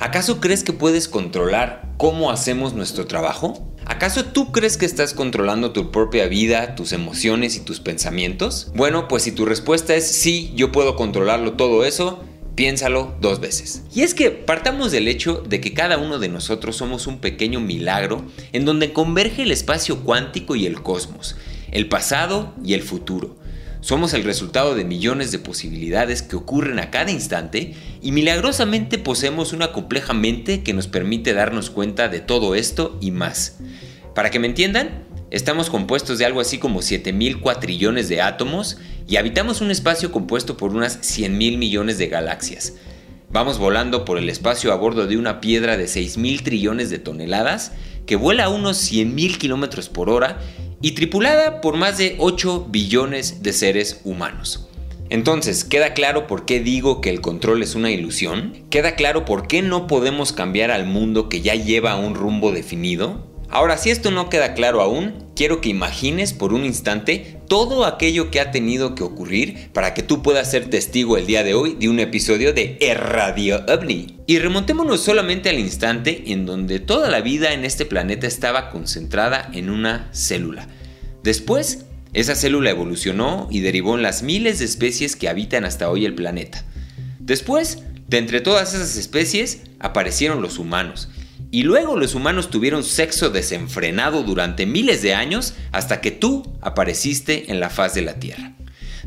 [SPEAKER 17] ¿Acaso crees que puedes controlar cómo hacemos nuestro trabajo? ¿Acaso tú crees que estás controlando tu propia vida, tus emociones y tus pensamientos? Bueno, pues si tu respuesta es sí, yo puedo controlarlo todo eso, piénsalo dos veces. Y es que partamos del hecho de que cada uno de nosotros somos un pequeño milagro en donde converge el espacio cuántico y el cosmos, el pasado y el futuro. Somos el resultado de millones de posibilidades que ocurren a cada instante y milagrosamente poseemos una compleja mente que nos permite darnos cuenta de todo esto y más. Para que me entiendan, estamos compuestos de algo así como 7000 cuatrillones de átomos y habitamos un espacio compuesto por unas 100 mil millones de galaxias. Vamos volando por el espacio a bordo de una piedra de 6 mil trillones de toneladas que vuela a unos 100 mil kilómetros por hora y tripulada por más de 8 billones de seres humanos. Entonces, ¿queda claro por qué digo que el control es una ilusión? ¿Queda claro por qué no podemos cambiar al mundo que ya lleva un rumbo definido? Ahora, si esto no queda claro aún, quiero que imagines por un instante todo aquello que ha tenido que ocurrir para que tú puedas ser testigo el día de hoy de un episodio de Radio OVNI. Y remontémonos solamente al instante en donde toda la vida en este planeta estaba concentrada en una célula. Después, esa célula evolucionó y derivó en las miles de especies que habitan hasta hoy el planeta. Después, de entre todas esas especies, aparecieron los humanos y luego los humanos tuvieron sexo desenfrenado durante miles de años hasta que tú apareciste en la faz de la Tierra.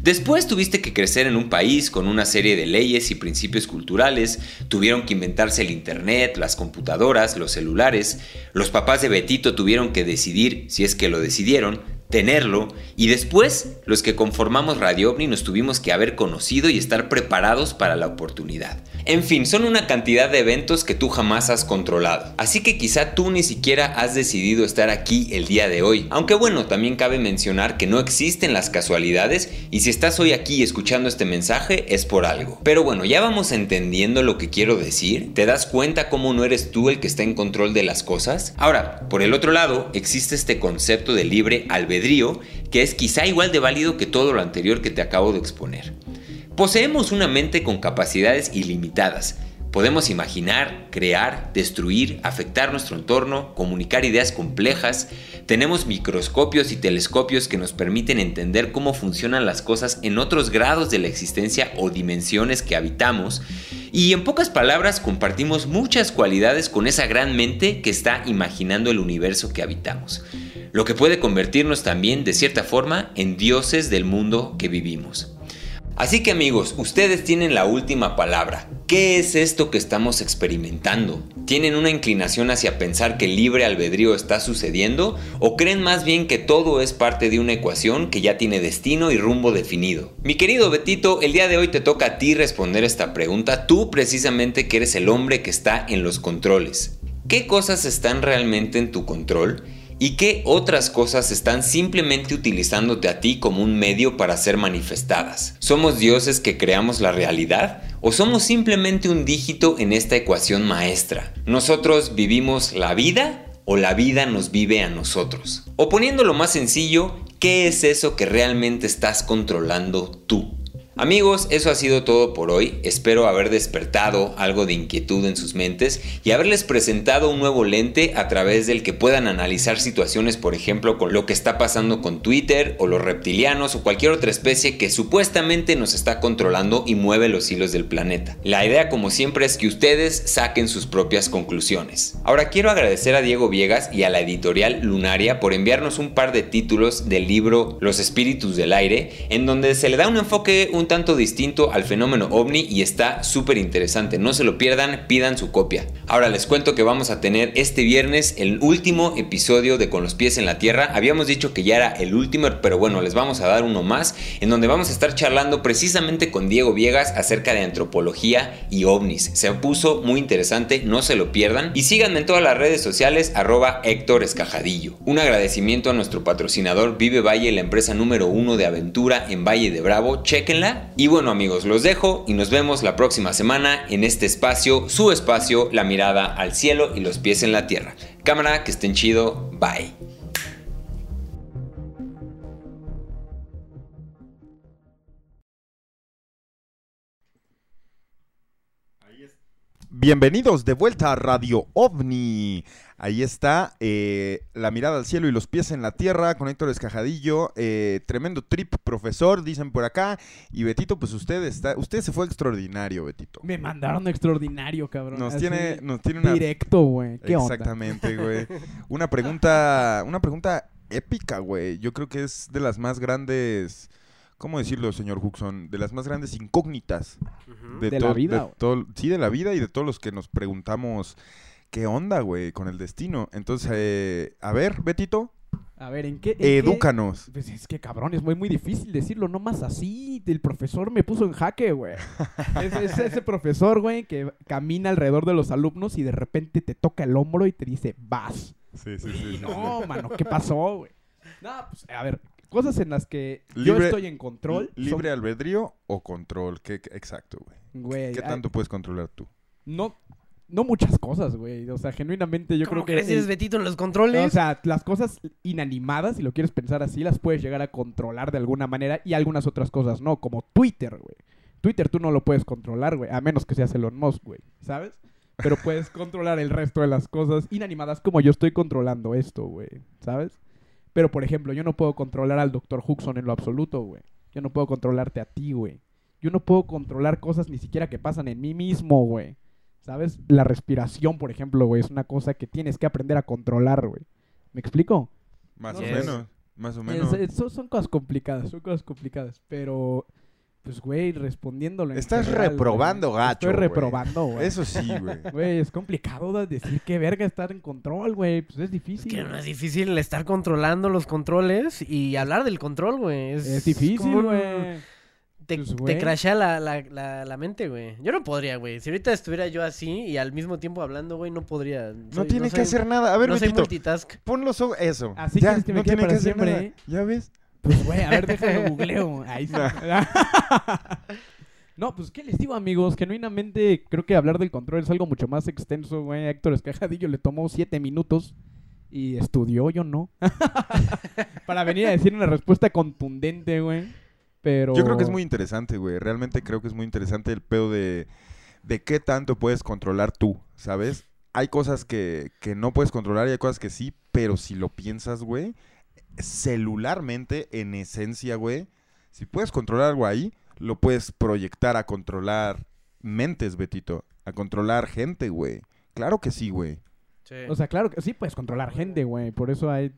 [SPEAKER 17] Después tuviste que crecer en un país con una serie de leyes y principios culturales, tuvieron que inventarse el Internet, las computadoras, los celulares, los papás de Betito tuvieron que decidir, si es que lo decidieron, tenerlo y después los que conformamos Radio OVNI nos tuvimos que haber conocido y estar preparados para la oportunidad. En fin, son una cantidad de eventos que tú jamás has controlado. Así que quizá tú ni siquiera has decidido estar aquí el día de hoy. Aunque bueno, también cabe mencionar que no existen las casualidades y si estás hoy aquí escuchando este mensaje es por algo. Pero bueno, ya vamos entendiendo lo que quiero decir. ¿Te das cuenta cómo no eres tú el que está en control de las cosas? Ahora, por el otro lado, existe este concepto de libre albedrío que es quizá igual de válido que todo lo anterior que te acabo de exponer. Poseemos una mente con capacidades ilimitadas. Podemos imaginar, crear, destruir, afectar nuestro entorno, comunicar ideas complejas. Tenemos microscopios y telescopios que nos permiten entender cómo funcionan las cosas en otros grados de la existencia o dimensiones que habitamos. Y en pocas palabras compartimos muchas cualidades con esa gran mente que está imaginando el universo que habitamos lo que puede convertirnos también de cierta forma en dioses del mundo que vivimos. Así que amigos, ustedes tienen la última palabra. ¿Qué es esto que estamos experimentando? ¿Tienen una inclinación hacia pensar que el libre albedrío está sucediendo? ¿O creen más bien que todo es parte de una ecuación que ya tiene destino y rumbo definido? Mi querido Betito, el día de hoy te toca a ti responder esta pregunta, tú precisamente que eres el hombre que está en los controles. ¿Qué cosas están realmente en tu control? Y qué otras cosas están simplemente utilizándote a ti como un medio para ser manifestadas. ¿Somos dioses que creamos la realidad o somos simplemente un dígito en esta ecuación maestra? ¿Nosotros vivimos la vida o la vida nos vive a nosotros? O poniéndolo más sencillo, ¿qué es eso que realmente estás controlando tú? Amigos, eso ha sido todo por hoy. Espero haber despertado algo de inquietud en sus mentes y haberles presentado un nuevo lente a través del que puedan analizar situaciones, por ejemplo, con lo que está pasando con Twitter o los reptilianos o cualquier otra especie que supuestamente nos está controlando y mueve los hilos del planeta. La idea, como siempre, es que ustedes saquen sus propias conclusiones. Ahora quiero agradecer a Diego Viegas y a la editorial Lunaria por enviarnos un par de títulos del libro Los Espíritus del Aire, en donde se le da un enfoque un tanto distinto al fenómeno ovni y está súper interesante. No se lo pierdan, pidan su copia. Ahora les cuento que vamos a tener este viernes el último episodio de Con los pies en la tierra. Habíamos dicho que ya era el último, pero bueno, les vamos a dar uno más, en donde vamos a estar charlando precisamente con Diego Viegas acerca de antropología y ovnis. Se puso muy interesante, no se lo pierdan. Y síganme en todas las redes sociales, arroba Héctor Escajadillo. Un agradecimiento a nuestro patrocinador Vive Valle, la empresa número uno de aventura en Valle de Bravo. Chequenla y bueno amigos, los dejo y nos vemos la próxima semana en este espacio, su espacio, la mirada al cielo y los pies en la tierra. Cámara, que estén chido, bye.
[SPEAKER 1] Bienvenidos de vuelta a Radio OVNI. Ahí está eh, la mirada al cielo y los pies en la tierra con Héctor Escajadillo. Eh, tremendo trip, profesor, dicen por acá. Y Betito, pues usted está, usted se fue extraordinario, Betito.
[SPEAKER 3] Me mandaron extraordinario, cabrón.
[SPEAKER 1] Nos
[SPEAKER 3] Así,
[SPEAKER 1] tiene, nos tiene una
[SPEAKER 3] Directo, güey. ¿Qué onda?
[SPEAKER 1] Exactamente, güey. Una pregunta, una pregunta épica, güey. Yo creo que es de las más grandes. ¿Cómo decirlo, señor Huxon? De las más grandes incógnitas
[SPEAKER 3] De la
[SPEAKER 1] to-
[SPEAKER 3] vida,
[SPEAKER 1] de
[SPEAKER 3] güey.
[SPEAKER 1] todo- sí, de la vida y de todos los que nos preguntamos qué onda, güey, con el destino. Entonces, eh, a ver, Betito,
[SPEAKER 3] A ver, ¿en qué? en qué-
[SPEAKER 1] edúcanos.
[SPEAKER 3] Pues es que cabrón, es muy, muy difícil decirlo, no más así. El profesor me puso en jaque, güey. es, es ese profesor, güey, que camina alrededor de los alumnos y de repente te toca el hombro y te dice, vas.
[SPEAKER 1] Sí, sí, sí. sí,
[SPEAKER 3] No,
[SPEAKER 1] sí.
[SPEAKER 3] mano, ¿qué pasó, güey? No, pues, a ver, cosas en las que yo estoy en control. son-
[SPEAKER 1] ¿Libre albedrío o control? ¿Qué, qué- exacto, güey. ¿Qué
[SPEAKER 3] ay-
[SPEAKER 1] tanto puedes controlar tú?
[SPEAKER 3] No, no muchas cosas, güey. O sea, genuinamente yo
[SPEAKER 2] ¿Cómo
[SPEAKER 3] creo que...
[SPEAKER 2] eres Betito en los controles?
[SPEAKER 3] O sea, las cosas inanimadas, si lo quieres pensar así, las puedes llegar a controlar de alguna manera y algunas otras cosas no, como Twitter, güey. Twitter tú no lo puedes controlar, güey, a menos que seas Elon Musk, güey, ¿sabes? Pero puedes controlar el resto de las cosas inanimadas como yo estoy controlando esto, güey, ¿sabes? Pero, por ejemplo, yo no puedo controlar al Dr. Huxon en lo absoluto, güey. Yo no puedo controlarte a ti, güey. Yo no puedo controlar cosas ni siquiera que pasan en mí mismo, güey. ¿Sabes? La respiración, por ejemplo, güey, es una cosa que tienes que aprender a controlar, güey. ¿Me explico?
[SPEAKER 1] Más
[SPEAKER 3] No,
[SPEAKER 1] o
[SPEAKER 3] es-
[SPEAKER 1] menos, más o menos.
[SPEAKER 3] es- es- son cosas complicadas, son cosas complicadas. Pero, pues, güey, respondiéndolo en
[SPEAKER 1] Estás
[SPEAKER 3] general,
[SPEAKER 1] reprobando,
[SPEAKER 3] güey.
[SPEAKER 1] gacho,
[SPEAKER 3] Estoy reprobando, güey.
[SPEAKER 1] Eso sí, güey.
[SPEAKER 3] Güey, es complicado de decir qué verga estar en control, güey. Pues es difícil.
[SPEAKER 2] Que no es difícil estar controlando los controles y hablar del control, güey. Es,
[SPEAKER 3] Es difícil, güey.
[SPEAKER 2] Te,
[SPEAKER 3] Pues,
[SPEAKER 2] te crashea la, la, la, la mente, güey. Yo no podría, güey. Si ahorita estuviera yo así y al mismo tiempo hablando, güey, no podría.
[SPEAKER 1] No
[SPEAKER 2] Soy-
[SPEAKER 1] tiene que
[SPEAKER 2] soy-
[SPEAKER 1] hacer nada. A ver,
[SPEAKER 2] no soy
[SPEAKER 1] Betito,
[SPEAKER 2] multitask.
[SPEAKER 1] pon los ojos. Eso.
[SPEAKER 3] Así
[SPEAKER 1] ya,
[SPEAKER 3] que me
[SPEAKER 1] no tiene que hacer
[SPEAKER 3] siempre,
[SPEAKER 1] nada.
[SPEAKER 3] ¿eh?
[SPEAKER 1] ¿Ya ves?
[SPEAKER 3] Pues, güey, a ver, déjalo googleo. Ahí sí. No, pues, ¿qué les digo, amigos? Genuinamente, creo que hablar del control es algo mucho más extenso, güey. Héctor Escajadillo le tomó siete minutos y estudió, yo no. Para venir a decir una respuesta contundente, güey. Pero...
[SPEAKER 1] Yo creo que es muy interesante, güey. Realmente creo que es muy interesante el pedo de, de qué tanto puedes controlar tú, ¿sabes? Hay cosas que, que no puedes controlar y hay cosas que sí, pero si lo piensas, güey, celularmente, en esencia, güey, si puedes controlar algo ahí, lo puedes proyectar a controlar mentes, Betito, a controlar gente, güey. Claro que sí, güey.
[SPEAKER 3] O sea, claro que sí puedes controlar gente, güey. Por eso hay...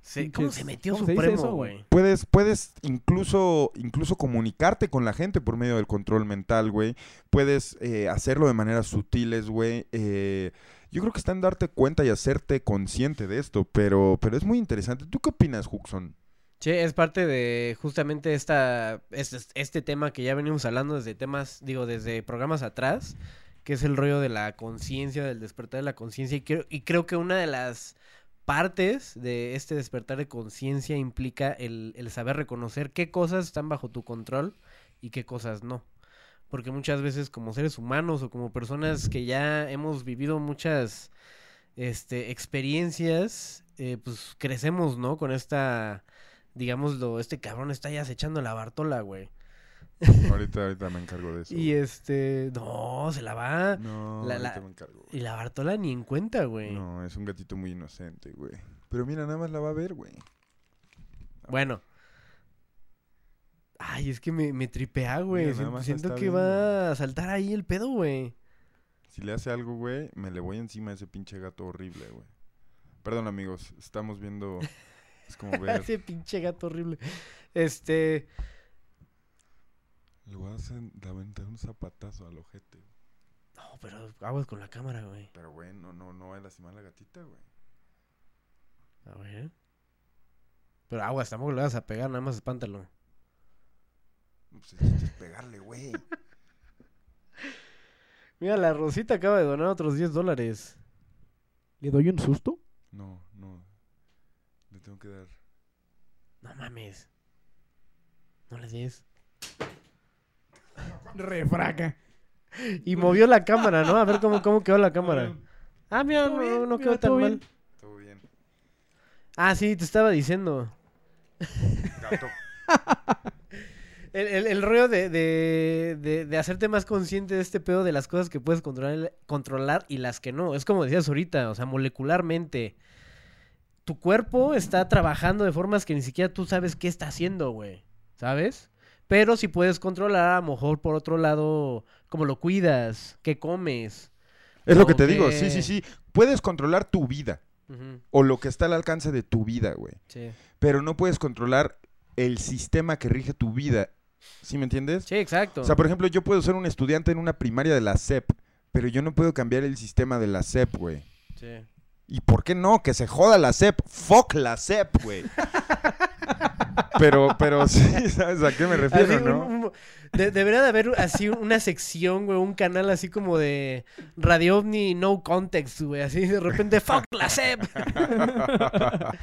[SPEAKER 2] Sí, ¿Cómo se metió
[SPEAKER 3] ¿cómo
[SPEAKER 2] Supremo, güey?
[SPEAKER 1] Puedes, puedes incluso, incluso comunicarte con la gente por medio del control mental, güey. Puedes eh, hacerlo de maneras sutiles, güey. Eh, yo creo que está en darte cuenta y hacerte consciente de esto, pero, pero es muy interesante. ¿Tú qué opinas, Huxon?
[SPEAKER 2] Sí, es parte de justamente esta, este, este tema que ya venimos hablando desde temas, digo, desde programas atrás, que es el rollo de la conciencia, del despertar de la conciencia. Y creo, y creo que una de las partes de este despertar de conciencia implica el, el saber reconocer qué cosas están bajo tu control y qué cosas no. Porque muchas veces como seres humanos o como personas que ya hemos vivido muchas este, experiencias, eh, pues crecemos, ¿no? Con esta, digámoslo, este cabrón está ya acechando la Bartola, güey.
[SPEAKER 1] Ahorita, ahorita me encargo de eso.
[SPEAKER 2] Y este. No, se la va.
[SPEAKER 1] No,
[SPEAKER 2] la,
[SPEAKER 1] ahorita
[SPEAKER 2] la-
[SPEAKER 1] me encargo.
[SPEAKER 2] Y la Bartola ni en cuenta, güey.
[SPEAKER 1] No, es un gatito muy inocente, güey. Pero mira, nada más la va a ver, güey.
[SPEAKER 2] Bueno. Ay, es que me, me tripea, güey.
[SPEAKER 1] Mira,
[SPEAKER 2] Siento, que va a saltar ahí el pedo, güey.
[SPEAKER 1] Si le hace algo, güey, me le voy encima a ese pinche gato horrible, güey. Perdón, amigos, estamos viendo... Es como ver...
[SPEAKER 2] Ese pinche gato horrible. Este.
[SPEAKER 1] Le voy a aventar un zapatazo al ojete.
[SPEAKER 2] No, pero aguas con la cámara, güey.
[SPEAKER 1] Pero, güey, no, no, no va a lastimar a la gatita, güey.
[SPEAKER 2] A ver. Pero aguas, tampoco le vas a pegar, nada más espántalo.
[SPEAKER 1] Pues es pegarle, güey.
[SPEAKER 2] Mira, la Rosita acaba de donar otros 10 dólares.
[SPEAKER 3] ¿Le doy un susto?
[SPEAKER 1] No, no. Le tengo que dar...
[SPEAKER 2] No mames. No le des.
[SPEAKER 3] Refraca.
[SPEAKER 2] Y movió la cámara, ¿no? A ver cómo, cómo quedó la cámara. Ah, mira, no,
[SPEAKER 3] bien,
[SPEAKER 2] no
[SPEAKER 3] mira,
[SPEAKER 2] quedó tan mal.
[SPEAKER 3] bien.
[SPEAKER 1] Todo bien.
[SPEAKER 2] Ah, sí, te estaba diciendo.
[SPEAKER 1] Gato.
[SPEAKER 2] El, el, el rollo de, de, de, de hacerte más consciente de este pedo de las cosas que puedes controlar, controlar y las que no. Es como decías ahorita, o sea, molecularmente. Tu cuerpo está trabajando de formas que ni siquiera tú sabes qué está haciendo, güey. ¿Sabes? Pero si puedes controlar, a lo mejor por otro lado, cómo lo cuidas, qué comes.
[SPEAKER 1] Es lo que te digo, sí, sí, sí. Puedes controlar tu vida. O lo que está al alcance de tu vida, güey.
[SPEAKER 2] Sí.
[SPEAKER 1] Pero no puedes controlar el sistema que rige tu vida. ¿Sí me entiendes?
[SPEAKER 2] Sí, exacto.
[SPEAKER 1] O sea, por ejemplo, yo puedo ser un estudiante en una primaria de la SEP, pero yo no puedo cambiar el sistema de la SEP, güey.
[SPEAKER 2] Sí.
[SPEAKER 1] ¿Y por qué no? Que se joda la SEP. Fuck la SEP, güey. pero, pero sí, ¿sabes a qué me refiero,
[SPEAKER 2] Así, un-
[SPEAKER 1] no?
[SPEAKER 2] un- de- debería de haber así una sección, güey, un canal así como de Radio OVNI No Context, güey, así de repente, fuck la SEP.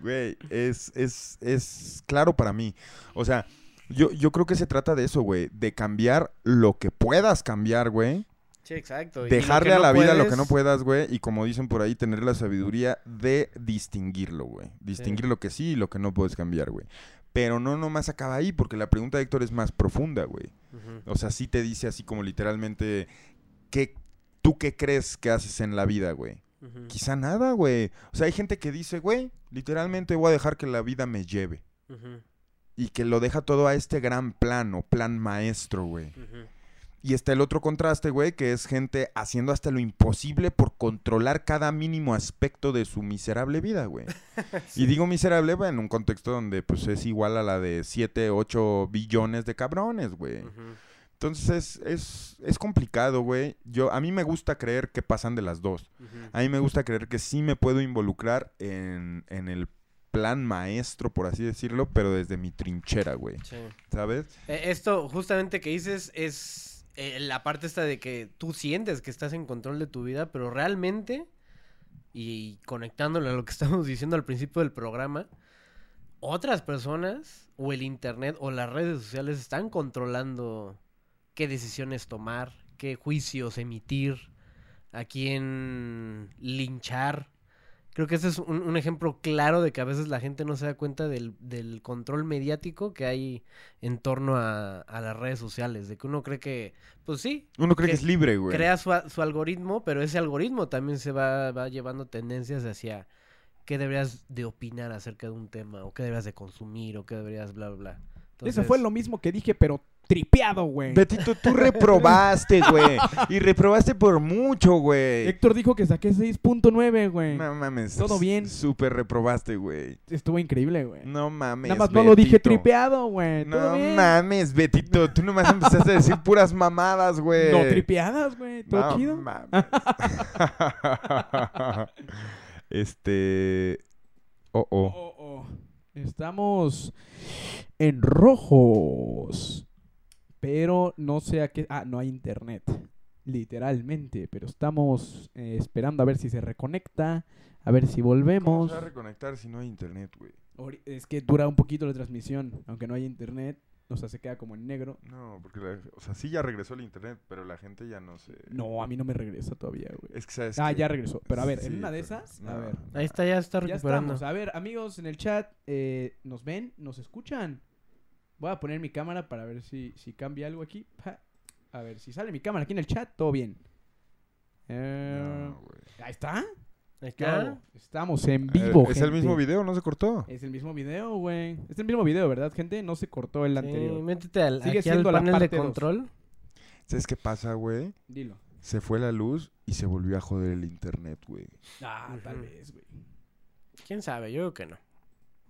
[SPEAKER 1] Güey, es, es, es claro para mí. O sea, yo, yo creo que se trata de eso, güey. De cambiar lo que puedas cambiar, güey.
[SPEAKER 2] Sí, exacto.
[SPEAKER 1] Dejarle a
[SPEAKER 2] no
[SPEAKER 1] la vida lo que no puedas, güey. Y como dicen por ahí, tener la sabiduría de distinguirlo, güey. Distinguir lo que sí y lo que no puedes cambiar, güey. Pero no nomás acaba ahí, porque la pregunta de Héctor es más profunda, güey. O sea, sí te dice así como literalmente, ¿qué, ¿tú qué crees que haces en la vida, güey? Quizá nada, güey. O sea, hay gente que dice, güey, literalmente voy a dejar que la vida me lleve. Y que lo deja todo a este gran plan o plan maestro, güey. Y está el otro contraste, güey, que es gente haciendo hasta lo imposible por controlar cada mínimo aspecto de su miserable vida, güey. Y digo miserable, güey, en un contexto donde pues es igual a la de 7, 8 billones de cabrones, güey. Entonces es, es, es complicado, güey. Yo, a mí me gusta creer que pasan de las dos. A mí me gusta creer que sí me puedo involucrar en, en el plan maestro, por así decirlo, pero desde mi trinchera, güey.
[SPEAKER 2] Sí.
[SPEAKER 1] ¿Sabes?
[SPEAKER 2] Eh, Esto justamente que dices es eh, la parte esta de que tú sientes que estás en control de tu vida, pero realmente, y conectándolo a lo que estamos diciendo al principio del programa, otras personas o el internet o las redes sociales están controlando qué decisiones tomar, qué juicios emitir, a quién linchar. Creo que ese es un, un ejemplo claro de que a veces la gente no se da cuenta del, del control mediático que hay en torno a, a las redes sociales. De que uno cree que, pues sí.
[SPEAKER 1] Uno cree que es libre, güey.
[SPEAKER 2] Crea su, su algoritmo, pero ese algoritmo también se va, va llevando tendencias hacia qué deberías de opinar acerca de un tema, o qué deberías de consumir, o qué deberías, bla, bla, bla.
[SPEAKER 3] Eso fue lo mismo que dije, pero tripeado, güey.
[SPEAKER 1] Betito, tú reprobaste, güey. Y reprobaste por mucho, güey.
[SPEAKER 3] Héctor dijo que saqué 6.9, güey.
[SPEAKER 1] No mames.
[SPEAKER 3] Todo bien.
[SPEAKER 1] Súper reprobaste, güey.
[SPEAKER 3] Estuvo increíble, güey.
[SPEAKER 1] No mames.
[SPEAKER 3] Nada más no lo dije tripeado, güey.
[SPEAKER 1] No
[SPEAKER 3] bien.
[SPEAKER 1] mames, Betito. Tú nomás empezaste a decir puras mamadas, güey.
[SPEAKER 3] No tripeadas, güey. Todo
[SPEAKER 1] No
[SPEAKER 3] chido.
[SPEAKER 1] mames. este. Oh, oh.
[SPEAKER 3] Oh, oh. Estamos en rojos. Pero no sé a qué. Ah, no hay internet. Literalmente. Pero estamos eh, esperando a ver si se reconecta. A ver si
[SPEAKER 1] ¿Cómo
[SPEAKER 3] volvemos.
[SPEAKER 1] se va a reconectar si no hay internet, güey?
[SPEAKER 3] Es que dura un poquito la transmisión. Aunque no hay internet. O sea, se queda como en negro.
[SPEAKER 1] No, porque, la- o sea, sí ya regresó el internet, pero la gente ya no se...
[SPEAKER 3] No, a mí no me regresa todavía, güey.
[SPEAKER 1] Es que sabes
[SPEAKER 3] Ah,
[SPEAKER 1] que-
[SPEAKER 3] ya regresó. Pero a ver,
[SPEAKER 1] Sí,
[SPEAKER 3] en una de esas.
[SPEAKER 1] no,
[SPEAKER 3] a ver.
[SPEAKER 2] Ahí está, ya está
[SPEAKER 3] Ya
[SPEAKER 2] recuperando.
[SPEAKER 3] estamos. A ver, amigos en el chat, eh, ¿nos ven? ¿Nos escuchan? Voy a poner mi cámara para ver si, si cambia algo aquí. Pa. A ver, si sale mi cámara aquí en el chat, todo bien. Eh, está.
[SPEAKER 2] Ahí está.
[SPEAKER 3] Todo. Estamos en vivo.
[SPEAKER 1] Eh, ¿Es el mismo video? ¿No se cortó?
[SPEAKER 3] Es el mismo video, güey. Es el mismo video, ¿verdad, gente? No se cortó el
[SPEAKER 2] Sí,
[SPEAKER 3] anterior.
[SPEAKER 2] métete al,
[SPEAKER 3] Sigue
[SPEAKER 2] aquí al
[SPEAKER 3] siendo la
[SPEAKER 2] panel de
[SPEAKER 3] parte dos.
[SPEAKER 2] control.
[SPEAKER 1] ¿Sabes qué pasa, güey?
[SPEAKER 3] Dilo.
[SPEAKER 1] Se fue la luz y se volvió a joder el internet, güey.
[SPEAKER 3] Ah, tal vez, güey.
[SPEAKER 2] ¿Quién sabe? Yo creo que no.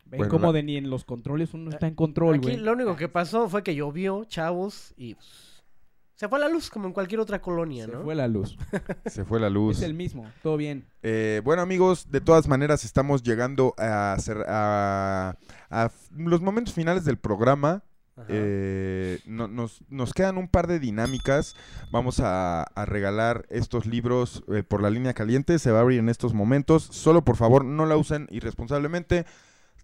[SPEAKER 3] Ven
[SPEAKER 1] Bueno,
[SPEAKER 3] cómo
[SPEAKER 1] la-
[SPEAKER 3] de ni en los controles uno está en control,
[SPEAKER 2] Aquí
[SPEAKER 3] güey.
[SPEAKER 2] lo único que pasó fue que llovió, chavos, y pues, se fue la luz como en cualquier otra colonia,
[SPEAKER 3] Se
[SPEAKER 2] ¿no?
[SPEAKER 3] fue la luz.
[SPEAKER 1] Se fue la luz.
[SPEAKER 3] Es el mismo, todo bien.
[SPEAKER 1] Eh, bueno amigos, de todas maneras estamos llegando a, hacer, a, los momentos finales del programa.
[SPEAKER 2] Ajá.
[SPEAKER 1] Eh, no- nos, nos quedan un par de dinámicas. Vamos a, a regalar estos libros eh, por la línea caliente. Se va a abrir en estos momentos. Solo por favor no la usen irresponsablemente.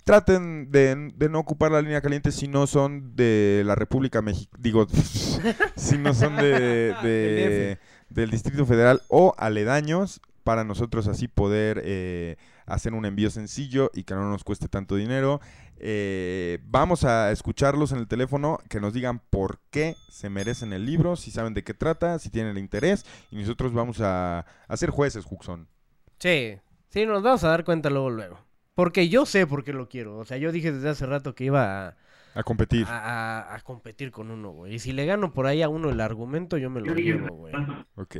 [SPEAKER 1] Traten de, de no ocupar la línea caliente si no son de la República Mexicana. Digo, si no son de, de- del Distrito Federal o aledaños. Para nosotros así poder eh, hacer un envío sencillo y que no nos cueste tanto dinero. Eh, vamos a escucharlos en el teléfono, que nos digan por qué se merecen el libro, si saben de qué trata, si tienen el interés. Y nosotros vamos a, a ser jueces, Juxon.
[SPEAKER 2] Sí, sí, nos vamos a dar cuenta luego, luego. Porque yo sé por qué lo quiero. O sea, yo dije desde hace rato que iba a,
[SPEAKER 1] A competir.
[SPEAKER 2] a- a- a competir con uno, güey. Y si le gano por ahí a uno el argumento, yo me lo llevo, güey.
[SPEAKER 1] Ok.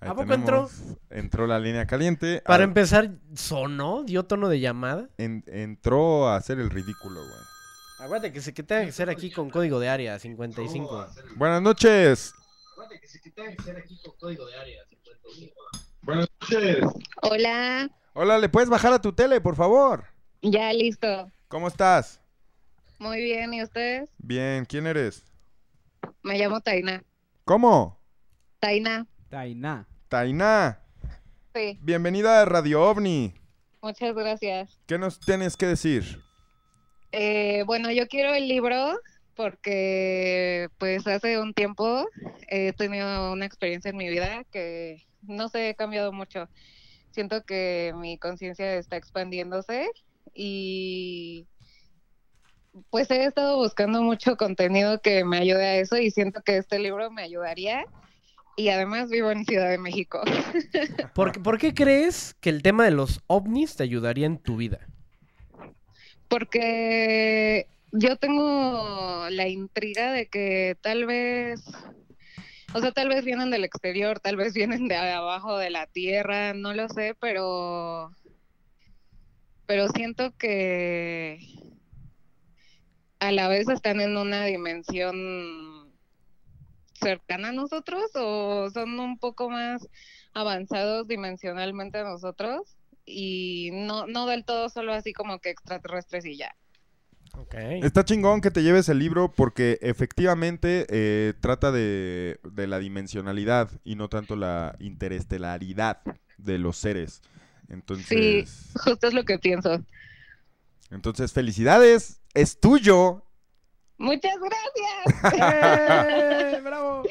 [SPEAKER 1] Ahí
[SPEAKER 2] ¿A poco entró?
[SPEAKER 1] tenemos- Entró la línea caliente.
[SPEAKER 2] Para
[SPEAKER 1] Ah,
[SPEAKER 2] empezar, sonó, dio tono de llamada.
[SPEAKER 1] en- entró a hacer el ridículo, güey.
[SPEAKER 2] Acuérdate que se que tenga que ser aquí con código de área 55.
[SPEAKER 1] Buenas noches.
[SPEAKER 5] Buenas noches.
[SPEAKER 19] Hola,
[SPEAKER 1] Hola, ¿le puedes bajar a tu tele, por favor?
[SPEAKER 19] ya listo.
[SPEAKER 1] ¿Cómo estás?
[SPEAKER 19] Muy bien, ¿y ustedes?
[SPEAKER 1] Bien, ¿quién eres?
[SPEAKER 19] Me llamo Taina.
[SPEAKER 1] ¿Cómo?
[SPEAKER 19] Taina,
[SPEAKER 3] Tainá.
[SPEAKER 1] Tainá.
[SPEAKER 19] sí,
[SPEAKER 1] Bienvenida a Radio OVNI.
[SPEAKER 19] muchas gracias.
[SPEAKER 1] ¿Qué nos tienes que decir?
[SPEAKER 19] Eh, bueno, yo quiero el libro porque pues hace un tiempo he tenido una experiencia en mi vida que no sé, he cambiado mucho. Siento que mi conciencia está expandiéndose y pues he estado buscando mucho contenido que me ayude a eso y siento que este libro me ayudaría. Y además vivo en Ciudad de México.
[SPEAKER 2] ¿Por, qué- por qué crees que el tema de los ovnis te ayudaría en tu vida?
[SPEAKER 19] porque yo tengo la intriga de que tal vez, o sea, tal vez vienen del exterior, tal vez vienen de abajo de la tierra, no lo sé, pero, pero siento que a la vez están en una dimensión cercana a nosotros o son un poco más avanzados dimensionalmente a nosotros y no, no del todo solo así como que extraterrestres y ya.
[SPEAKER 1] Está chingón que te lleves el libro porque efectivamente eh, trata de, de la dimensionalidad y no tanto la interestelaridad de los seres. Entonces,
[SPEAKER 19] Sí, justo es lo que pienso.
[SPEAKER 1] entonces felicidades, es tuyo.
[SPEAKER 19] Muchas gracias.
[SPEAKER 3] ¡Bravo!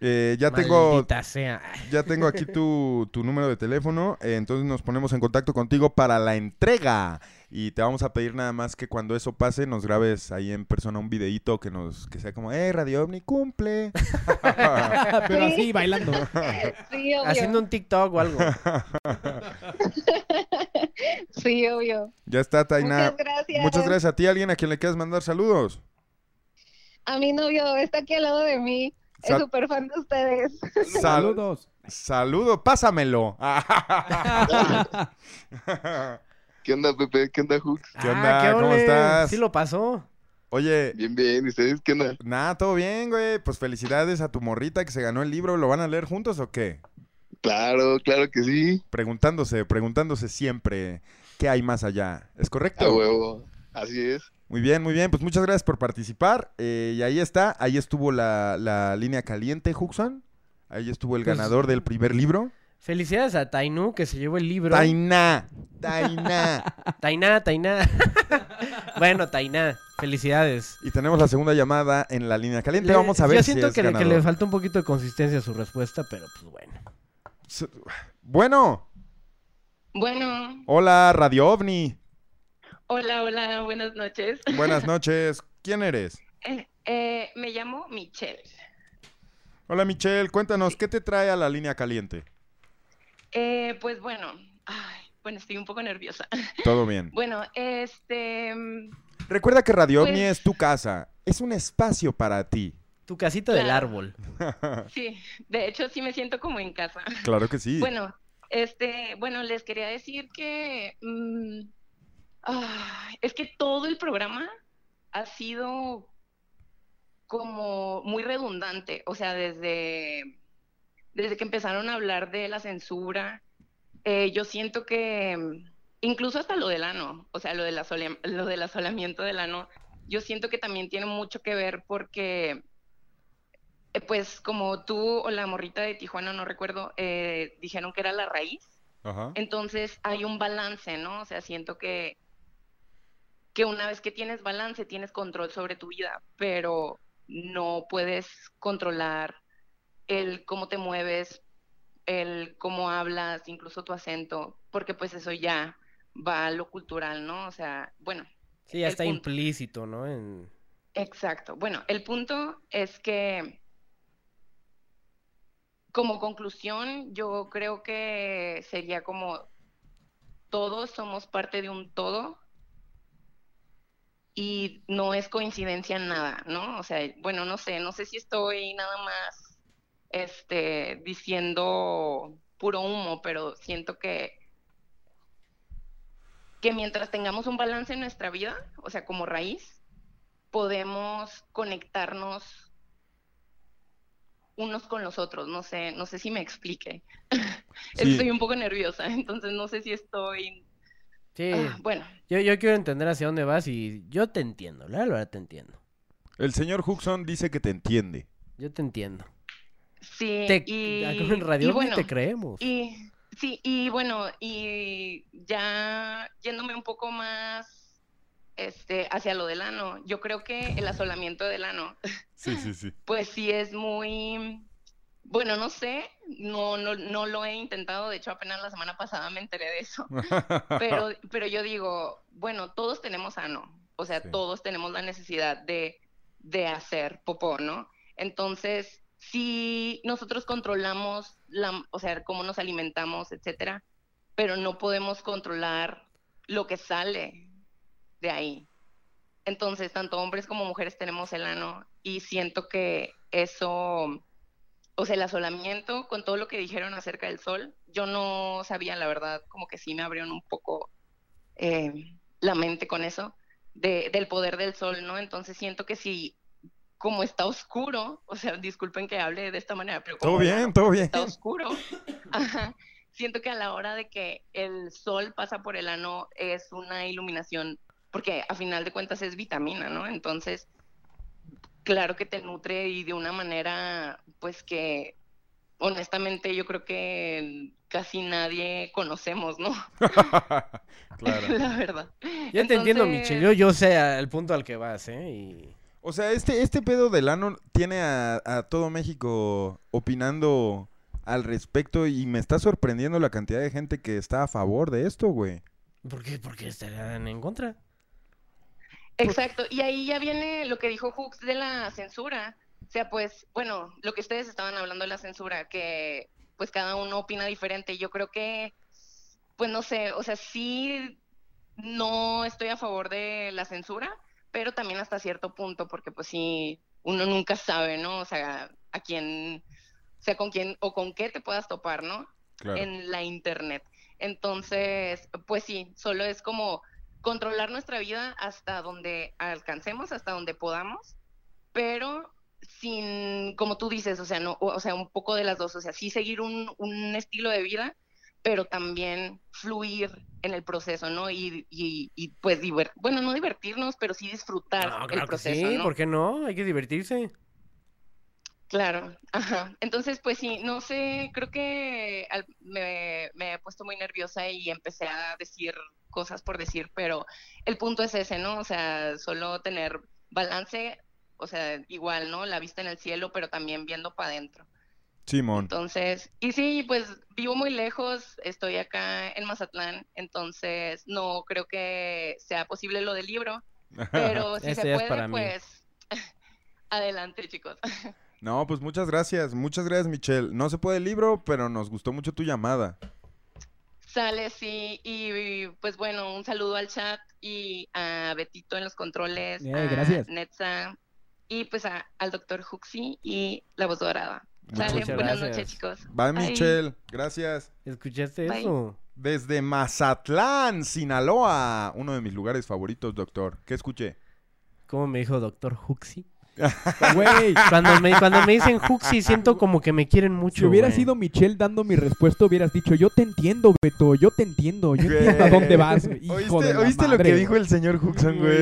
[SPEAKER 1] Eh, ya tengo,
[SPEAKER 2] sea.
[SPEAKER 1] ya tengo aquí tu, tu número de teléfono, eh, entonces nos ponemos en contacto contigo para la entrega y te vamos a pedir nada más que cuando eso pase nos grabes ahí en persona un videíto que nos que sea como, eh, Radio OVNI cumple.
[SPEAKER 3] Pero así, bailando.
[SPEAKER 19] Sí, obvio.
[SPEAKER 2] Haciendo un TikTok o algo.
[SPEAKER 19] Sí, obvio.
[SPEAKER 1] Ya está, Taina.
[SPEAKER 19] Muchas gracias.
[SPEAKER 1] Muchas gracias a ti, alguien a quien le quieras mandar saludos.
[SPEAKER 19] A mi novio está aquí al lado de mí. Es súper fan de ustedes.
[SPEAKER 1] Saludos. Saludo, pásamelo.
[SPEAKER 20] ¿Qué onda, Pepe? ¿Qué onda, Hux?
[SPEAKER 1] ¿Qué onda?
[SPEAKER 2] Ah,
[SPEAKER 1] ¿Cómo
[SPEAKER 2] ole.
[SPEAKER 1] estás?
[SPEAKER 2] Sí lo pasó.
[SPEAKER 1] Oye.
[SPEAKER 20] Bien, bien. ¿Y ustedes qué onda?
[SPEAKER 1] Nada, todo bien, güey. Pues felicidades a tu morrita que se ganó el libro. ¿Lo van a leer juntos o qué?
[SPEAKER 20] Claro, claro que sí.
[SPEAKER 1] Preguntándose, preguntándose siempre qué hay más allá. ¿Es correcto?
[SPEAKER 20] A huevo. Así es.
[SPEAKER 1] Muy bien, muy bien. Pues muchas gracias por participar. Eh, y ahí está. Ahí estuvo la, la línea caliente, Huxon. Ahí estuvo el
[SPEAKER 2] Pues-
[SPEAKER 1] ganador del primer libro.
[SPEAKER 2] Felicidades a Tainu que se llevó el libro.
[SPEAKER 1] Tainá. Tainá.
[SPEAKER 2] Tainá, Tainá. bueno, Tainá, felicidades.
[SPEAKER 1] Y tenemos la segunda llamada en la línea caliente.
[SPEAKER 2] Le-
[SPEAKER 1] Vamos a ver
[SPEAKER 2] Yo
[SPEAKER 1] si
[SPEAKER 2] siento
[SPEAKER 1] es
[SPEAKER 2] que, le, que
[SPEAKER 1] ganador.
[SPEAKER 2] le falta un poquito de consistencia a su respuesta, pero pues bueno.
[SPEAKER 1] Bueno,
[SPEAKER 19] Bueno,
[SPEAKER 1] hola, Radio OVNI.
[SPEAKER 21] Hola, hola, buenas noches.
[SPEAKER 1] Buenas noches. ¿Quién eres?
[SPEAKER 21] Eh, eh, me llamo Michelle.
[SPEAKER 1] Hola Michelle, cuéntanos, ¿qué te trae a la línea caliente?
[SPEAKER 21] Eh, pues bueno, ay, bueno, estoy un poco nerviosa.
[SPEAKER 1] Todo bien.
[SPEAKER 21] Bueno, este, mm,
[SPEAKER 1] Recuerda que Radio
[SPEAKER 21] Pues-
[SPEAKER 1] es tu casa, es un espacio para ti.
[SPEAKER 2] Tu casita del árbol.
[SPEAKER 21] sí, de hecho sí me siento como en casa.
[SPEAKER 1] Claro que sí.
[SPEAKER 21] Bueno, este, bueno, les quería decir que mm, ah, es que todo el programa ha sido como muy redundante, o sea, desde, desde que empezaron a hablar de la censura, eh, yo siento que mm, incluso hasta lo del ano, o sea, lo, del asolia- lo del asolamiento del ano, yo siento que también tiene mucho que ver porque eh, pues como tú o la morrita de Tijuana, no recuerdo, eh, dijeron que era la raíz.
[SPEAKER 1] Ajá.
[SPEAKER 21] Entonces hay un balance, ¿no? O sea, siento que, que una vez que tienes balance, tienes control sobre tu vida, pero no puedes controlar el cómo te mueves, el cómo hablas, incluso tu acento, porque pues eso ya va a lo cultural, ¿no? O sea, bueno.
[SPEAKER 2] Sí, ya está
[SPEAKER 21] punto-
[SPEAKER 2] implícito, ¿no? En...
[SPEAKER 21] Exacto. Bueno, el punto es que como conclusión, yo creo que sería como todos somos parte de un todo y no es coincidencia nada, ¿no? O sea, bueno, no sé, no sé si estoy nada más este diciendo puro humo, pero siento que que mientras tengamos un balance en nuestra vida, o sea, como raíz, podemos conectarnos unos con los otros. No sé, no sé si me explique.
[SPEAKER 2] Sí.
[SPEAKER 21] Estoy un poco nerviosa, entonces no sé si estoy.
[SPEAKER 2] Sí.
[SPEAKER 21] Ah, bueno.
[SPEAKER 2] Yo, yo quiero entender hacia dónde vas y yo te entiendo, la verdad te entiendo.
[SPEAKER 1] El señor Huxon dice que te entiende.
[SPEAKER 2] Yo te entiendo.
[SPEAKER 21] Sí,
[SPEAKER 2] Te-
[SPEAKER 21] y,
[SPEAKER 2] en Radio
[SPEAKER 21] y bueno,
[SPEAKER 2] te creemos.
[SPEAKER 21] Y sí, y bueno, y ya yéndome un poco más este hacia lo del ano, yo creo que el asolamiento del ano
[SPEAKER 1] Sí, sí, sí.
[SPEAKER 21] pues sí es muy bueno, no sé, no, no, no lo he intentado, de hecho apenas la semana pasada me enteré de eso, pero, pero yo digo, bueno, todos tenemos ano, o sea,
[SPEAKER 1] Sí.
[SPEAKER 21] todos tenemos la necesidad de, de hacer popó, ¿no? Entonces, si nosotros controlamos, la, o sea, cómo nos alimentamos, etcétera, pero no podemos controlar lo que sale de ahí. Entonces, tanto hombres como mujeres tenemos el ano y siento que eso, o sea, el asolamiento con todo lo que dijeron acerca del sol, yo no sabía, la verdad, como que sí me abrieron un poco eh, la mente con eso, de, del poder del sol, ¿no? Entonces siento que si, como está oscuro, o sea, disculpen que hable de esta manera, pero como
[SPEAKER 1] Todo
[SPEAKER 21] el
[SPEAKER 1] bien, todo bien.
[SPEAKER 21] está oscuro, ajá, siento que a la hora de que el sol pasa por el ano es una iluminación, porque a final de cuentas es vitamina, ¿no? Entonces, claro que te nutre y de una manera, pues que honestamente yo creo que casi nadie conocemos, ¿no?
[SPEAKER 1] Claro.
[SPEAKER 21] La verdad.
[SPEAKER 2] Yo te entiendo, Michelle. Yo, yo sé al punto al que vas, ¿eh? Y...
[SPEAKER 1] O sea, este, este pedo del ano tiene a, a todo México opinando al respecto y me está sorprendiendo la cantidad de gente que está a favor de esto, güey.
[SPEAKER 2] ¿Por qué? Porque estarían en contra.
[SPEAKER 21] Exacto, y ahí ya viene lo que dijo Hooks de la censura. O sea, pues, bueno, lo que ustedes estaban hablando de la censura, que pues cada uno opina diferente. Yo creo que, pues no sé, o sea, sí no estoy a favor de la censura, pero también hasta cierto punto, porque pues sí, uno nunca sabe, ¿no? O sea, a quién, o sea, con quién o con qué te puedas topar, ¿no?
[SPEAKER 1] Claro.
[SPEAKER 21] en la internet. Entonces, pues sí, solo es como controlar nuestra vida hasta donde alcancemos, hasta donde podamos, pero sin, como tú dices, o sea, no, o o sea, un poco de las dos, o sea, sí seguir un, un estilo de vida, pero también fluir en el proceso, ¿no? Y, y, y pues, bueno, no divertirnos, pero sí disfrutar
[SPEAKER 2] No,
[SPEAKER 21] el
[SPEAKER 2] claro que
[SPEAKER 21] proceso,
[SPEAKER 2] sí,
[SPEAKER 21] ¿no?
[SPEAKER 2] ¿por qué no? Hay que divertirse.
[SPEAKER 21] Claro, ajá. Entonces, pues sí, no sé, creo que al- me, me he puesto muy nerviosa y empecé a decir cosas por decir, pero el punto es ese, ¿no? O sea, solo tener balance, o sea, igual, ¿no? La vista en el cielo, pero también viendo para adentro.
[SPEAKER 1] Simón.
[SPEAKER 21] Entonces, y sí, pues vivo muy lejos, estoy acá en Mazatlán, entonces no creo que sea posible lo del libro, pero si
[SPEAKER 2] Ese
[SPEAKER 21] se puede, pues adelante, chicos.
[SPEAKER 1] No, pues muchas gracias. Muchas gracias, Michelle. No se puede el libro, pero nos gustó mucho tu llamada.
[SPEAKER 21] Sale, sí, y pues bueno, un saludo al chat y a Betito en los controles, a
[SPEAKER 3] gracias.
[SPEAKER 21] Netza y pues a- al doctor Huxi y la voz dorada.
[SPEAKER 1] Muchas
[SPEAKER 21] buenas
[SPEAKER 2] gracias.
[SPEAKER 21] noches, chicos.
[SPEAKER 1] Bye,
[SPEAKER 21] Bye.
[SPEAKER 1] Michelle. Gracias.
[SPEAKER 2] ¿Escuchaste
[SPEAKER 21] Bye.
[SPEAKER 2] eso?
[SPEAKER 1] Desde Mazatlán, Sinaloa. Uno de mis lugares favoritos, doctor. ¿Qué escuché?
[SPEAKER 2] ¿Cómo me dijo doctor Huxi?
[SPEAKER 3] Güey.
[SPEAKER 2] Cuando me, cuando me dicen Huxi siento como que me quieren mucho.
[SPEAKER 3] Si hubiera
[SPEAKER 2] güey.
[SPEAKER 3] sido Michelle dando mi respuesta, hubieras dicho, yo te entiendo, Beto, yo te entiendo, yo entiendo a dónde vas. Hijo
[SPEAKER 1] ¿Oíste,
[SPEAKER 3] de
[SPEAKER 1] oíste lo que
[SPEAKER 3] güey.
[SPEAKER 1] dijo el señor Huxon, güey?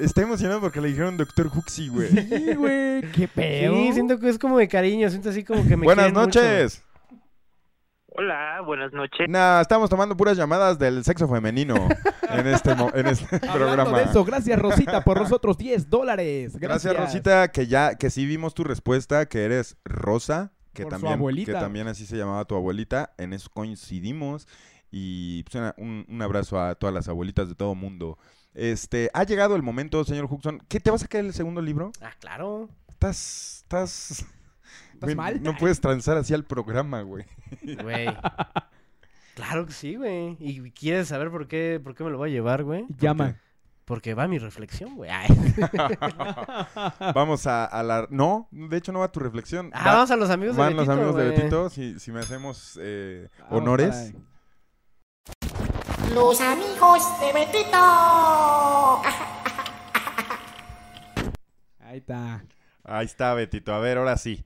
[SPEAKER 1] Está emocionado porque le dijeron doctor Huxi, güey.
[SPEAKER 3] Sí, güey, qué pedo.
[SPEAKER 2] Sí, siento que es como de cariño, siento así como que me
[SPEAKER 1] Buenas
[SPEAKER 2] quieren mucho.
[SPEAKER 22] Hola, buenas noches.
[SPEAKER 1] Nah, estamos tomando puras llamadas del sexo femenino en este, mo- en este
[SPEAKER 3] Hablando
[SPEAKER 1] programa.
[SPEAKER 3] de eso, gracias Rosita por los otros 10 dólares.
[SPEAKER 1] Gracias, Rosita, que ya, que sí vimos tu respuesta, que eres Rosa, que
[SPEAKER 3] Por su
[SPEAKER 1] también, que
[SPEAKER 3] abuelita.
[SPEAKER 1] también así se llamaba tu abuelita, en eso coincidimos. Y pues, una- un, un abrazo a todas las abuelitas de todo mundo. Este, ha llegado el momento, señor Huxon. ¿Qué te vas a sacar el segundo libro?
[SPEAKER 2] Ah, claro.
[SPEAKER 1] Estás, estás, güey,
[SPEAKER 2] mal?
[SPEAKER 1] No puedes transar así al programa, güey.
[SPEAKER 2] Güey. Claro que sí, güey. ¿Y quieres saber por qué, por qué me lo voy a llevar, güey?
[SPEAKER 3] Llama.
[SPEAKER 2] Porque va mi reflexión, güey.
[SPEAKER 1] Vamos a, a la... No, de hecho no va tu reflexión.
[SPEAKER 2] Ah,
[SPEAKER 1] Va-
[SPEAKER 2] vamos a los amigos de
[SPEAKER 1] Van los
[SPEAKER 2] Betito,
[SPEAKER 1] amigos de. Betito, si, si me hacemos eh, honores.
[SPEAKER 23] Los amigos de Betito.
[SPEAKER 3] Ahí está.
[SPEAKER 1] Ahí está, Betito. A ver, ahora sí.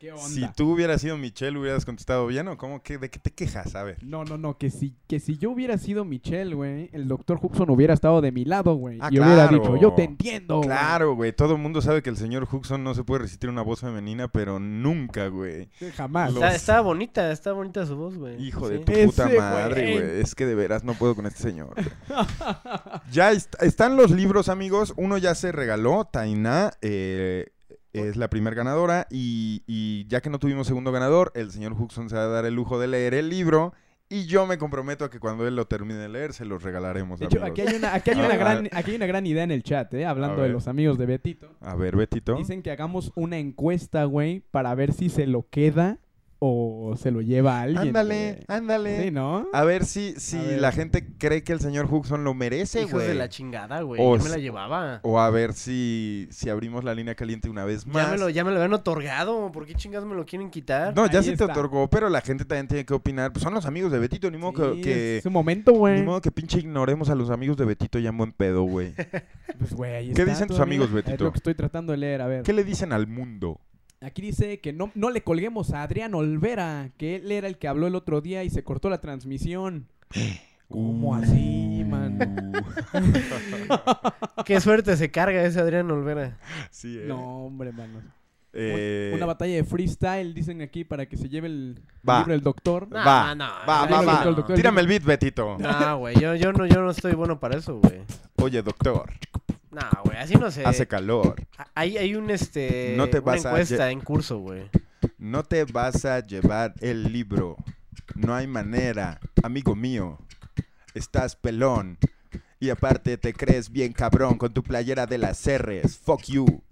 [SPEAKER 3] ¿Qué onda?
[SPEAKER 1] Si tú hubieras sido Michelle, ¿hubieras contestado bien o cómo? ¿Qué, ¿De qué te quejas? A ver.
[SPEAKER 3] No, no, no, que si, que si yo hubiera sido Michelle, güey, el doctor Huxon hubiera estado de mi lado, güey.
[SPEAKER 1] Ah,
[SPEAKER 3] y hubiera
[SPEAKER 1] claro.
[SPEAKER 3] dicho, yo te entiendo. güey".
[SPEAKER 1] Claro, güey. Todo el mundo sabe que el señor Huxon no se puede resistir una voz femenina, pero nunca, güey.
[SPEAKER 3] Jamás.
[SPEAKER 1] Los-
[SPEAKER 2] Está, estaba bonita, está bonita su voz, güey.
[SPEAKER 1] Hijo de tu puta madre, güey. Es que de veras no puedo con este señor. ya est- están los libros, amigos. Uno ya se regaló. Tainá eh, es la primer ganadora. Y, y ya que no tuvimos segundo ganador, el señor Huxon se va a dar el lujo de leer el libro. Y yo me comprometo a que cuando él lo termine de leer, se los regalaremos.
[SPEAKER 3] De hecho, aquí hay una, aquí hay una gran, aquí hay una gran idea en el chat, ¿eh? Hablando de los amigos de Betito.
[SPEAKER 1] A ver, Betito.
[SPEAKER 3] Dicen que hagamos una encuesta, güey, para ver si se lo queda o se lo lleva a alguien.
[SPEAKER 1] Ándale,
[SPEAKER 3] güey.
[SPEAKER 1] ándale.
[SPEAKER 3] Sí, ¿no?
[SPEAKER 1] A ver si, si
[SPEAKER 3] A ver.
[SPEAKER 1] la gente cree que el señor Huxon lo merece,
[SPEAKER 2] Hijos
[SPEAKER 1] güey.
[SPEAKER 2] de la chingada, güey.
[SPEAKER 1] O
[SPEAKER 2] Yo me la llevaba.
[SPEAKER 1] O a ver si, si abrimos la línea caliente una vez más.
[SPEAKER 2] Ya me, lo, ya me lo habían otorgado. ¿Por qué chingados me lo quieren quitar?
[SPEAKER 1] No, ya
[SPEAKER 3] Ahí
[SPEAKER 1] se te otorgó, pero la gente también tiene que opinar. Pues son los amigos de Betito, ni modo que-
[SPEAKER 3] Sí,
[SPEAKER 1] que...
[SPEAKER 3] es su momento, güey.
[SPEAKER 1] Ni modo que pinche ignoremos a los amigos de Betito ya en buen pedo, güey.
[SPEAKER 3] Pues, güey, ahí
[SPEAKER 1] ¿Qué
[SPEAKER 3] está
[SPEAKER 1] dicen tus amigos,
[SPEAKER 3] Es
[SPEAKER 1] Betito?
[SPEAKER 3] lo que estoy tratando de leer, a ver.
[SPEAKER 1] ¿Qué le dicen al mundo?
[SPEAKER 3] Aquí dice que no, no le colguemos a Adrián Olvera, que él era el que habló el otro día y se cortó la transmisión. ¿Cómo así, man?
[SPEAKER 2] Qué suerte se carga ese Adrián Olvera.
[SPEAKER 1] Sí, eh.
[SPEAKER 3] No, hombre, mano.
[SPEAKER 1] Eh,
[SPEAKER 3] Una batalla de freestyle, dicen aquí, para que se lleve el
[SPEAKER 1] Va.
[SPEAKER 3] libro del doctor.
[SPEAKER 1] Va,
[SPEAKER 2] no,
[SPEAKER 1] va,
[SPEAKER 2] no,
[SPEAKER 1] va, va. Tírame el beat, Betito.
[SPEAKER 2] No, güey, yo, yo, no, yo no estoy bueno para eso, güey.
[SPEAKER 1] Oye, doctor,
[SPEAKER 2] No, güey, así no sé.
[SPEAKER 1] hace calor.
[SPEAKER 2] Hay, hay un, este,
[SPEAKER 1] No te
[SPEAKER 2] una
[SPEAKER 1] vas a
[SPEAKER 2] encuesta en curso, güey.
[SPEAKER 1] No te vas a llevar el libro. No hay manera, amigo mío. Estás pelón. Y aparte te crees bien cabrón con tu playera de las R's. Fuck you.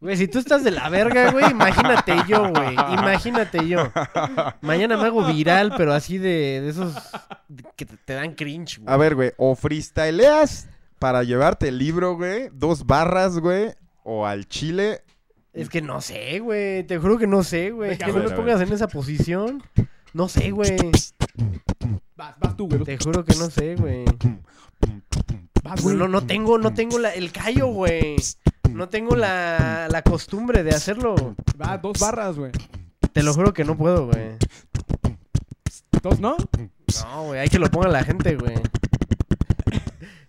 [SPEAKER 2] Güey, si tú estás de la verga, güey, imagínate yo, güey. Imagínate yo. Mañana me hago viral, pero así de, de esos que te, te dan cringe, güey.
[SPEAKER 1] A ver, güey, o freestyleas para llevarte el libro, güey. Dos barras, güey. O al chile.
[SPEAKER 2] Es que no sé, güey. Te juro que no sé, güey. Que no me
[SPEAKER 1] a
[SPEAKER 2] pongas en esa posición. No sé, güey.
[SPEAKER 3] Vas, vas tú, güey.
[SPEAKER 2] Te juro que no sé, güey.
[SPEAKER 3] Vas,
[SPEAKER 2] No,
[SPEAKER 3] güey.
[SPEAKER 2] no, no tengo, no tengo la, el callo, güey. No tengo la, la costumbre de hacerlo.
[SPEAKER 3] Va, dos barras, güey.
[SPEAKER 2] Te lo juro que no puedo, güey.
[SPEAKER 3] ¿Dos no?
[SPEAKER 2] No, güey, hay que lo ponga la gente, güey.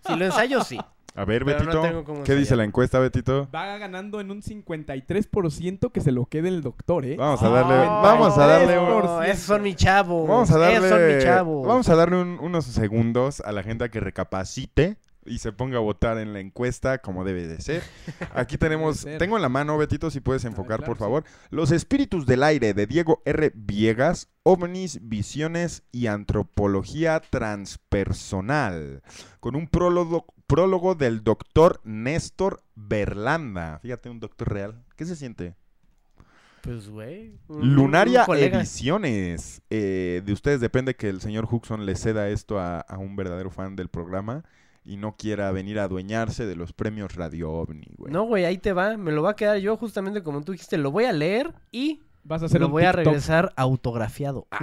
[SPEAKER 2] Si lo ensayo, sí.
[SPEAKER 1] A ver,
[SPEAKER 2] Pero no
[SPEAKER 1] Betito.
[SPEAKER 2] tengo cómo
[SPEAKER 1] ¿Qué dice
[SPEAKER 2] ensayar.
[SPEAKER 1] la encuesta, Betito?
[SPEAKER 3] Va ganando en un 53% que se lo quede el doctor, ¿eh?
[SPEAKER 1] Vamos a darle,
[SPEAKER 2] Oh,
[SPEAKER 1] vamos a darle un-
[SPEAKER 2] no, esos son mi chavo.
[SPEAKER 1] Vamos a
[SPEAKER 2] Esos son mi
[SPEAKER 1] darle,
[SPEAKER 2] chavo.
[SPEAKER 1] vamos a darle un- unos segundos a la gente a que recapacite y se ponga a votar en la encuesta como debe de ser. Aquí tenemos,
[SPEAKER 3] ser.
[SPEAKER 1] tengo en la mano, Betito, si puedes enfocar,
[SPEAKER 3] claro,
[SPEAKER 1] por favor, Los espíritus del aire de Diego R. Viegas, ovnis, visiones y antropología transpersonal, con un prólogo, prólogo del doctor Néstor Berlanda. Fíjate, un doctor real. ¿Qué se siente?
[SPEAKER 2] Pues, güey. un-
[SPEAKER 1] Lunaria. Ediciones. Eh, de ustedes depende que el señor Huxon le ceda esto a, a un verdadero fan del programa y no quiera venir a adueñarse de los premios Radio OVNI, güey.
[SPEAKER 2] No, güey, ahí te va. Me lo va a quedar yo justamente como tú dijiste. Lo voy a leer y
[SPEAKER 3] Vas a hacer
[SPEAKER 2] lo
[SPEAKER 3] un
[SPEAKER 2] voy a regresar autografiado.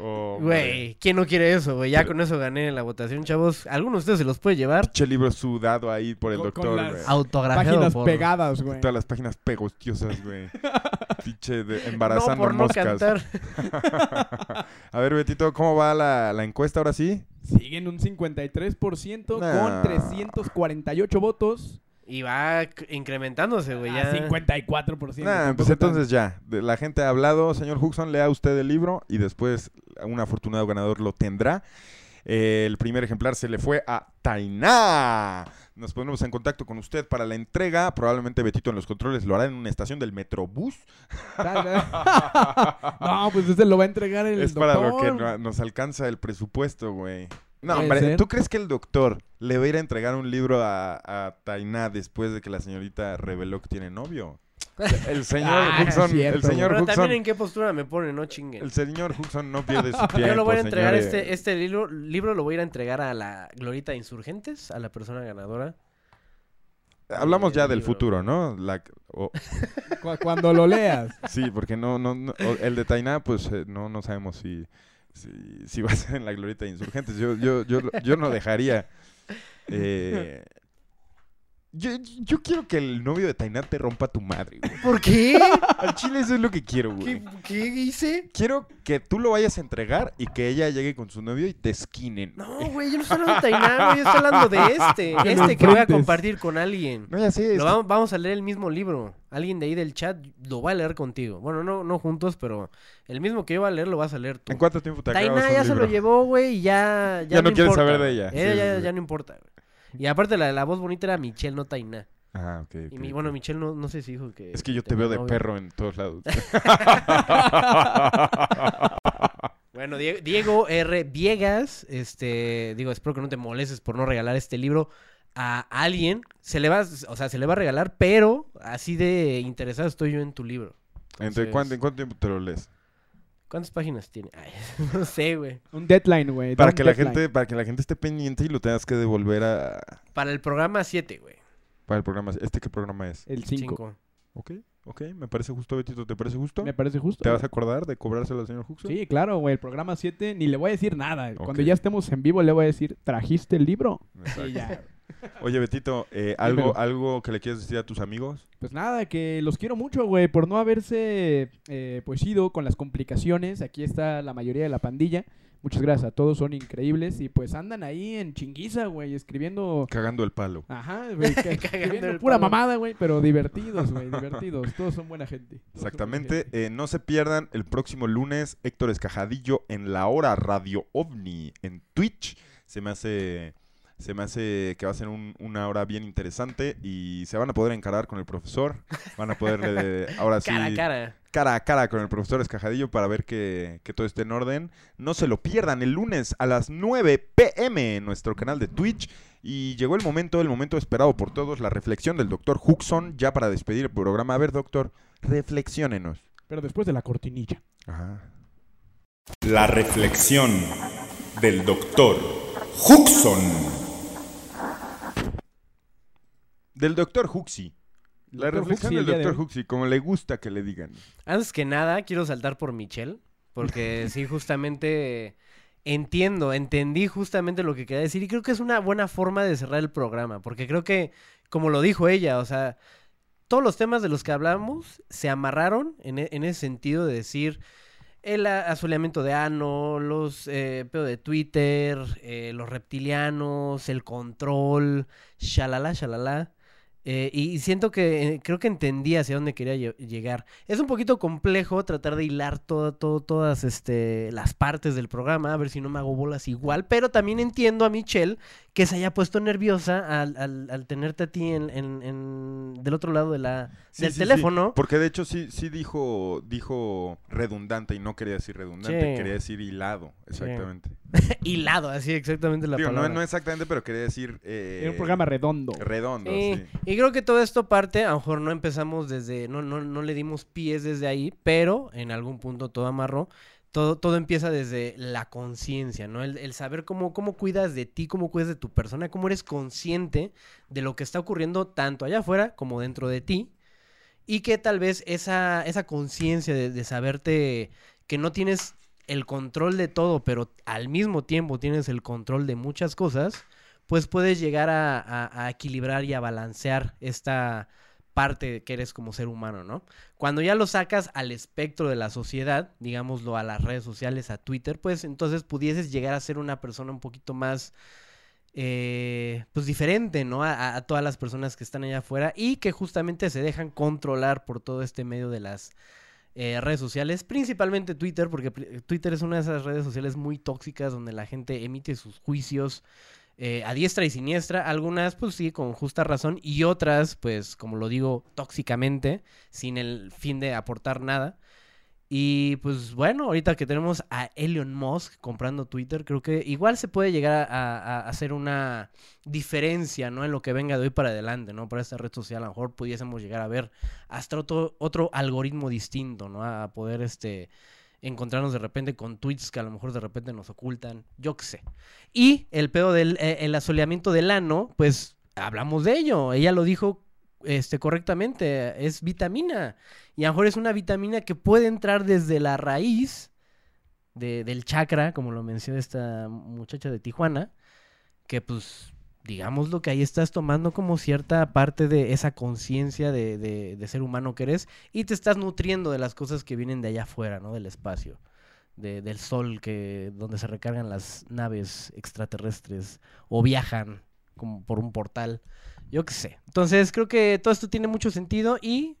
[SPEAKER 1] Oh,
[SPEAKER 2] Güey, ¿quién no quiere eso, güey? Ya con eso gané la votación, chavos. ¿Alguno de ustedes se los puede llevar?
[SPEAKER 1] Pinche libro sudado ahí por el
[SPEAKER 3] Con-
[SPEAKER 1] doctor,
[SPEAKER 3] las
[SPEAKER 1] güey.
[SPEAKER 2] Autografiado
[SPEAKER 3] Páginas
[SPEAKER 2] por-
[SPEAKER 3] pegadas, güey.
[SPEAKER 1] Todas las páginas pegostiosas, güey. Pinche de- embarazando
[SPEAKER 2] por no
[SPEAKER 1] moscas.
[SPEAKER 2] cantar.
[SPEAKER 1] a ver, Betito, ¿cómo va la, la encuesta ahora sí?
[SPEAKER 3] Siguen un 53%
[SPEAKER 1] Nah.
[SPEAKER 3] con 348 votos.
[SPEAKER 2] Y va incrementándose, güey.
[SPEAKER 3] Ah,
[SPEAKER 2] Ya.
[SPEAKER 3] 54%.
[SPEAKER 1] Nah, pues
[SPEAKER 3] tan-
[SPEAKER 1] entonces ya. De- La gente ha hablado. Señor Huxon, lea usted el libro y después un afortunado ganador lo tendrá. Eh, el primer ejemplar se le fue a Tainá. Nos ponemos en contacto con usted para la entrega. Probablemente Betito en los controles lo hará en una estación del Metrobús.
[SPEAKER 3] no, pues ese lo va a entregar el
[SPEAKER 1] es para lo que nos alcanza el presupuesto, güey. No, hombre,
[SPEAKER 3] ser.
[SPEAKER 1] ¿tú crees que el doctor le va a ir a entregar un libro a, a Tainá después de que la señorita reveló que tiene novio? El señor
[SPEAKER 2] Ah,
[SPEAKER 1] Huxon,
[SPEAKER 3] cierto,
[SPEAKER 1] el señor
[SPEAKER 2] Pero
[SPEAKER 1] Huxon,
[SPEAKER 2] también en qué postura me pone, no chinguen.
[SPEAKER 1] el señor Huxon no pierde su tiempo.
[SPEAKER 2] Yo lo voy a entregar, este, este libro, libro lo voy a ir a entregar a la Glorita de Insurgentes, a la persona ganadora.
[SPEAKER 1] Hablamos ya
[SPEAKER 2] el
[SPEAKER 1] del
[SPEAKER 2] libro.
[SPEAKER 1] futuro, ¿no? La-
[SPEAKER 3] Cuando lo leas.
[SPEAKER 1] sí, porque no, no, no- el de Tainá, pues eh, no, no sabemos si, si, si va a ser en la glorieta de insurgentes. Yo, yo, yo, yo no dejaría. eh, yo, yo quiero que el novio de Tainá te rompa tu madre, güey.
[SPEAKER 2] ¿Por qué?
[SPEAKER 1] Al chile eso es lo que quiero, güey.
[SPEAKER 2] ¿Qué, qué hice?
[SPEAKER 1] Quiero que tú lo vayas a entregar y que ella llegue con su novio y te esquinen.
[SPEAKER 2] No, güey, yo no estoy hablando de Tainá, güey, yo estoy hablando de este.
[SPEAKER 3] Que
[SPEAKER 2] Este que voy a compartir con alguien.
[SPEAKER 1] No, ya sé.
[SPEAKER 2] Lo vamos, a leer el mismo libro. Alguien de ahí del chat lo va a leer contigo. Bueno, no, no juntos, pero el mismo que yo voy a leer lo vas a leer tú.
[SPEAKER 1] ¿En cuánto tiempo te acabas
[SPEAKER 2] Tainá
[SPEAKER 1] un
[SPEAKER 2] ya se lo llevó, güey, y ya, ya,
[SPEAKER 1] Ya no quieres
[SPEAKER 2] importa,
[SPEAKER 1] saber de ella.
[SPEAKER 2] Ella
[SPEAKER 1] Sí,
[SPEAKER 2] ya,
[SPEAKER 1] sí.
[SPEAKER 2] ya no importa, güey. Y aparte la, la voz bonita era Michelle, no Tainá.
[SPEAKER 1] Ah, ok.
[SPEAKER 2] Y
[SPEAKER 1] ok,
[SPEAKER 2] mi,
[SPEAKER 1] ok.
[SPEAKER 2] bueno, Michelle no, no sé si dijo que...
[SPEAKER 1] Es que yo te veo de
[SPEAKER 2] novio.
[SPEAKER 1] perro en todos lados.
[SPEAKER 2] Bueno, Die- Diego R. Viegas, este, digo, espero que no te molestes por no regalar este libro a alguien. Se le va, o sea, se le va a regalar, pero así de interesado estoy yo en tu libro.
[SPEAKER 1] ¿Entre
[SPEAKER 2] Entonces,
[SPEAKER 1] cuánto, ¿En cuánto tiempo te lo lees?
[SPEAKER 2] ¿Cuántas páginas tiene? Ay, no sé, güey.
[SPEAKER 3] Un deadline, güey.
[SPEAKER 1] Para que la gente, para que la gente esté pendiente y lo tengas que devolver a
[SPEAKER 2] Para el programa 7, güey.
[SPEAKER 1] para el programa. ¿Este qué programa es?
[SPEAKER 3] El 5.
[SPEAKER 2] Cinco.
[SPEAKER 1] Ok, ok, me parece justo, Betito, ¿te parece justo?
[SPEAKER 3] Me parece justo.
[SPEAKER 1] ¿Te vas a acordar de cobrárselo al señor Huxon?
[SPEAKER 3] Sí, claro, güey. El programa 7 ni le voy a decir nada. Cuando ya estemos en vivo le voy a decir, ¿trajiste el libro?
[SPEAKER 1] Exacto.
[SPEAKER 3] Y ya.
[SPEAKER 1] Oye, Betito, eh, ¿algo,
[SPEAKER 3] Dímelo.
[SPEAKER 1] ¿algo que le quieres decir a tus amigos?
[SPEAKER 3] Pues nada, que los quiero mucho, güey, por no haberse eh, pues ido con las complicaciones. Aquí está la mayoría de la pandilla. Muchas gracias a todos, son increíbles. Y pues andan ahí en chinguiza, güey, escribiendo...
[SPEAKER 1] Cagando el palo.
[SPEAKER 3] Ajá, güey, escribiendo
[SPEAKER 2] el
[SPEAKER 3] pura
[SPEAKER 2] palo.
[SPEAKER 3] mamada, güey, pero divertidos, güey, divertidos. Todos son buena gente. Todos son buena
[SPEAKER 1] Exactamente.
[SPEAKER 3] gente.
[SPEAKER 1] eh, no se pierdan el próximo lunes Héctor Escajadillo en la hora Radio OVNI en Twitch. Se me hace, se me hace que va a ser un- una hora bien interesante y se van a poder encarar con el profesor. Van a poder, eh, ahora sí,
[SPEAKER 2] Cara a cara.
[SPEAKER 1] cara a cara con el profesor Escajadillo para ver que, que todo esté en orden. No se lo pierdan el lunes a las 9 pm en nuestro canal de Twitch. Y llegó el momento, el momento esperado por todos, la reflexión del doctor Huxon, ya para despedir el programa. A ver, doctor, reflexiónenos.
[SPEAKER 3] Pero después de la cortinilla.
[SPEAKER 1] Ajá.
[SPEAKER 4] La reflexión del doctor Huxon.
[SPEAKER 1] Del doctor Huxi. La reflexión del doctor. Huxi, como le gusta que le digan.
[SPEAKER 2] Antes que nada, quiero saltar por Michelle, porque sí, justamente entiendo, entendí justamente lo que quería decir y creo que es una buena forma de cerrar el programa, porque creo que, como lo dijo ella, o sea, todos los temas de los que hablamos se amarraron en, e- en ese sentido de decir el a- asoleamiento de ano, los eh, pedo de Twitter, eh, los reptilianos, el control, shalala, shalala. Eh, y siento que eh, creo que entendí hacia dónde quería lle- llegar. Es un poquito complejo tratar de hilar todo, todo, todas este, las partes del programa, a ver si no me hago bolas igual, pero también entiendo a Michelle que se haya puesto nerviosa al, al- al tenerte a ti en, en- en- del otro lado de la,
[SPEAKER 1] Sí,
[SPEAKER 2] del
[SPEAKER 1] sí, sí,
[SPEAKER 2] teléfono.
[SPEAKER 1] Porque de hecho sí, sí dijo, dijo redundante y no quería decir redundante,
[SPEAKER 2] Sí.
[SPEAKER 1] quería decir hilado, exactamente.
[SPEAKER 2] Hilado, así exactamente la
[SPEAKER 1] Digo, no,
[SPEAKER 2] palabra.
[SPEAKER 1] no exactamente, pero quería decir... eh,
[SPEAKER 3] Era un programa redondo.
[SPEAKER 1] Redondo,
[SPEAKER 2] Sí,
[SPEAKER 1] sí.
[SPEAKER 2] Y creo que todo esto parte, a lo mejor no empezamos desde, no, no, no le dimos pies desde ahí, pero en algún punto todo amarró. Todo, todo empieza desde la conciencia, ¿no? El, saber cómo, cómo cuidas de ti, cómo cuidas de tu persona, cómo eres consciente de lo que está ocurriendo tanto allá afuera como dentro de ti. Y que tal vez esa, esa conciencia de, saberte que no tienes el control de todo, pero al mismo tiempo tienes el control de muchas cosas, pues puedes llegar a- a equilibrar y a balancear esta parte que eres como ser humano, ¿no? Cuando ya lo sacas al espectro de la sociedad, digámoslo a las redes sociales, a Twitter, pues entonces pudieses llegar a ser una persona un poquito más, eh, pues diferente, ¿no? A, todas las personas que están allá afuera y que justamente se dejan controlar por todo este medio de las eh, redes sociales, principalmente Twitter, porque Twitter es una de esas redes sociales muy tóxicas donde la gente emite sus juicios eh, a diestra y siniestra, algunas pues sí, con justa razón, y otras pues, como lo digo, tóxicamente, sin el fin de aportar nada. Y pues bueno, ahorita que tenemos a Elon Musk comprando Twitter, creo que igual se puede llegar a, hacer una diferencia, ¿no? En lo que venga de hoy para adelante, ¿no? Para esta red social, a lo mejor pudiésemos llegar a ver hasta otro, otro algoritmo distinto, ¿no? A poder, este, encontrarnos de repente con tweets que a lo mejor de repente nos ocultan, yo qué sé. Y el pedo del eh, el asoleamiento del ano, pues hablamos de ello. Ella lo dijo este, correctamente, es vitamina. Y a lo mejor es una vitamina que puede entrar desde la raíz de- del chakra, como lo mencionó esta muchacha de Tijuana, que pues digámoslo que ahí estás tomando como cierta parte de esa conciencia de, de- de ser humano que eres y te estás nutriendo de las cosas que vienen de allá afuera, ¿no? Del espacio, de- del sol que donde se recargan las naves extraterrestres o viajan como por un portal, yo qué sé. Entonces creo que todo esto tiene mucho sentido y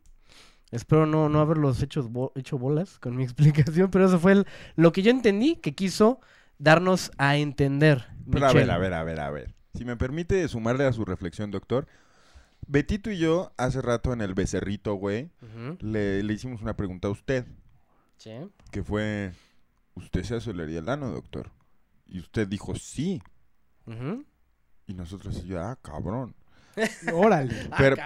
[SPEAKER 2] espero no, no haberlos hecho, bo- hecho bolas con mi explicación, pero eso fue el- lo que yo entendí que quiso darnos a entender.
[SPEAKER 1] Pero a ver, a ver, a ver, a ver. Si me permite sumarle a su reflexión, doctor. Betito y yo, hace rato en el becerrito, güey, le, le hicimos una pregunta a usted.
[SPEAKER 2] Sí.
[SPEAKER 1] Que fue, ¿usted se aceleraría el ano, doctor? Y usted dijo, sí.
[SPEAKER 2] Ujú.
[SPEAKER 1] Y nosotros, y yo, ah, cabrón.
[SPEAKER 3] Órale.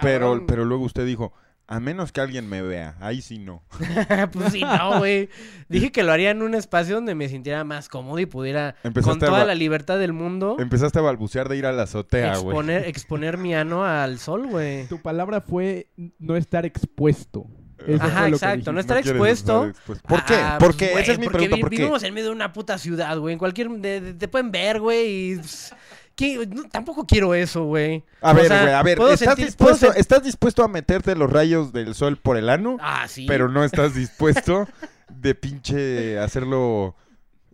[SPEAKER 1] Pero,
[SPEAKER 2] Ah,
[SPEAKER 1] pero luego usted dijo, a menos que alguien me vea, ahí sí no.
[SPEAKER 2] pues sí, no, güey. Dije que lo haría en un espacio donde me sintiera más cómodo y pudiera, con
[SPEAKER 1] Empezaste
[SPEAKER 2] toda la libertad del mundo,
[SPEAKER 1] Empezaste a balbucear de ir a la azotea, güey.
[SPEAKER 2] exponer, exponer mi ano al sol, güey.
[SPEAKER 3] Tu palabra fue no estar expuesto. Eso
[SPEAKER 2] Ajá, exacto, no estar expuesto.
[SPEAKER 1] ¿Por qué?
[SPEAKER 2] Ah,
[SPEAKER 1] ¿Por
[SPEAKER 2] pues,
[SPEAKER 1] qué?
[SPEAKER 2] güey,
[SPEAKER 1] Esa es mi
[SPEAKER 2] porque
[SPEAKER 1] pregunta,
[SPEAKER 2] vi-
[SPEAKER 1] ¿por qué?
[SPEAKER 2] Vivimos en medio de una puta ciudad, güey. En cualquier... de- de- te pueden ver, güey, y... pss, ¿qué? No, tampoco quiero eso, güey.
[SPEAKER 1] A
[SPEAKER 2] O
[SPEAKER 1] ver, güey, a ver, ¿estás,
[SPEAKER 2] sentir-
[SPEAKER 1] dispuesto, ¿estás dispuesto a meterte los rayos del sol por el ano?
[SPEAKER 2] Ah, sí.
[SPEAKER 1] Pero no estás dispuesto de pinche hacerlo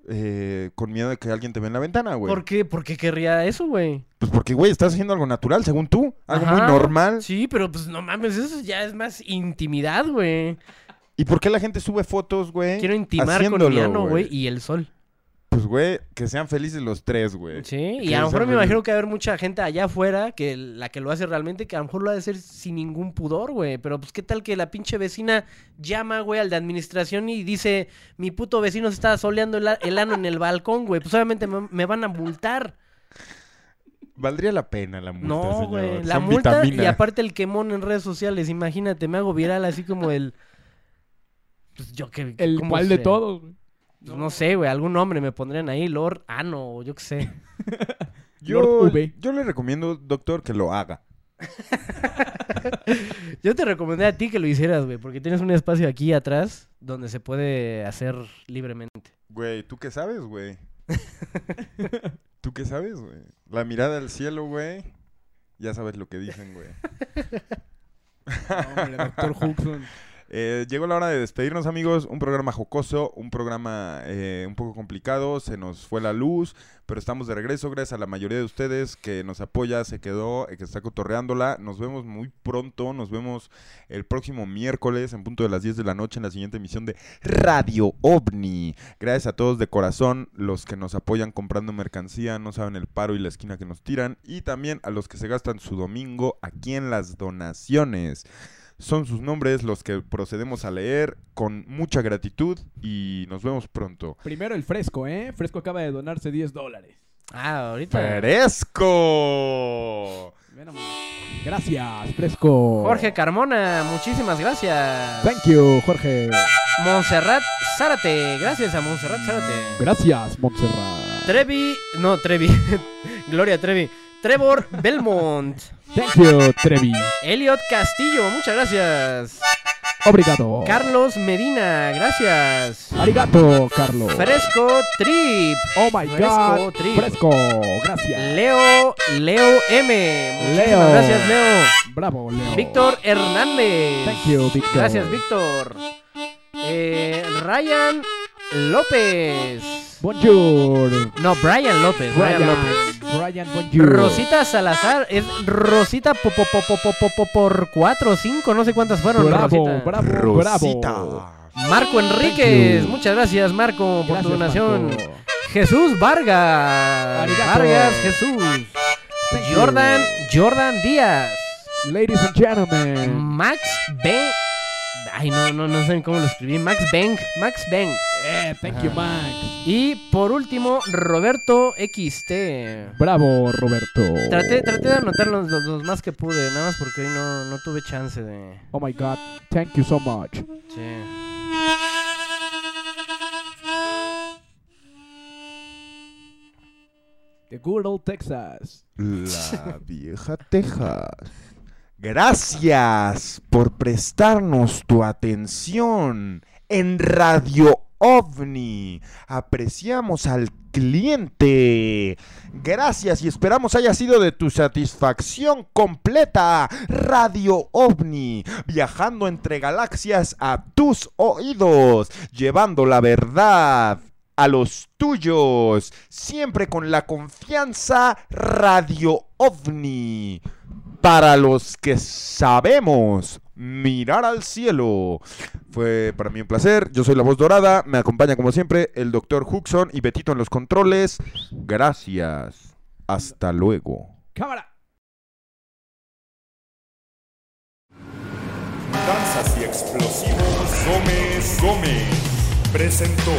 [SPEAKER 1] eh, con miedo de que alguien te vea en la ventana, güey.
[SPEAKER 2] ¿Por qué? ¿Por qué querría eso, güey?
[SPEAKER 1] Pues porque, güey, estás haciendo algo natural, según tú. Algo muy normal.
[SPEAKER 2] Sí, pero pues no mames, eso ya es más intimidad, güey.
[SPEAKER 1] ¿Y por qué la gente sube fotos, güey?
[SPEAKER 2] Quiero intimar con mi ano, güey, y el sol.
[SPEAKER 1] Pues, güey, que sean felices los tres, güey.
[SPEAKER 2] Sí,
[SPEAKER 1] Que
[SPEAKER 2] y a lo mejor me imagino que va a haber mucha gente allá afuera que la que lo hace realmente, que a lo mejor lo ha de hacer sin ningún pudor, güey. Pero pues qué tal que la pinche vecina llama, güey, al de administración y dice, mi puto vecino se está soleando el, ano en el balcón, güey. Pues obviamente me, me van a multar.
[SPEAKER 1] Valdría la pena la multa,
[SPEAKER 2] No, güey. La
[SPEAKER 1] Son
[SPEAKER 2] multa y
[SPEAKER 1] vitaminas.
[SPEAKER 2] aparte el quemón en redes sociales. Imagínate, me hago viral así como el... Pues yo que...
[SPEAKER 3] El
[SPEAKER 2] ¿cómo
[SPEAKER 3] cual de todos, güey.
[SPEAKER 2] No sé, güey. Algún nombre me pondrían ahí. Lord Ano o yo qué sé.
[SPEAKER 1] Yo,
[SPEAKER 3] Lord V.
[SPEAKER 1] yo le recomiendo, doctor, que lo haga.
[SPEAKER 2] Yo te recomendé a ti que lo hicieras, güey, porque tienes un espacio aquí atrás donde se puede hacer libremente.
[SPEAKER 1] Güey, ¿tú qué sabes, güey? ¿Tú qué sabes, güey? La mirada al cielo, güey. Ya sabes lo que dicen, güey.
[SPEAKER 3] hombre, doctor Huxon.
[SPEAKER 1] Eh, llegó la hora de despedirnos, amigos. Un programa jocoso, un programa eh, un poco complicado. Se nos fue la luz, pero estamos de regreso. Gracias a la mayoría de ustedes que nos apoya, se quedó, eh, que está cotorreándola. Nos vemos muy pronto. Nos vemos el próximo miércoles en punto de las 10 de la noche en la siguiente emisión de Radio OVNI. Gracias a todos de corazón, los que nos apoyan comprando mercancía, no saben el paro y la esquina que nos tiran. Y también a los que se gastan su domingo aquí en las donaciones. Son sus nombres los que procedemos a leer con mucha gratitud y nos vemos pronto.
[SPEAKER 3] Primero el Fresco, ¿eh? Fresco acaba de donarse 10 dólares.
[SPEAKER 2] Ah, ahorita.
[SPEAKER 1] ¡Fresco!
[SPEAKER 3] Gracias, Fresco.
[SPEAKER 2] Jorge Carmona, muchísimas gracias.
[SPEAKER 3] Thank you, Jorge.
[SPEAKER 2] Montserrat Zárate, gracias a Montserrat Zárate.
[SPEAKER 3] Gracias, Montserrat.
[SPEAKER 2] Trevi, no, Trevi. Gloria Trevi. Trevor Belmont.
[SPEAKER 3] Thank you, Trevi.
[SPEAKER 2] Elliot Castillo, muchas gracias.
[SPEAKER 3] Obrigado.
[SPEAKER 2] Carlos Medina, gracias.
[SPEAKER 3] Arigato, Carlos.
[SPEAKER 2] Fresco Trip.
[SPEAKER 3] Oh my
[SPEAKER 2] Fresco
[SPEAKER 3] God.
[SPEAKER 2] Trip.
[SPEAKER 3] Fresco, gracias.
[SPEAKER 2] Leo, Leo M. Muchísimas
[SPEAKER 3] Leo.
[SPEAKER 2] gracias, Leo.
[SPEAKER 3] Bravo, Leo.
[SPEAKER 2] Víctor Hernández.
[SPEAKER 3] Thank you, Víctor.
[SPEAKER 2] Gracias, Víctor. Eh, Ryan López.
[SPEAKER 3] Bonjour.
[SPEAKER 2] No, Brian López. Brian, López.
[SPEAKER 3] Brian, bonjour.
[SPEAKER 2] Rosita Salazar. Es Rosita po- po- po- po- po- po- po- por 4 o 5. No sé cuántas fueron.
[SPEAKER 3] Bravo,
[SPEAKER 2] Rosita.
[SPEAKER 3] bravo,
[SPEAKER 1] Rosita.
[SPEAKER 3] bravo.
[SPEAKER 2] Marco Enríquez. Muchas gracias, Marco, por tu donación.
[SPEAKER 3] Marco.
[SPEAKER 2] Jesús Vargas.
[SPEAKER 3] Arigato.
[SPEAKER 2] Vargas Jesús.
[SPEAKER 3] Thank you.
[SPEAKER 2] Jordan, Jordan Díaz.
[SPEAKER 3] Ladies and gentlemen.
[SPEAKER 2] Max Ben. Ay, no, no, no sé cómo lo escribí. Max Beng. Max Beng.
[SPEAKER 3] Eh, thank you, Max.
[SPEAKER 2] Y por último, Roberto XT.
[SPEAKER 3] Bravo, Roberto.
[SPEAKER 2] Traté, traté de anotar los, los- los más que pude, nada más porque hoy no, no tuve chance de.
[SPEAKER 3] Oh my God. Thank you so much.
[SPEAKER 2] Sí.
[SPEAKER 3] The good old Texas.
[SPEAKER 1] La vieja Texas. Gracias por prestarnos tu atención en Radio OVNI. Apreciamos al cliente. Gracias y esperamos haya sido de tu satisfacción completa. Radio OVNI, viajando entre galaxias a tus oídos, llevando la verdad a los tuyos, siempre con la confianza Radio OVNI. Para los que sabemos mirar al cielo. Fue para mí un placer. Yo soy la voz dorada. Me acompaña como siempre el doctor Huxon y Betito en los controles. Gracias. Hasta luego.
[SPEAKER 3] Cámara.
[SPEAKER 4] Danzas y explosivos Gómez Gómez presentó